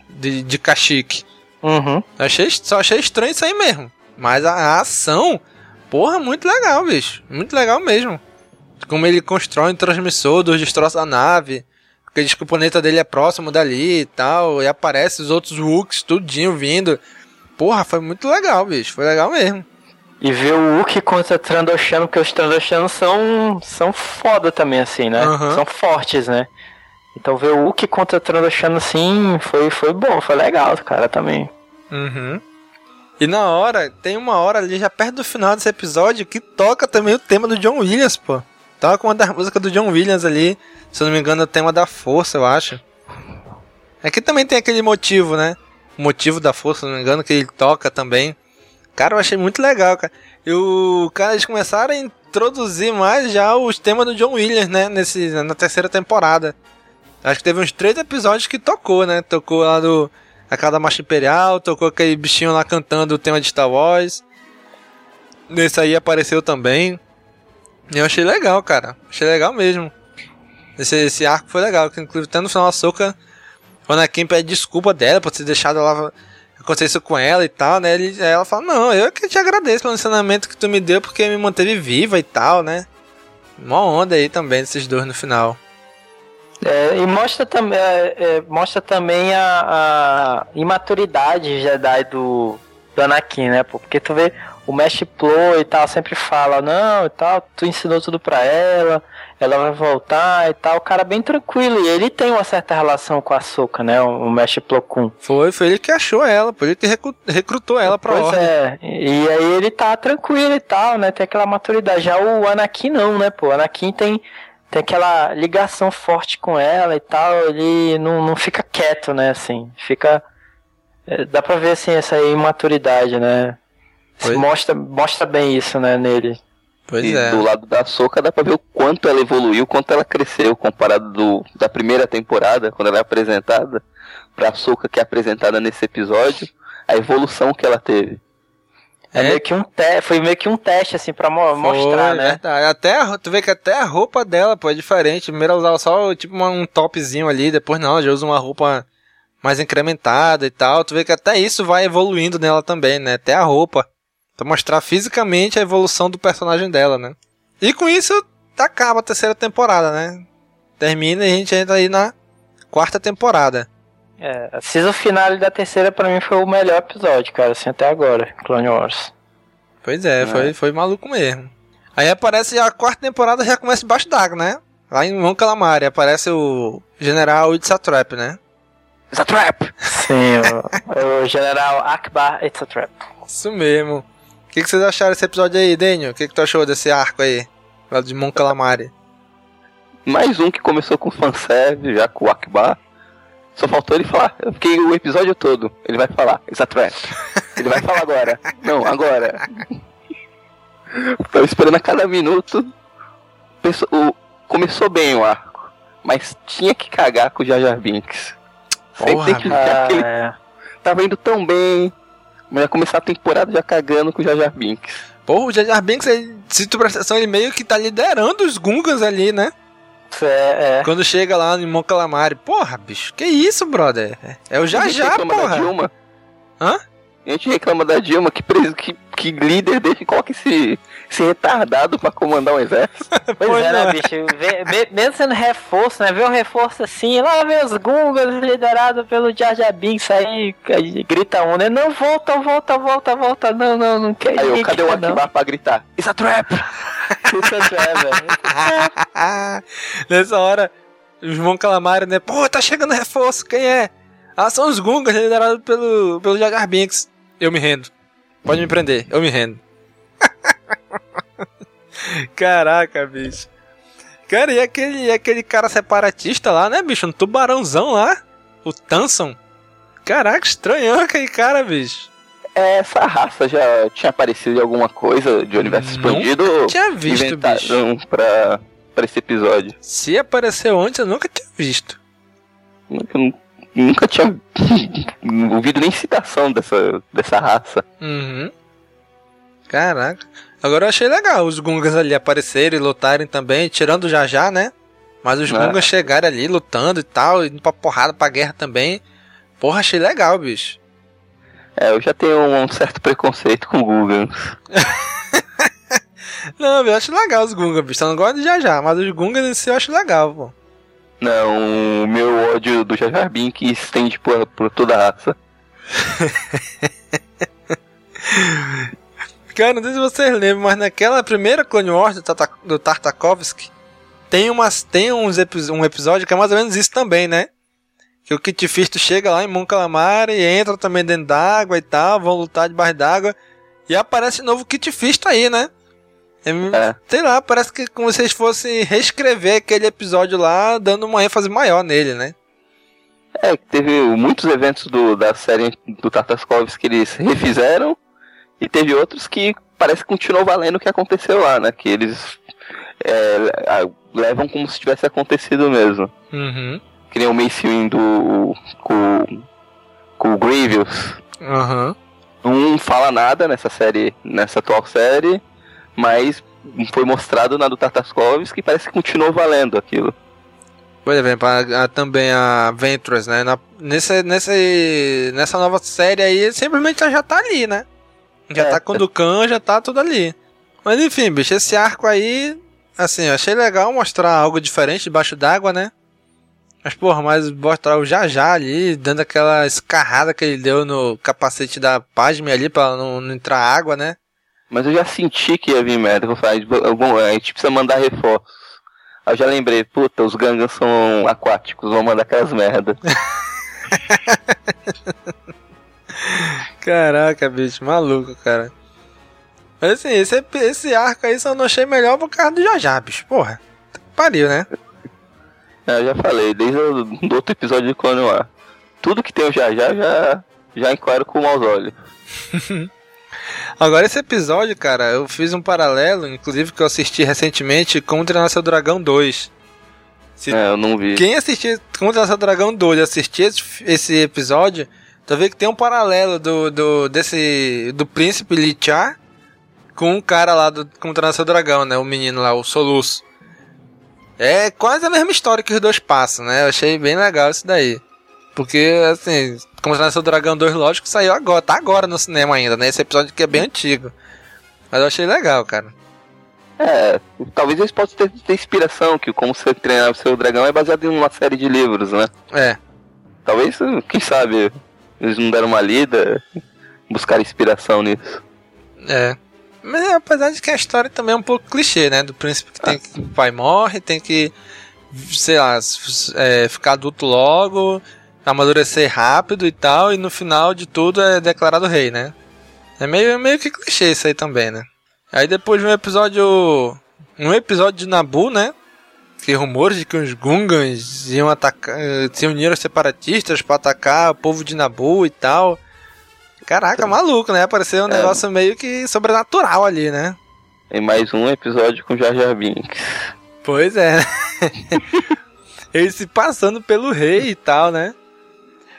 De, de Kashyyyk. Uhum. Achei, só achei estranho isso aí mesmo. Mas a, a ação, porra, muito legal, bicho. Muito legal mesmo. Como ele constrói um transmissor dos destroços da nave porque diz que o planeta dele é próximo dali e tal. E aparece os outros Wooks tudinho vindo. Porra, foi muito legal, bicho. Foi legal mesmo. E ver o Wookie contra Trandoshan, porque os Trandoshan são, são foda também, assim, né? Uhum. São fortes, né? Então ver o Wookie contra Trandoshan, assim, foi, foi bom, foi legal, cara, também. Uhum. E na hora, tem uma hora ali, já perto do final desse episódio, que toca também o tema do John Williams, pô. Toca uma das músicas do John Williams ali. Se eu não me engano, é o tema da força, eu acho. Aqui também tem aquele motivo, né? O motivo da força, se não me engano, que ele toca também. Cara, eu achei muito legal, cara. E o cara, eles começaram introduzir mais já os temas do John Williams, né? Nesse, na terceira temporada. Acho que teve uns três episódios que tocou, né? Tocou lá do A Cada Marcha Imperial, tocou aquele bichinho lá cantando o tema de Star Wars. Nesse aí apareceu também. Eu achei legal, cara. Achei legal mesmo. Esse, esse arco foi legal. Inclusive, até no final, a Soca, quando a Anakin pede desculpa dela por ter deixado ela acontecer isso com ela e tal, né? Ele, ela fala: Não, eu que te agradeço pelo ensinamento que tu me deu porque me manteve viva e tal, né? Uma onda aí também desses dois no final. É, e mostra, tam é, é, mostra também a, a imaturidade Jedi do, do Anakin, né? Porque tu vê o Mestre Plo e tal sempre fala, não, e tal, tu ensinou tudo pra ela, ela vai voltar e tal, o cara bem tranquilo, e ele tem uma certa relação com a Soca, né, o Mestre Plo Kun. Foi, foi ele que achou ela, foi ele que recrutou ela pra pois ordem. é, e aí ele tá tranquilo e tal, né, tem aquela maturidade, já o Anakin não, né, pô, o Anakin tem tem aquela ligação forte com ela e tal, ele não, não fica quieto, né, assim, fica... É, dá pra ver, assim, essa imaturidade, né, Mostra, mostra bem isso, né, nele. Pois e é. do lado da Soca dá pra ver o quanto ela evoluiu, o quanto ela cresceu comparado do, da primeira temporada, quando ela é apresentada, pra Soca que é apresentada nesse episódio, a evolução que ela teve. É, meio que um te foi meio que um teste, assim, pra mo Foi, mostrar, né? verdade. Até, a- tu vê que até a roupa dela, pô, é diferente. Primeiro ela usava só, tipo, uma- um topzinho ali, depois não, já usa uma roupa mais incrementada e tal. Tu vê que até isso vai evoluindo nela também, né? Até a roupa. Pra mostrar fisicamente a evolução do personagem dela, né? E com isso, acaba a terceira temporada, né? Termina e a gente entra aí na quarta temporada. É, a season finale da terceira pra mim foi o melhor episódio, cara, assim, até agora, Clone Wars. Pois é, Foi, foi maluco mesmo. Aí aparece a quarta temporada já começa embaixo d'água, né? Lá em Mon Calamari aparece o General It's a Trap, né? It's a Trap! Sim, o, o General Akbar It's a Trap. Isso mesmo. O que, que vocês acharam desse episódio aí, Daniel? O que, que tu achou desse arco aí? Lá de Mon Calamari. Mais um que começou com fanservice, já com o Akbar. Só faltou ele falar. Eu fiquei o episódio todo. Ele vai falar. It's a trap. Ele vai falar agora. Não, agora. Tava esperando a cada minuto. O- Começou bem o arco. Mas tinha que cagar com o Jar Jar Binks. Sempre Porra, tem que Ah, aquele- é. Tava indo tão bem. Mas ia começar a temporada já cagando com o Jar Jar Binks. Porra, o Jar Jar Binks, ele, se tu prestar atenção, ele meio que tá liderando os Gungans ali, né? É, é. Quando chega lá em Mon Calamari. Porra, bicho, que isso, brother? É- É o A Já gente Já, reclama da porra. Dilma. Hã? A gente reclama da Dilma, que, pres- que, que líder deixa, coloca esse, esse retardado pra comandar um exército. Pois Pois é, né, é. bicho? Vê- vê- mesmo sendo reforço, né? Vê o reforço assim, lá vem os Gungas liderado pelo Jar Jar Binks aí, grita um, né? Não, volta, volta, volta, volta. Não, não, não quer Aí eu, cadê o. Akibar pra gritar? It's a trap! Isso é, velho. Nessa hora, os Mon Calamari, né? Pô, tá chegando reforço, quem é? Ah, são os Gungas liderados pelo, pelo Jar Binks. Eu me rendo. Pode me prender, eu me rendo. Caraca, bicho. Cara, e aquele, e aquele cara separatista lá, né, bicho? Um tubarãozão lá. O Tanson. Caraca, estranhão aquele cara, bicho. Essa raça já tinha aparecido em alguma coisa de universo expandido? ou tinha visto, inventaram Pra, pra esse episódio. Se apareceu antes, eu nunca tinha visto. Nunca, nunca tinha ouvido nem citação dessa, dessa raça. Uhum. Caraca. Agora eu achei legal os Gungas ali aparecerem e lutarem também, tirando o Jajá, né? Mas os É. Gungas chegarem ali lutando e tal, indo pra porrada, pra guerra também. Porra, achei legal, bicho. É, eu já tenho um certo preconceito com Google. Não, eu acho legal os Gungas, bicho. Eu não gosto de Jajá, mas os Gungas em si eu acho legal, pô. Não, o meu ódio do Jar Jar Binks que estende por, por toda a raça. Cara, não sei se vocês lembram, mas naquela primeira Clone Wars do, Tata, do Tartakovsky, tem, umas, tem uns um episódio que é mais ou menos isso também, né? Que o Kit Fisto chega lá em Mon Calamari e entra também dentro d'água e tal, vão lutar debaixo d'água. E aparece novo Kit Fisto aí, né? É, É. Sei lá, parece que como se vocês fossem reescrever aquele episódio lá, dando uma ênfase maior nele, né? É, teve muitos eventos do, da série do Tartaskovs que eles refizeram. E teve outros que parece que continuou valendo o que aconteceu lá, né? Que eles é, levam como se tivesse acontecido mesmo. Uhum. Que nem o Mace Windu com, com o Grievous. Aham. Não fala nada nessa série, nessa atual série, mas foi mostrado na do Tartaskovs que parece que continuou valendo aquilo. Por exemplo, a, a, também a Ventress, né? Na, nessa, nessa, nessa nova série aí, simplesmente ela já tá ali, né? Já É. tá com o Dukan, já tá tudo ali. Mas enfim, bicho, esse arco aí, assim, eu achei legal mostrar algo diferente debaixo d'água, né? Mas, porra, mas mostrar o Jajá ali, dando aquela escarrada que ele deu no capacete da Pasme ali pra não, não entrar água, né? Mas eu já senti que ia vir merda. Eu falei, "Ah, bom, a gente precisa mandar reforços. Aí eu já lembrei, puta, os Gangans são aquáticos, vão mandar aquelas merda. Caraca, bicho, maluco, cara. Mas assim, esse, esse arco aí só não achei melhor por causa do Jajá, bicho. Porra, pariu, né? É, eu já falei, desde o outro episódio de Clone War. Tudo que tem o já já, já, enquadro com maus olhos. Agora, esse episódio, cara, eu fiz um paralelo, inclusive que eu assisti recentemente com o Treinar Seu Dragão 2. Se É, eu não vi. quem assistir o Treinar Seu Dragão 2 e assistir esse, esse episódio, tu vê que tem um paralelo do, do, desse, do príncipe Lichar com o cara lá do com o Seu Dragão, né? O menino lá, o Soluço. É quase a mesma história que os dois passam, né? Eu achei bem legal isso daí. Porque, assim, como Seu Dragão 2, lógico, saiu agora, tá agora no cinema ainda, né? Esse episódio aqui é bem antigo. Mas eu achei legal, cara. É, talvez eles possam ter, ter inspiração, que como você treinar o seu dragão é baseado em uma série de livros, né? É. Talvez, quem sabe, eles não deram uma lida, buscar inspiração nisso. É. Mas é, apesar de que a história também é um pouco clichê, né? Do príncipe que tem que. O pai morre, tem que. Sei lá, é, ficar adulto logo, amadurecer rápido e tal, e no final de tudo é declarado rei, né? É meio, meio que clichê isso aí também, né? Aí depois de um episódio. Um episódio de Nabu, né? Que rumores de que os Gungans iam atacar. eh, se uniram aos separatistas pra atacar o povo de Nabu e tal. Caraca, maluco, né? Apareceu um É. negócio meio que sobrenatural ali, né? Em mais um episódio com Jar Jar Binks. Pois é. Ele se passando pelo rei e tal, né?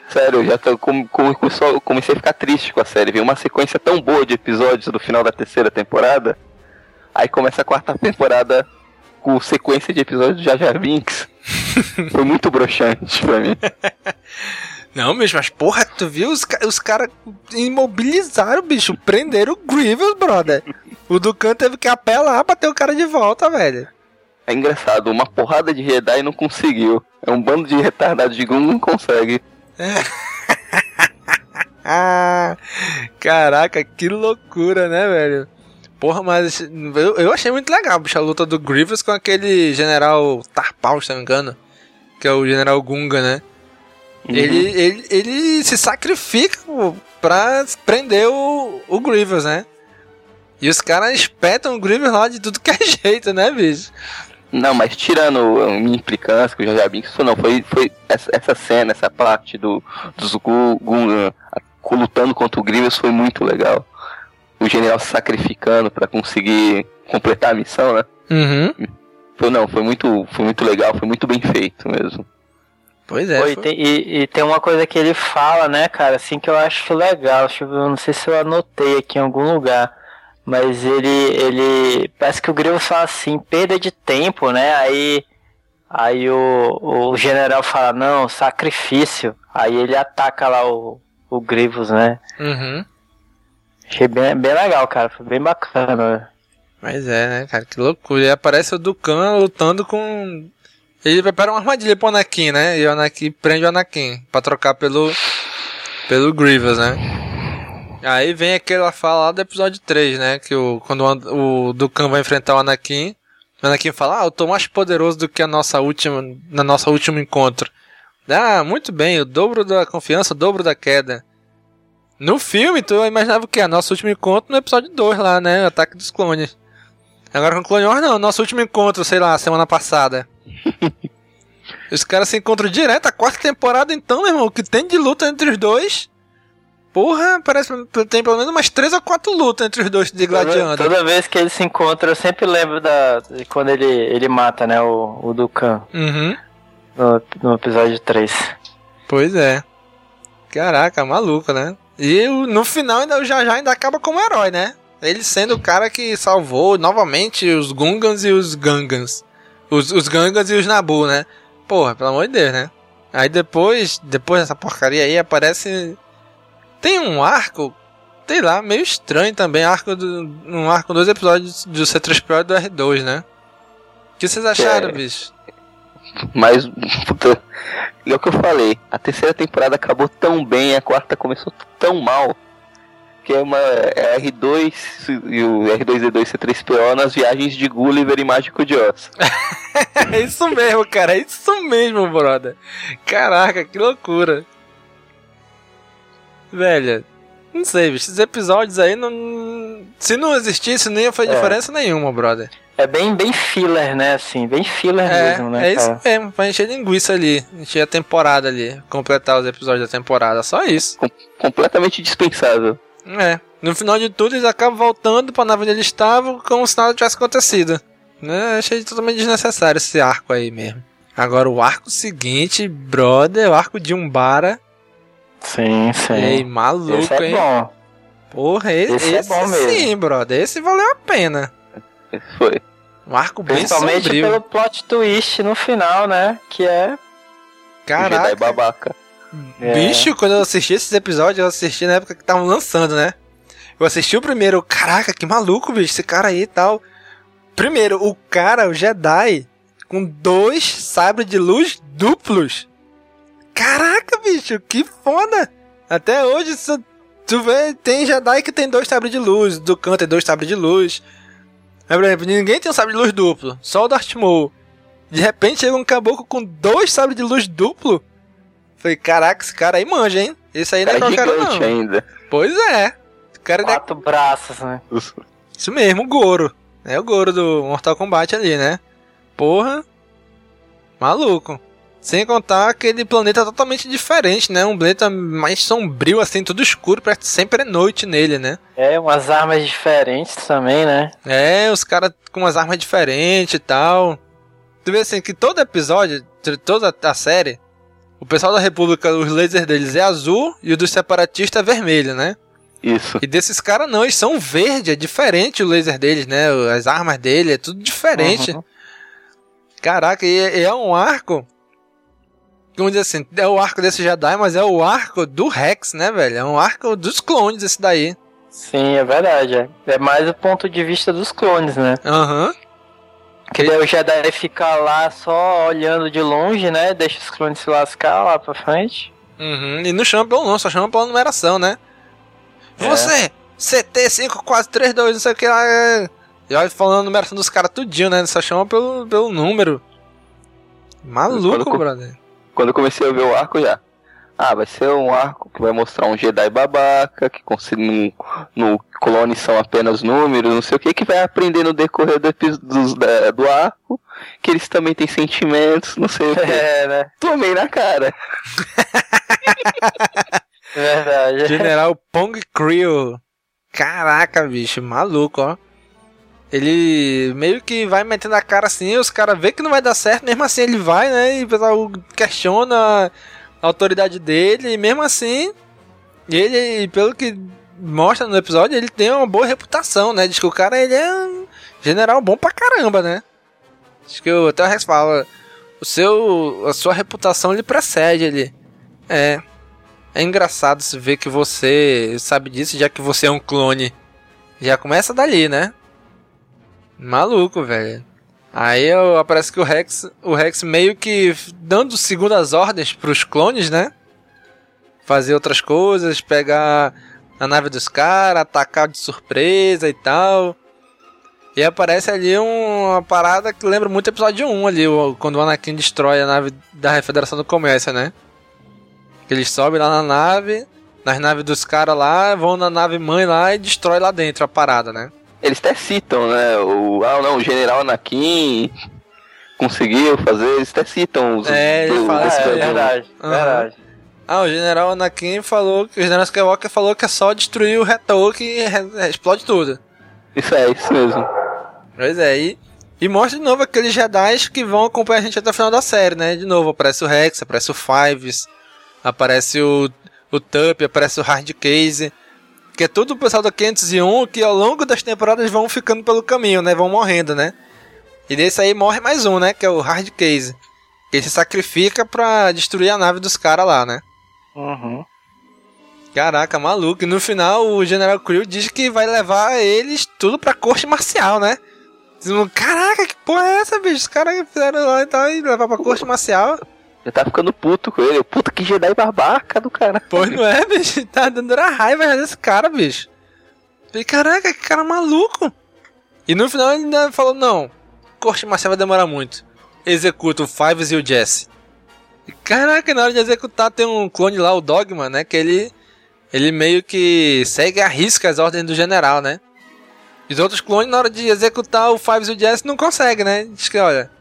Sério, eu já tô, com, com, com- só- comecei a ficar triste com a série. Veio uma sequência tão boa de episódios do final da terceira temporada. Aí começa a quarta temporada com sequência de episódios do Jar Jar Binks. Foi muito broxante pra mim. Não, bicho, mas porra, tu viu? Os, os caras imobilizaram, bicho. Prenderam o Grievous, brother. O Dukan teve que apelar pra ter o cara de volta, velho. É engraçado, uma porrada de Jedi não conseguiu. É um bando de retardados de Gun não consegue. Ah, caraca, que loucura, né, velho? Porra, mas eu, eu achei muito legal, bicho, a luta do Grievous com aquele general Tarpal, se não me engano. Que é o general Gunga, né? Ele, ele, ele se sacrifica pra prender o, o Grievous, né? E os caras espetam o Grievous lá de tudo que é jeito, né, bicho? Não, mas tirando a minha implicância com o Jar Binks, isso não, foi, foi essa, essa cena, essa parte do, dos Gu- Gungan lutando contra o Grievous foi muito legal. O general se sacrificando pra conseguir completar a missão, né? Uhum. Foi, não, foi muito, foi muito legal, foi muito bem feito mesmo. Pois é. E, tem, e- e tem uma coisa que ele fala, né, cara, assim que eu acho legal. Deixa eu não sei se eu anotei aqui em algum lugar. Mas ele. ele. Parece que o Grievous fala assim, perda de tempo, né? Aí. Aí o, o general fala, não, sacrifício. Aí ele ataca lá o, o Grievous, né? Uhum. Achei bem, bem legal, cara. Foi bem bacana. Mas é, né, cara, que loucura. E aparece o Dukan lutando com. Ele prepara uma armadilha pro Anakin, né? E o Anakin prende o Anakin pra trocar pelo. pelo Grievous, né? Aí vem aquela fala lá do episódio 3, né? Que o, quando o, o Dukan vai enfrentar o Anakin, o Anakin fala: Ah, eu tô mais poderoso do que a nossa última. na nossa último encontro. Ah, muito bem, o dobro da confiança, o dobro da queda. No filme, tu imaginava o que? Nosso último encontro no episódio 2 lá, né? Ataque dos Clones. Agora com o Clone Wars, não. Nosso último encontro, sei lá, semana passada. os caras se encontram direto. A quarta temporada, então, meu irmão, o que tem de luta entre os dois. Porra, parece que tem pelo menos umas três ou quatro lutas entre os dois de gladiando. Toda, toda vez que eles se encontram, eu sempre lembro da de quando ele, ele mata, né, o, o Dukan. Uhum. No, no episódio 3. Pois é. Caraca, maluco, né? E no final ainda o Jajá ainda acaba como herói, né? Ele sendo o cara que salvou novamente os Gungans e os Gangans. Os, os Gangans e os Nabu, né? Porra, pelo amor de Deus, né? Aí depois, depois dessa porcaria aí, aparece. Tem um arco, sei lá, meio estranho também. Arco do, um arco, dois episódios do C3PO e do R2, né? O que vocês acharam, É. bicho? Mas, puta, é o que eu falei, a terceira temporada acabou tão bem, a quarta começou tão mal, que é uma é R2 e o R2D2 C3PO nas viagens de Gulliver e Mágico de Oz. É isso mesmo, cara. É isso mesmo, brother. Caraca, que loucura. Velho, não sei, bicho. Esses episódios aí não. Se não existisse, não ia fazer É. diferença nenhuma, brother. É bem, bem filler, né, assim, bem filler É, mesmo, né, é isso cara? mesmo, pra encher linguiça ali. Encher a temporada ali. Completar os episódios da temporada. Só isso. Completamente dispensável. É. No final de tudo, eles acabam voltando pra nave onde eles estavam, como se nada tivesse acontecido. Né? Achei totalmente desnecessário esse arco aí mesmo. Agora, o arco seguinte, brother, o arco de Umbara. Sim, sim. Ei, maluco, Esse é hein? bom. Porra, esse, Esse é bom mesmo. sim, brother. Esse valeu a pena. Foi. Um arco bem Principalmente sombrio. pelo plot twist no final, né, que é... Caraca. Babaca. é, Bicho, quando eu assisti esses episódios, eu assisti na época que estavam lançando, né? Eu assisti o primeiro, caraca, que maluco, bicho, esse cara aí e tal. Primeiro, o cara, o Jedi, com dois sabres de luz duplos. Caraca, bicho, que foda! Até hoje, tu vê, tem Jedi que tem dois sabres de luz, do canto tem dois sabres de luz. Mas, por exemplo, ninguém tem um sabre de luz duplo, só o Darth Maul. De repente chega um caboclo com dois sabres de luz duplo. Falei, caraca, esse cara aí manja, hein? Esse aí não é É qualquer um, gigante não. ainda. Pois é. O cara é Quatro braços, né? isso mesmo, o Goro. É o Goro do Mortal Kombat ali, né? Porra. Maluco. Sem contar aquele planeta totalmente diferente, né? Um planeta mais sombrio, assim, tudo escuro, parece sempre é noite nele, né? É, umas armas diferentes também, né? É, os caras com umas armas diferentes e tal. Tu vê assim que todo episódio, toda a série, o pessoal da República, os lasers deles é azul e o dos separatistas é vermelho, né? Isso. E desses caras não, eles são verde, é diferente o laser deles, né? As armas dele, é tudo diferente. Uhum. Caraca, e é, e é um arco. Vamos dizer assim, é o arco desse Jedi, mas é o arco do Rex, né, velho? É um arco dos clones esse daí. Sim, é verdade. É, é mais o ponto de vista dos clones, né? Aham. Que daí o Jedi fica lá só olhando de longe, né? Deixa os clones se lascar lá pra frente. Uhum. E não chama pelo nome, só chama pela numeração, né? É. Você, CT5432, não sei o que lá. é. E olha falando a numeração dos caras tudinho, né? Só chama pelo, pelo número. Maluco, brother. Quando eu comecei a ver o arco já. Ah, vai ser um arco que vai mostrar um Jedi babaca, que no, no clone são apenas números, não sei o que, que vai aprender no decorrer do, da- do arco, que eles também têm sentimentos, não sei o que. É, né? Tomei na cara. É verdade. General Pong Creel. Caraca, bicho, maluco, ó. Ele meio que vai metendo a cara assim, os caras vê que não vai dar certo, mesmo assim ele vai, né? E o pessoal questiona a autoridade dele, e mesmo assim, ele, pelo que mostra no episódio, ele tem uma boa reputação, né? Diz que o cara ele é um general bom pra caramba, né? Diz que o até o Rex fala, o seu, a sua reputação lhe precede ele. É. É engraçado se ver que você sabe disso, já que você é um clone. Já começa dali, né? Maluco, velho. Aí eu- parece que o Rex, o Rex meio que dando segundas ordens pros clones, né? Fazer outras coisas, pegar a nave dos caras, atacar de surpresa e tal. E aparece ali um- uma parada que lembra muito o episódio 1 ali, quando o Anakin destrói a nave da Federação do Comércio, né? Eles sobem lá na nave, nas naves dos caras lá, vão na nave mãe lá e destrói lá dentro a parada, né? Eles até citam, né? O, ah, não, o general Anakin conseguiu fazer, eles até citam os. É, ele os- fala os- isso É mesmo. verdade, Aham. verdade. Ah, o General Anakin falou que o General Skywalker falou que é só destruir o retor que re- explode tudo. Isso é, isso mesmo. Pois é, e, e mostra de novo aqueles Jedi que vão acompanhar a gente até o final da série, né? De novo, aparece o Rex, aparece o Fives, aparece o, o Tup, aparece o Hard Case. Que é tudo o pessoal da 501 que ao longo das temporadas vão ficando pelo caminho, né? Vão morrendo, né? E desse aí morre mais um, né? Que é o Hard Case. Que ele se sacrifica pra destruir a nave dos caras lá, né? Uhum. Caraca, maluco. E no final o General Krill diz que vai levar eles tudo pra corte marcial, né? Dizendo, Caraca, que porra é essa, bicho? Os caras fizeram lá e tal e levar pra corte marcial. Já tá ficando puto com ele. Puta que Jedi babaca do cara. Pois não é, bicho? Tá dando a raiva desse cara, bicho. Falei, caraca, que cara maluco. E no final ele ainda falou, não, corte marcial vai demorar muito. Executa o Fives e o Jesse. E, Caraca, na hora de executar tem um clone lá, o Dogma, né? Que ele, ele meio que segue a risca as ordens do general, né? Os outros clones, na hora de executar o Fives e o Jesse, não consegue, né? Diz que, olha,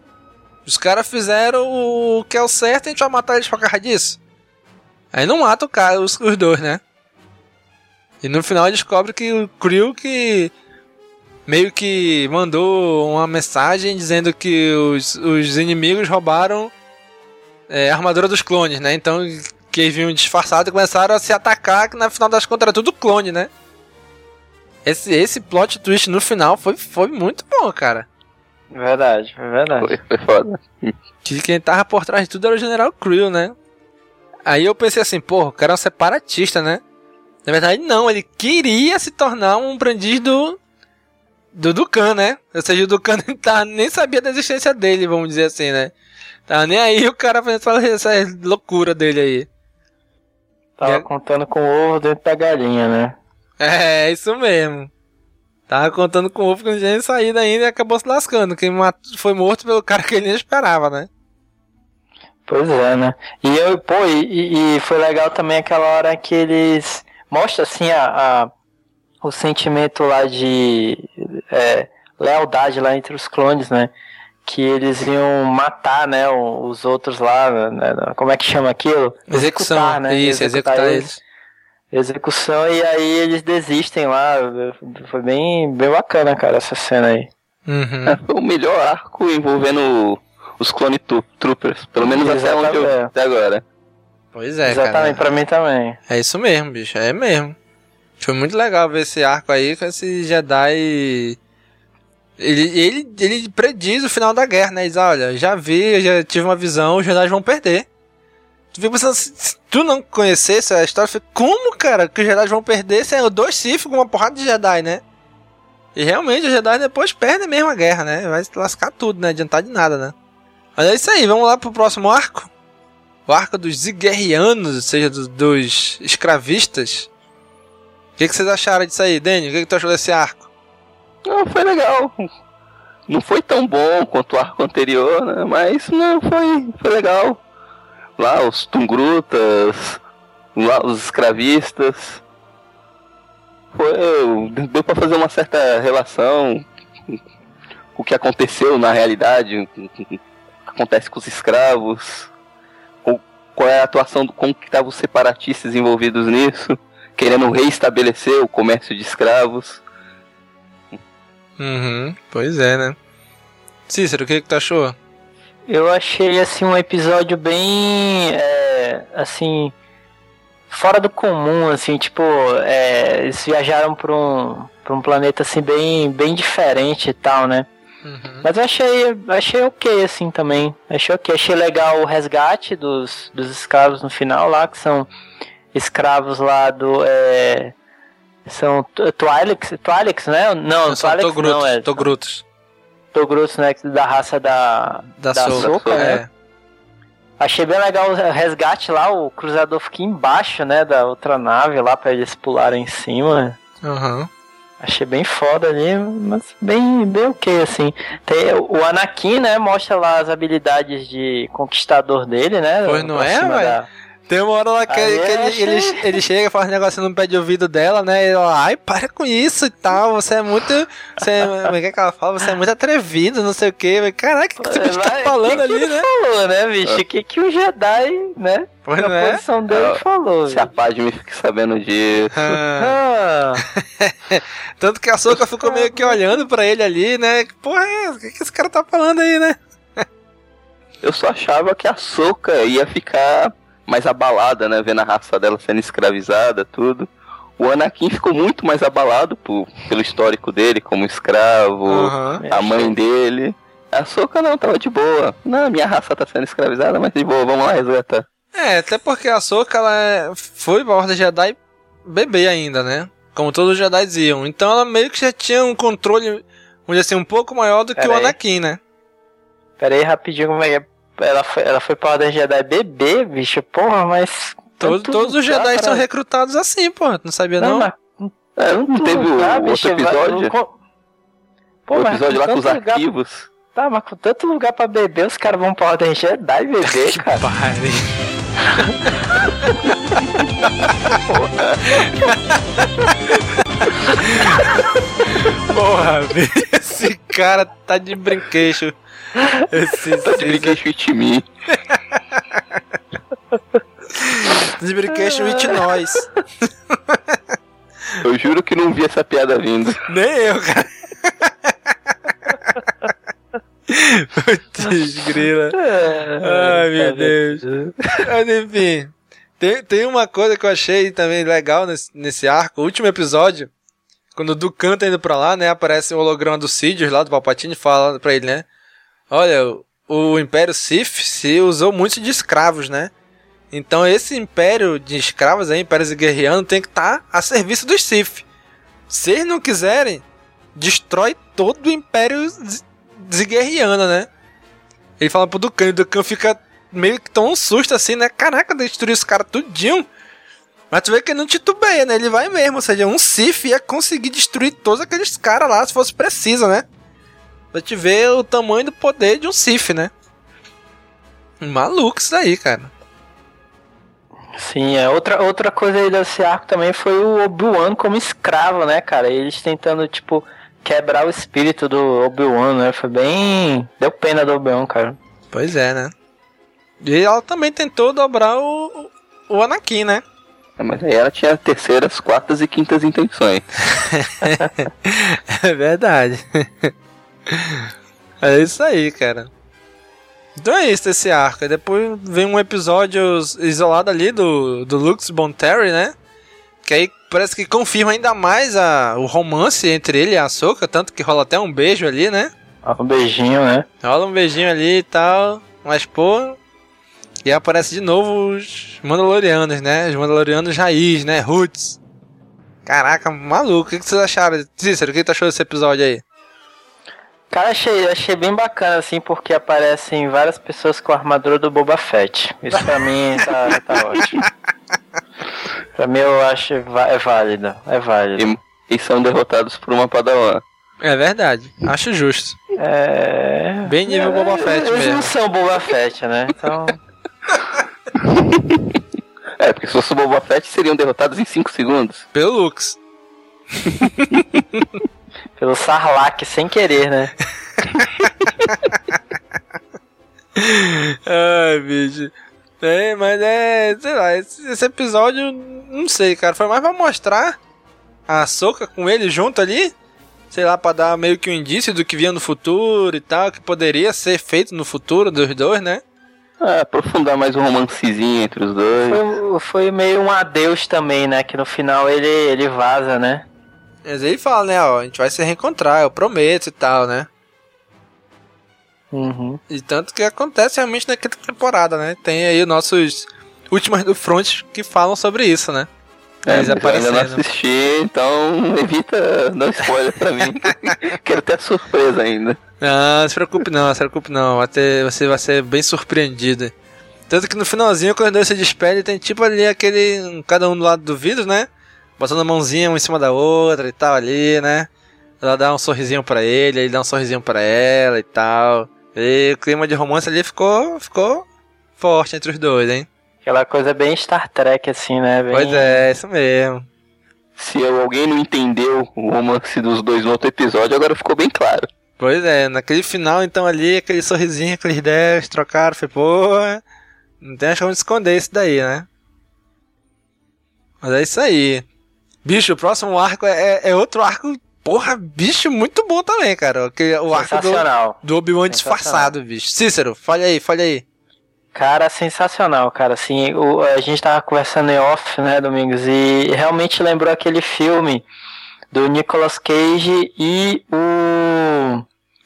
os caras fizeram o que é o certo e a gente vai matar eles por causa disso. Aí não mata o cara, os, os dois, né? E no final descobre que o Krill que meio que mandou uma mensagem dizendo que os, os inimigos roubaram é, a armadura dos clones, né? Então que eles vinham disfarçados e começaram a se atacar, que na final das contas era tudo clone, né? Esse, esse plot twist no final foi, foi muito bom, cara. Verdade, é verdade. Foi, foi foda. Que quem tava por trás de tudo era o General Krill, né? Aí eu pensei assim, porra, o cara é um separatista, né? Na verdade, não, ele queria se tornar um aprendiz do. do Dukan, né? Ou seja, o Dukan nem, tá, nem sabia da existência dele, vamos dizer assim, né? Tava nem aí o cara fazendo essa, loucura dele aí. Tava É. contando com o ovo dentro da galinha, né? É, isso mesmo. Tava contando com o ovo que não tinha nem saído ainda e acabou se lascando. Quem foi morto pelo cara que ele nem esperava, né? Pois é, né? E eu, pô, e, e foi legal também aquela hora que eles mostram assim a, a- o sentimento lá de é, lealdade lá entre os clones, né? Que eles iam matar, né, os outros lá, né? como é que chama aquilo? Execução, Executar, né? isso, executar eles. Execução e aí eles desistem lá. Foi bem, bem bacana, cara, essa cena aí. Uhum. É, foi o melhor arco envolvendo os Clone tu- Troopers. Pelo menos até onde eu até agora. Pois é, Exatamente, cara. pra mim também. É isso mesmo, bicho. É mesmo. Foi muito legal ver esse arco aí com esse Jedi. Ele, ele, ele prediz o final da guerra, né? Ele diz, olha, já vi, já tive uma visão, os Jedi vão perder. Tu fica pensando, se, se tu não conhecesse a história, fica, como, cara, que os Jedi vão perder sendo dois Sith com uma porrada de Jedi, né? E realmente os Jedi depois perdem mesmo a guerra, né? Vai se lascar tudo, né? Adiantar de nada, né? Mas é isso aí, vamos lá pro próximo arco. O arco dos Ziguerrianos, ou seja, do- dos escravistas. O que, que vocês acharam disso aí, Dani? O que, que tu achou desse arco? Não, foi legal. Não foi tão bom quanto o arco anterior, né? Mas não, foi, foi legal. Lá os Tungrutas, lá os escravistas. Foi, deu pra fazer uma certa relação o que aconteceu na realidade, acontece com os escravos, qual é a atuação, do, como que estavam os separatistas envolvidos nisso, querendo reestabelecer o comércio de escravos. Uhum, pois é, né? Cícero, o que, que tu achou? Eu achei assim um episódio bem é, assim fora do comum, assim, tipo, é, eles viajaram para um para um planeta assim bem bem diferente e tal, né? Mas eu achei achei ok assim também. Achei ok, achei legal o resgate dos, dos escravos no final lá, que são escravos lá do é, são Twi'leks, Twi'leks, né? Não, são Twi'leks Togrutos, não, é Togrutos. Togrutos, né? Da raça da, Da, da Soca, Ahsoka, né? é. Achei bem legal o resgate lá, o cruzador fica embaixo, né, da outra nave lá pra eles pularem em cima. Aham. Achei bem foda ali, mas bem, bem ok, assim. Tem, o Anakin, né, mostra lá as habilidades de conquistador dele, né? Pois não é, velho? da- Tem uma hora lá que, Aí que ele, ele, ele chega, faz um negócio no pé de ouvido dela, né? E ela, ai, para com isso e tal, você é muito. Você, é- como é que é que ela fala? Você é muito atrevido, não sei o quê. Caraca, o que tu tá falando que que ali, ele né? falou, né, bicho? O que, que o Jedi, né? Pois na não é? posição dele Ah, falou. Se a Padme fique sabendo disso. Ah. Ah, Tanto que a Soca ficou meio que olhando pra ele ali, né? Que porra é? O que, que esse cara tá falando aí, né? Eu só achava que a Soca ia ficar mais abalada, né? Vendo a raça dela sendo escravizada, tudo. O Anakin ficou muito mais abalado por, pelo histórico dele como escravo, Aham. a mãe dele. A Soca não, tava de boa. Não, minha raça tá sendo escravizada, mas de boa, vamos lá resgatar. É, até porque a Soca ela é- foi pra Ordem Jedi bebê ainda, né? Como todos os Jedi diziam. Então ela meio que já tinha um controle, vamos dizer assim, um pouco maior do que Pera o aí. Anakin, né? pera aí, rapidinho, como é que é? Ela foi, ela foi pra Ordem Jedi bebê, bicho, porra, mas... Todo- todos os Jedi pra- são recrutados assim. Tu não sabia não? Não, mas... É, não tanto teve o lugar, outro bicho, vai- episódio? com- Pô, o mas episódio lá com os tanto lugar- arquivos. Tá, mas com tanto lugar pra beber, os caras vão pra Ordem Jedi beber, cara. Pare. Porra, esse cara tá de brinquedo. Esse, Tá de brinquedo with me. de brinquedo with nós. Eu juro que não vi essa piada vindo. Nem eu, cara. Putz, grila. Ai, meu Deus. Mas enfim, tem, tem uma coisa que eu achei também legal nesse, nesse arco. O último episódio, quando o Dukan tá indo pra lá, né? Aparece o holograma do Sidious lá, do Palpatine, fala pra ele, né? Olha, o, Império Sith se usou muito de escravos, né? Então esse Império de escravos aí, Império Guerreano, tem que estar a serviço dos Sith. Se eles não quiserem, destrói todo o Império Ziguerriano, né? Ele fala pro Dukan, e o Dukan fica meio que tão um susto assim, né? Caraca, destruiu os caras tudinho. Mas tu vê que ele não titubeia, né? Ele vai mesmo, ou seja, um Sith ia conseguir destruir todos aqueles caras lá se fosse preciso, né? Pra te ver o tamanho do poder de um Sith, né? Maluco isso daí, cara. Sim, é. Outra, outra coisa aí desse arco também foi o Obi-Wan como escravo, né, cara? Eles tentando, tipo, quebrar o espírito do Obi-Wan, né? Foi bem. Deu pena do Obi-Wan, cara. Pois é, né? E ela também tentou dobrar o, o Anakin, né? É, Mas aí ela tinha terceiras, quartas e quintas intenções. É verdade. É isso aí, cara. Então é isso esse arco. E depois vem um episódio isolado ali do, do Lux Bonterry, né? Que aí parece que confirma ainda mais a, o romance entre ele e a Ahsoka, tanto que rola até um beijo ali, né? Um beijinho, né? Rola um beijinho ali e tal. Mas, pô. E aparece de novo os Mandalorianos, né? Os Mandalorianos raiz, né? Roots. Caraca, maluco. O que que vocês acharam? Cícero, o que tu achou desse episódio aí? Cara, achei, achei bem bacana, assim, porque aparecem várias pessoas com a armadura do Boba Fett. Isso pra mim tá, tá ótimo. Pra mim eu acho é válido, é válido. E, e são derrotados por uma padawan. É verdade. Acho justo. É. Bem nível Boba Fett Eles não mesmo. são Boba Fett, né? Então. É, porque se fosse o Boba Fett seriam derrotados em 5 segundos. Pelo Lux. Pelo Sarlacc sem querer, né? Ai, bicho. É, mas é. Sei lá, esse, esse episódio, não sei, cara. Foi mais pra mostrar a Soca com ele junto ali. Sei lá, pra dar meio que um indício do que vinha no futuro e tal, que poderia ser feito no futuro dos dois, né? Ah, aprofundar mais um romancezinho entre os dois. Foi, foi meio um adeus também, né? Que no final ele, ele vaza, né? Mas ele fala, né, ó, a gente vai se reencontrar, eu prometo e tal, né? Uhum. E tanto que acontece realmente naquela temporada, né? Tem aí os nossos últimas do front que falam sobre isso, né? É, Eles mas eu ainda não aparecendo. assisti, então evita dar spoiler pra mim. Quero ter a surpresa ainda. Não, não se preocupe não, não se preocupe não. Vai ter- você vai ser bem surpreendido. Tanto que no finalzinho, quando os dois se despedem, tem tipo ali aquele. Cada um do lado do vidro, né? Botando a mãozinha uma em cima da outra e tal ali, né? Ela dá um sorrisinho pra ele, ele dá um sorrisinho pra ela e tal. E o clima de romance ali ficou, ficou forte entre os dois, hein? Aquela coisa bem Star Trek, assim, né? Bem... Pois é, isso mesmo. Se alguém não entendeu o romance dos dois no outro episódio, agora ficou bem claro. Pois é, naquele final, então, ali, aquele sorrisinho, aqueles 10 trocaram, foi, porra. Não tem como esconder isso daí, né? Mas é isso aí. Bicho, o próximo arco é, é outro arco, porra, bicho, muito bom também, cara. Que, o arco do, do Obi-Wan disfarçado, bicho. Cícero, fale aí, fale aí. Cara, sensacional, cara. Assim, o, a gente tava conversando em off, né, Domingos, e realmente lembrou aquele filme do Nicolas Cage e o.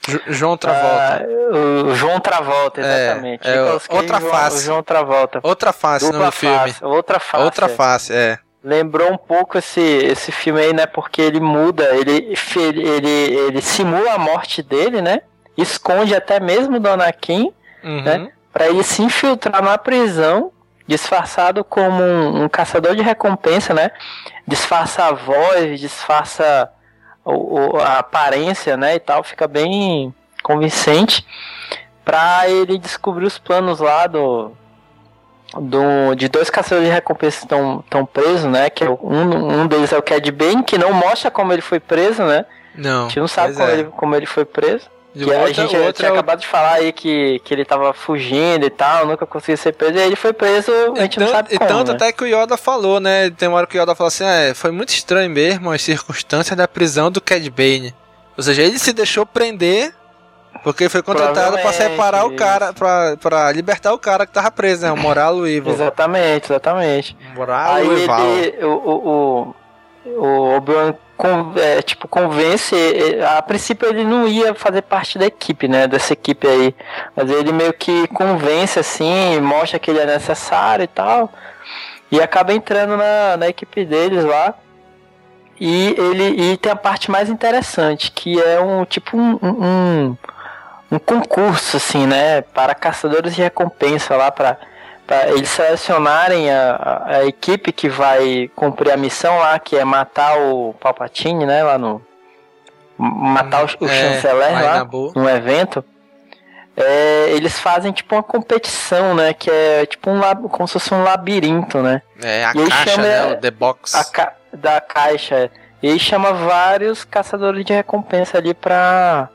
J- João Travolta. Ah, o João Travolta, exatamente. é, Nicolas Cage outra João- face. o João Travolta. Outra face Dupla no filme. face, outra face. Outra face, é. Lembrou um pouco esse, esse filme aí, né? Porque ele muda, ele, ele, ele, simula a morte dele, né? Esconde até mesmo do Anakin, Uhum. né? Pra ele se infiltrar na prisão, disfarçado como um, um caçador de recompensa, né? Disfarça a voz, disfarça o, o- a aparência, né? E tal, fica bem convincente pra ele descobrir os planos lá do, do, de dois caçadores de recompensa que estão presos, né? Que é um, um deles é o Cad Bane, que não mostra como ele foi preso, né? Não. A gente não sabe como, é. ele, como ele foi preso. E Que o a gente o já outro tinha é acabado de falar aí que, que ele tava fugindo e tal, nunca conseguiu ser preso, e aí ele foi preso, a gente não Tanto- sabe e como, tanto né? até que o Yoda falou, né? Tem uma hora que o Yoda falou assim: é, foi muito estranho mesmo as circunstâncias da prisão do Cad Bane. Ou seja, ele se deixou prender porque foi contratado pra Provavelmente, separar o cara, pra, pra libertar o cara que tava preso, né? O Moral o Evil. Exatamente, exatamente. Moral Aí o Eval. ele, o, o, o, o Obi-Wan con- é, tipo, convence, é, a princípio ele não ia fazer parte da equipe, né, dessa equipe aí, mas ele meio que convence assim, mostra que ele é necessário e tal, e acaba entrando na, na equipe deles lá, e ele e tem a parte mais interessante, que é um tipo um, um, um- concurso assim, né, para caçadores de recompensa lá para para eles selecionarem a, a, equipe que vai cumprir a missão lá, que é matar o Palpatine, né, lá no matar o, o É, chanceler lá no evento. É, eles fazem tipo uma competição, né, que é tipo um lab, como se fosse um labirinto, né? É, a E caixa, né? O The Box. ca- da caixa. E aí chama vários caçadores de recompensa ali pra,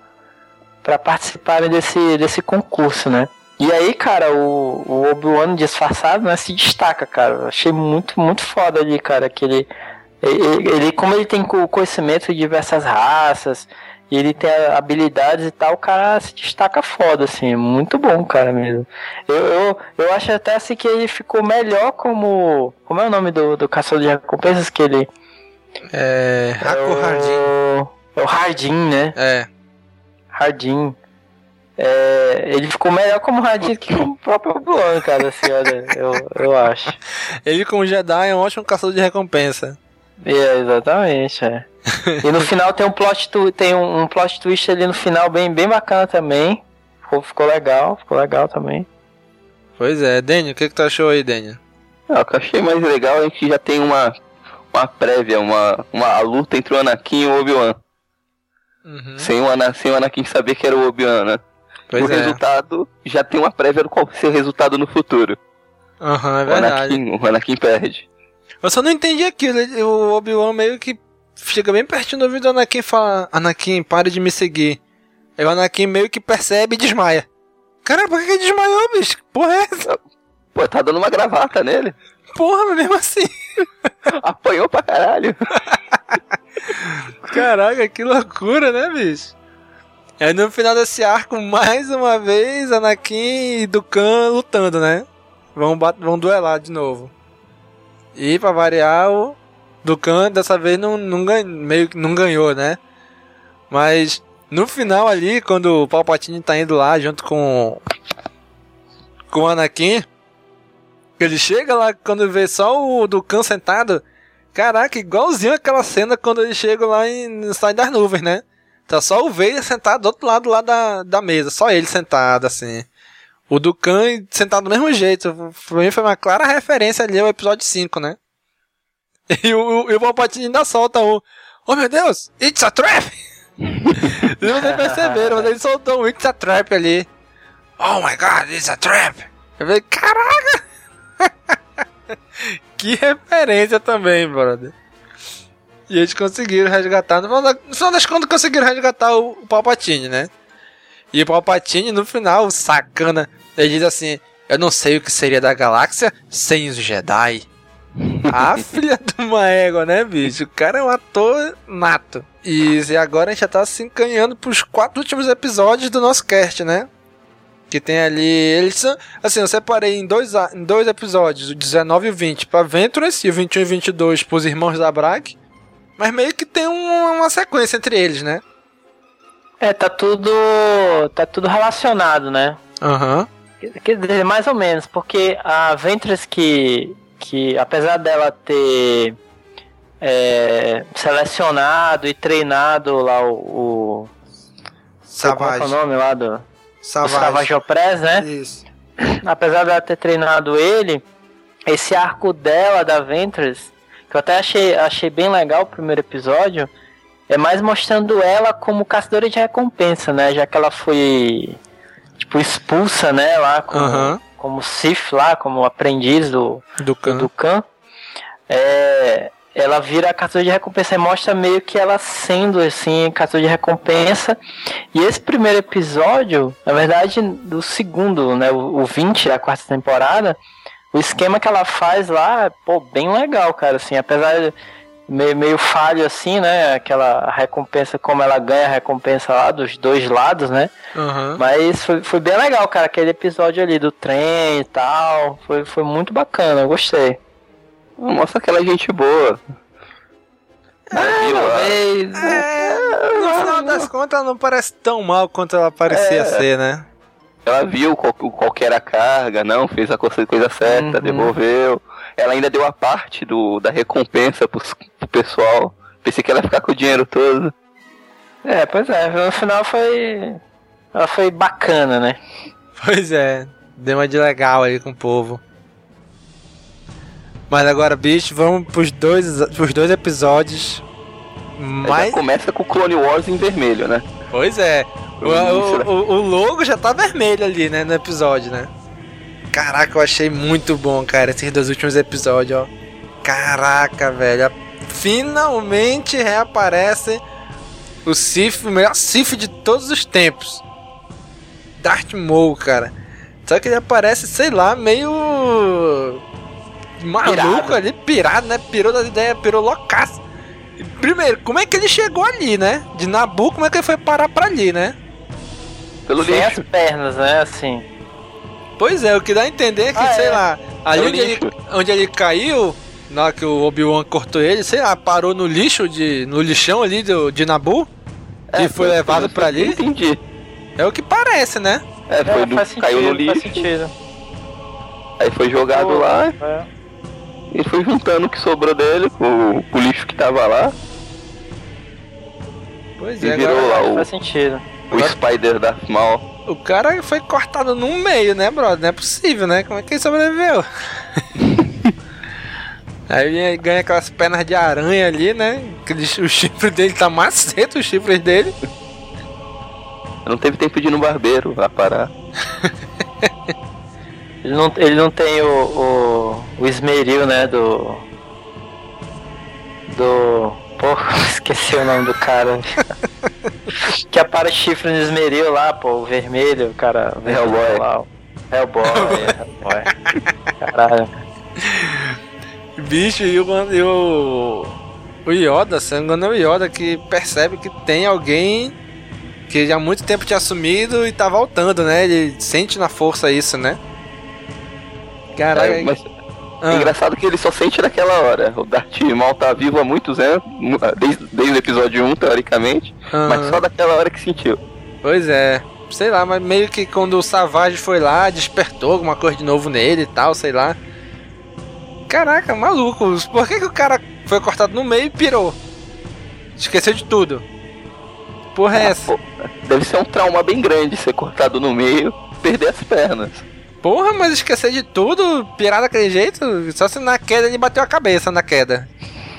pra participarem desse, desse concurso, né? E aí, cara, o, o Obi-Wan disfarçado, né, se destaca, cara. Achei muito, muito foda ali, cara, que ele, ele, ele- como ele tem co- conhecimento de diversas raças, e ele tem habilidades e tal, o cara se destaca foda, assim, muito bom, cara, mesmo. Eu, eu, eu acho até assim que ele ficou melhor como. Como é o nome do, do caçador de recompensas que ele. É. Raco Hardin. É o Hardin, né? É. Hardin. É, ele ficou melhor como Hardin que como o próprio Obi-Wan, cara, assim, olha, eu, eu acho. Ele, como Jedi, é um ótimo caçador de recompensa. É, exatamente, é. E no final tem um plot, tu, tem um, um plot twist ali no final bem, bem bacana também. Ficou, ficou legal, ficou legal também. Pois é, Daniel, o que, que tu achou aí, Daniel? Ah, o que eu achei mais legal é que já tem uma, uma prévia, uma, uma luta entre o Anakin e o Obi-Wan. Uhum. Sem, o Ana, sem o Anakin saber que era o Obi-Wan, né? Pois o é. resultado já tem uma prévia do qual vai ser o resultado no futuro. Aham, é o, verdade. Anakin, o Anakin perde. Eu só não entendi aquilo. O Obi-Wan meio que chega bem pertinho do ouvido do Anakin e fala: Anakin, pare de me seguir. Aí o Anakin meio que percebe e desmaia. Caralho, por que que ele desmaiou, bicho? Que Porra é essa? Pô, tá dando uma gravata nele. Porra, mas mesmo assim. Apanhou pra caralho. Caraca, que loucura, né, bicho? Aí no final desse arco, mais uma vez, Anakin e Dukan lutando, né? Vão, vão duelar de novo. E pra variar, o Dukan dessa vez não, não, meio que não ganhou, né? Mas no final ali, quando o Palpatine tá indo lá junto com com o Anakin, ele chega lá quando vê só o Dukan sentado, caraca, igualzinho aquela cena quando ele chega lá e sai das nuvens, né? Tá só o Vader sentado do outro lado lá da, da mesa, só ele sentado assim. O Dukan sentado do mesmo jeito. Pra mim foi uma clara referência ali ao episódio 5, né? E o, e o Palpatine ainda solta um. Oh meu Deus, it's a trap! Vocês perceberam, mas ele soltou um it's a trap ali. Oh my god, it's a trap! Eu falei, caraca! que referência também, brother. E eles conseguiram resgatar. No final, das contas, conseguiram resgatar o, o Palpatine, né? E o Palpatine, no final, sacana, ele diz assim: Eu não sei o que seria da galáxia sem os Jedi. ah, filha de uma égua, né, bicho? O cara é um ator nato. E, agora a gente já tá se encaminhando pros quatro últimos episódios do nosso cast, né? Que tem ali. Eles são. Assim, eu separei em dois, em dois episódios, o 19 e o 20, pra Venturous e o 21 e 22 pros irmãos da Brack. Mas meio que tem um, uma sequência entre eles, né? É, tá tudo. tá tudo relacionado, né? Aham. Uhum. Quer dizer, mais ou menos, porque a Ventress que. que apesar dela ter é, selecionado e treinado lá o. o Savage. Qual é o nome lá do. Savage. Opress, né? Isso. Apesar dela ter treinado ele, esse arco dela, da Ventress, que eu até achei, achei bem legal o primeiro episódio, é mais mostrando ela como caçadora de recompensa, né? Já que ela foi, tipo, expulsa, né? Lá como, Aham. como Sif lá, como aprendiz do, Do Khan. do Khan. É, ela vira caçadora de recompensa e mostra meio que ela sendo, assim, caçadora de recompensa. E esse primeiro episódio, na verdade, do segundo, né? O, o 20 da quarta temporada, o esquema que ela faz lá, pô, bem legal, cara, assim, apesar de meio, meio falho assim, né, aquela recompensa, como ela ganha a recompensa lá dos dois lados, né, Aham. mas foi, foi bem legal, cara, aquele episódio ali do trem e tal, foi, foi muito bacana, eu gostei. Mostra aquela gente boa. Talvez, É, no final das contas, ela não parece tão mal quanto ela parecia É. ser, né? Ela viu qual, qual que era a carga, não, fez a coisa, coisa certa, Uhum. devolveu. Ela ainda deu a parte do, da recompensa pros, pro pessoal. Pensei que ela ia ficar com o dinheiro todo. É, pois é, no final foi. Ela foi bacana, né? Pois é, deu uma de legal aí com o povo. Mas agora, bicho, vamos pros dois, pros dois episódios. Já começa com o Clone Wars em vermelho, né? Pois é. O, né? o, o, o logo já tá vermelho ali, né, no episódio, né? Caraca, eu achei muito bom, cara, esses dois últimos episódios, ó. Caraca, velho. Finalmente reaparece o Sif, o melhor Sif de todos os tempos. Darth Maul, cara. Só que ele aparece, sei lá, meio maluco Pirado. ali, pirado, né? Pirou das ideias, pirou loucaço. Primeiro, como é que ele chegou ali, né? De Nabu, como é que ele foi parar pra ali, né? Pelo Sem as lixo. pernas, né? Assim. Pois é, o que dá a entender é que, Ah, sei é. lá, ali É o onde ele, onde ele caiu, na hora que o Obi-Wan cortou ele, sei lá, parou no lixo, de, no lixão ali do, de Nabu e foi levado pra ali. Entendi. É o que parece, né? É, foi É, do- sentido, caiu no faz lixo, sentido. aí foi jogado Pô, lá é. E foi juntando o que sobrou dele com o lixo que tava lá. Pois E é, virou agora lá o, Faz sentido. o Spider Darth Maul. o cara foi cortado no meio, né, brother? Não é possível, né? Como é que ele sobreviveu? Aí ele ganha aquelas pernas de aranha ali, né? O chifre dele tá maceto, os chifres dele. Não teve tempo de ir no barbeiro lá parar. Ele não, ele não tem o, o, o esmeril, né? Do. Do. Porra, esqueci o nome do cara. que apara chifre no esmeril lá, pô, o vermelho, o cara. o Hellboy. Lá, o Hellboy, Hellboy. Caralho. Bicho, e o, e o, o Yoda, se não engano, é o Yoda que percebe que tem alguém que já há muito tempo tinha sumido e tá voltando, né? Ele sente na força isso, né? Caraca, É, mas ah, engraçado que ele só sente naquela hora. O Darth Maul tá vivo há muitos anos, desde, desde o episódio 1, teoricamente, mas aham. só daquela hora que sentiu. Pois é. Sei lá, mas meio que quando o Savage foi lá, despertou alguma coisa de novo nele e tal, sei lá. Caraca, maluco. Por que, que o cara foi cortado no meio e pirou? Esqueceu de tudo. Porra é essa? Pô, deve ser um trauma bem grande ser cortado no meio, perder as pernas. Porra, mas esquecer de tudo, pirar daquele jeito? Só se na queda ele bateu a cabeça na queda.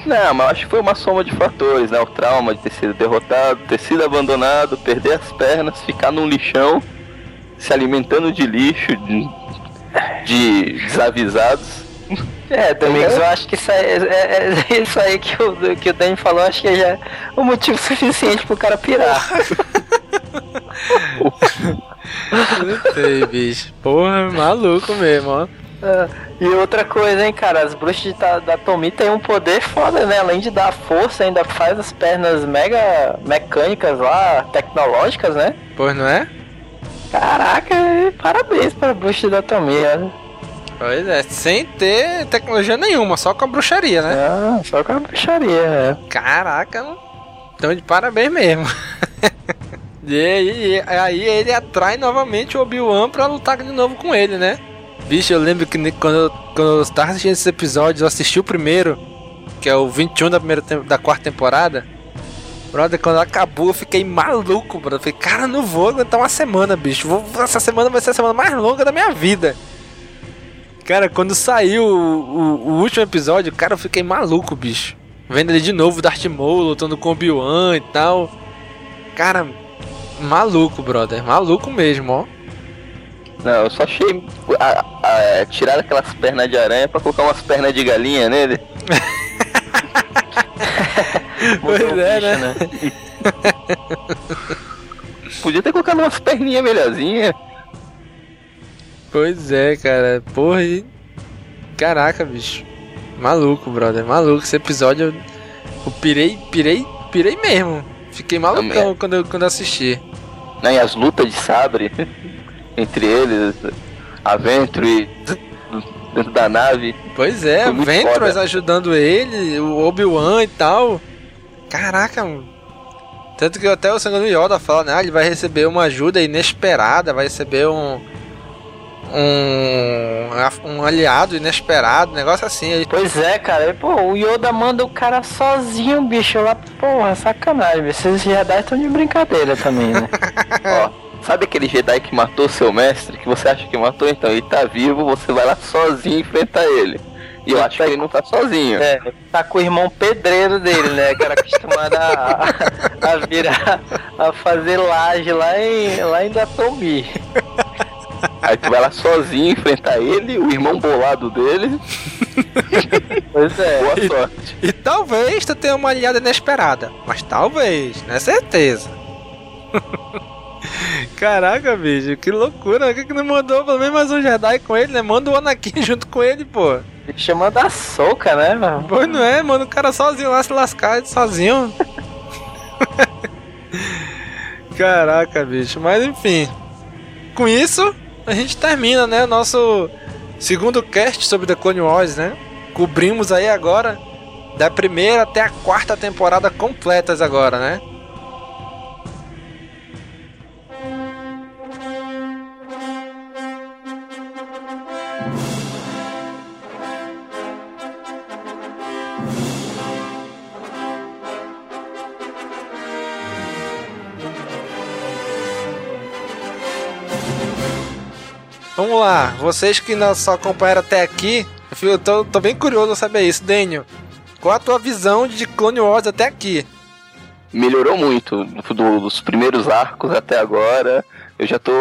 Não, mas acho que foi uma soma de fatores, né? O trauma de ter sido derrotado, ter sido abandonado, perder as pernas, ficar num lixão, se alimentando de lixo, de- de desavisados. É, Domingos, eu acho que isso aí, é, é- isso aí que, o, que o Dani falou, acho que já é o motivo suficiente pro cara pirar. Não sei, bicho. Porra, maluco mesmo, ó. É, E outra coisa, hein, cara, as bruxas de ta- da Tomi tem um poder foda, né? Além de dar força, ainda faz as pernas mega mecânicas lá, tecnológicas, né? Pois não é? Caraca, parabéns para a bruxa da Tomi, né? Pois é, sem ter tecnologia nenhuma, só com a bruxaria, né? Ah, só com a bruxaria, é. Caraca, então de parabéns mesmo. e e aí ele atrai novamente o Obi-Wan pra lutar de novo com ele, né? Bicho, eu lembro que quando eu, quando eu tava assistindo esses episódios, eu assisti o primeiro, que é o 21 da, primeira da quarta temporada. Brother, quando acabou, eu fiquei maluco, brother. Eu falei, cara, não vou aguentar uma semana, bicho. Vou- essa semana vai ser a semana mais longa da minha vida. Cara, quando saiu o, o- o último episódio, cara, eu fiquei maluco, bicho. Vendo ele de novo, Darth Maul lutando com o Obi-Wan e tal. Cara, maluco, brother. Maluco mesmo, ó. Não, eu só achei a, a, tirar aquelas pernas de aranha pra colocar umas pernas de galinha nele. Pois é, bicho, né? Podia ter colocado umas perninhas melhorzinhas. Pois é, cara. Porra, e... Caraca, bicho. Maluco, brother. Maluco. Esse episódio eu, eu pirei, pirei, pirei mesmo. Fiquei malucão Também. quando eu, quando eu assisti. Né, e as lutas de sabre entre eles, a Venture dentro da nave. Pois é, Ventress ajudando ele, o Obi-Wan e tal. Caraca, mano. Tanto que até o Senhor Yoda fala, né? ah, Ele vai receber uma ajuda inesperada, vai receber um. Um, um aliado inesperado, um negócio assim. Ele, Pois é, cara. E, Pô, o Yoda manda o cara sozinho, bicho, lá. Porra, sacanagem. Esses Jedi estão de brincadeira também, né? Ó, sabe aquele Jedi que matou seu mestre, que você acha que matou? Então ele tá vivo, você vai lá sozinho enfrentar ele. E eu acho que ele não tá sozinho. É, tá com o irmão pedreiro dele, né? Que era acostumado a, a, virar, a fazer laje lá em, lá em Datomi. Aí tu vai lá sozinho enfrentar ele, o irmão bolado dele. Pois é. Boa sorte. e talvez tu tenha uma aliada inesperada. Mas talvez, não é certeza. Caraca, bicho, que loucura. Por que, que não mandou pelo menos mais um Jedi com ele, né? Manda o Anakin junto com ele, pô. Chama da soca, né, mano? Pois não é, mano, o cara sozinho lá se lascar, sozinho. Caraca, bicho, mas enfim. Com isso, a gente termina, né, o nosso segundo cast sobre The Clone Wars, né? Cobrimos aí agora da primeira até a quarta temporada completas agora, né? Vamos lá, vocês que não só acompanharam até aqui, eu tô, tô bem curioso de saber isso. Daniel, qual a tua visão de Clone Wars até aqui? Melhorou muito do- dos primeiros arcos até agora. Eu já tô.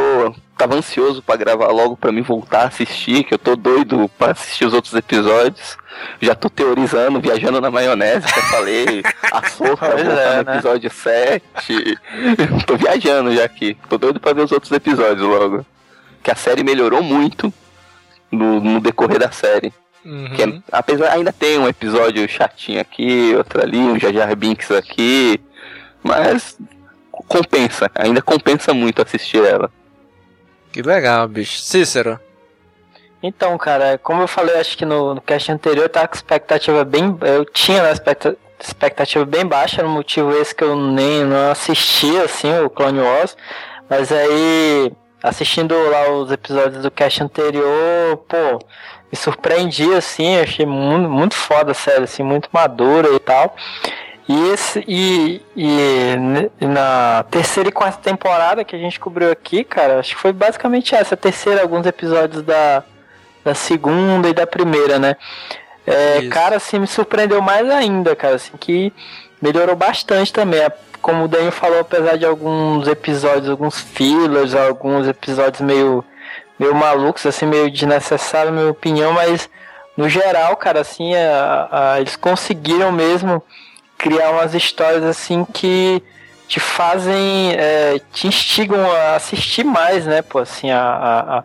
Tava ansioso pra gravar logo pra me voltar a assistir, que eu tô doido pra assistir os outros episódios. Já tô teorizando, viajando na maionese, que eu falei, a voltar é, no né? episódio 7. tô viajando já aqui. Tô doido pra ver os outros episódios logo. Que a série melhorou muito no, no decorrer da série. Uhum. Que é- apesar ainda tem um episódio chatinho aqui, outro ali, um Jar Jar Binks aqui, mas compensa, ainda compensa muito assistir ela. Que legal, bicho. Cícero. Então, cara, como eu falei, acho que no, no cast anterior eu tava com expectativa bem. Eu tinha uma expecta- expectativa bem baixa, no motivo esse que eu nem não assisti assim o Clone Wars. Mas aí, assistindo lá os episódios do cast anterior, pô, me surpreendi assim, achei muito, muito foda a série, assim, muito madura e tal. E, esse, e, e na terceira e quarta temporada que a gente cobriu aqui, cara, acho que foi basicamente essa. A terceira, alguns episódios da, da segunda e da primeira, né? É, Isso. cara, assim, me surpreendeu mais ainda, cara, assim, que melhorou bastante também. Como o Daniel falou, apesar de alguns episódios, alguns fillers, alguns episódios meio meio malucos, assim, meio desnecessários, na minha opinião, mas no geral, cara, assim, a, a, eles conseguiram mesmo criar umas histórias assim que te fazem, é, te instigam a assistir mais, né, pô, assim, a, a,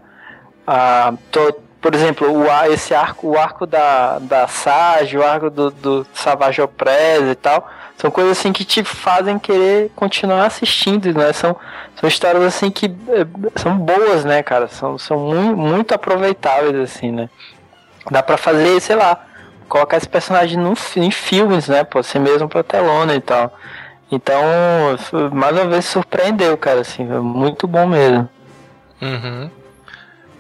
a, a to, por exemplo, o, esse arco, o arco da, da Sage, o arco do, do Savage Opress e tal, são coisas assim que te fazem querer continuar assistindo, né? São, são histórias assim que é, são boas, né, cara? São, são muito, muito aproveitáveis, assim, né? Dá pra fazer, sei lá, colocar esse personagem em filmes, né? Pô, ser mesmo pra telona e tal. Então, mais uma vez surpreendeu, cara, assim, muito bom mesmo. Uhum.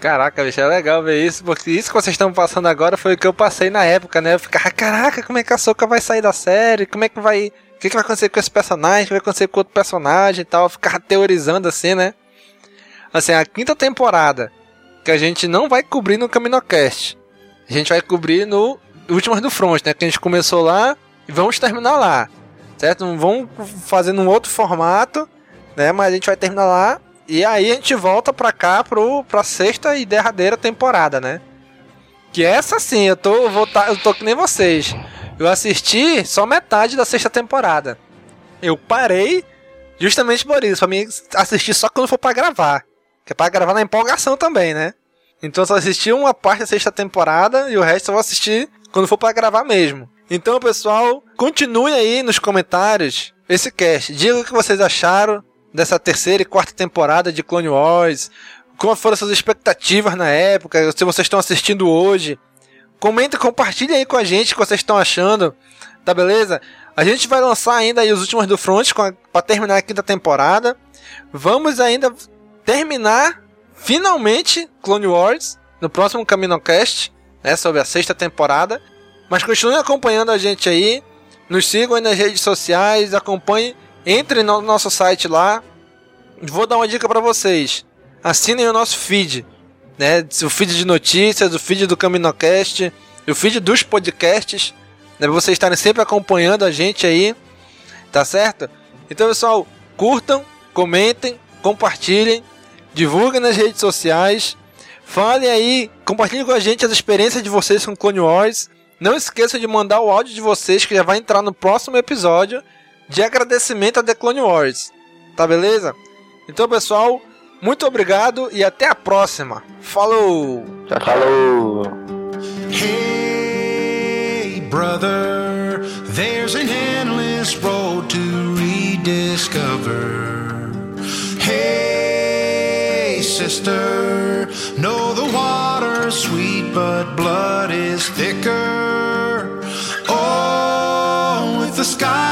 Caraca, bicho, é legal ver isso, porque isso que vocês estão passando agora foi o que eu passei na época, né? Eu ficava, caraca, como é que a Soca vai sair da série? Como é que vai. O que, que vai acontecer com esse personagem? O que vai acontecer com outro personagem e tal? Eu ficava teorizando assim, né? Assim, a quinta temporada, que a gente não vai cobrir no Caminocast. A gente vai cobrir no Últimas do Front, né? Que a gente começou lá e vamos terminar lá. Certo? Vamos fazer num outro formato, né? Mas a gente vai terminar lá e aí a gente volta pra cá pro, pra sexta e derradeira temporada, né? Que essa sim, eu tô, vou tá, eu tô que nem vocês. Eu assisti só metade da sexta temporada. Eu parei justamente por isso, pra mim assistir só quando for pra gravar. Que é pra gravar na empolgação também, né? Então eu só assisti uma parte da sexta temporada e o resto eu vou assistir quando for para gravar mesmo. Então, pessoal, continue aí nos comentários esse cast. Diga o que vocês acharam dessa terceira e quarta temporada de Clone Wars. Como foram suas expectativas na época? Se vocês estão assistindo hoje. Comenta compartilha aí com a gente o que vocês estão achando. Tá beleza? A gente vai lançar ainda os últimos do Front para terminar a quinta temporada. Vamos ainda terminar finalmente Clone Wars no próximo CaminoCast, né, sobre a sexta temporada. Mas continue acompanhando a gente aí. Nos sigam aí nas redes sociais, acompanhe entre no nosso site lá. Vou dar uma dica para vocês. Assinem o nosso feed, né? O feed de notícias, o feed do CaminoCast, o feed dos podcasts, né? Pra vocês estarem sempre acompanhando a gente aí, tá certo? Então, pessoal, curtam, comentem, compartilhem, divulguem nas redes sociais, falem aí, compartilhem com a gente as experiências de vocês com Clone Wars. Não esqueçam de mandar o áudio de vocês que já vai entrar no próximo episódio de agradecimento a The Clone Wars. Tá beleza? Então, pessoal, muito obrigado e até a próxima. Falou! Tchau, falou! Hey, brother, there's an endless road to rediscover. Hey, sister, know the water's sweet, but blood is thicker. Oh, if the sky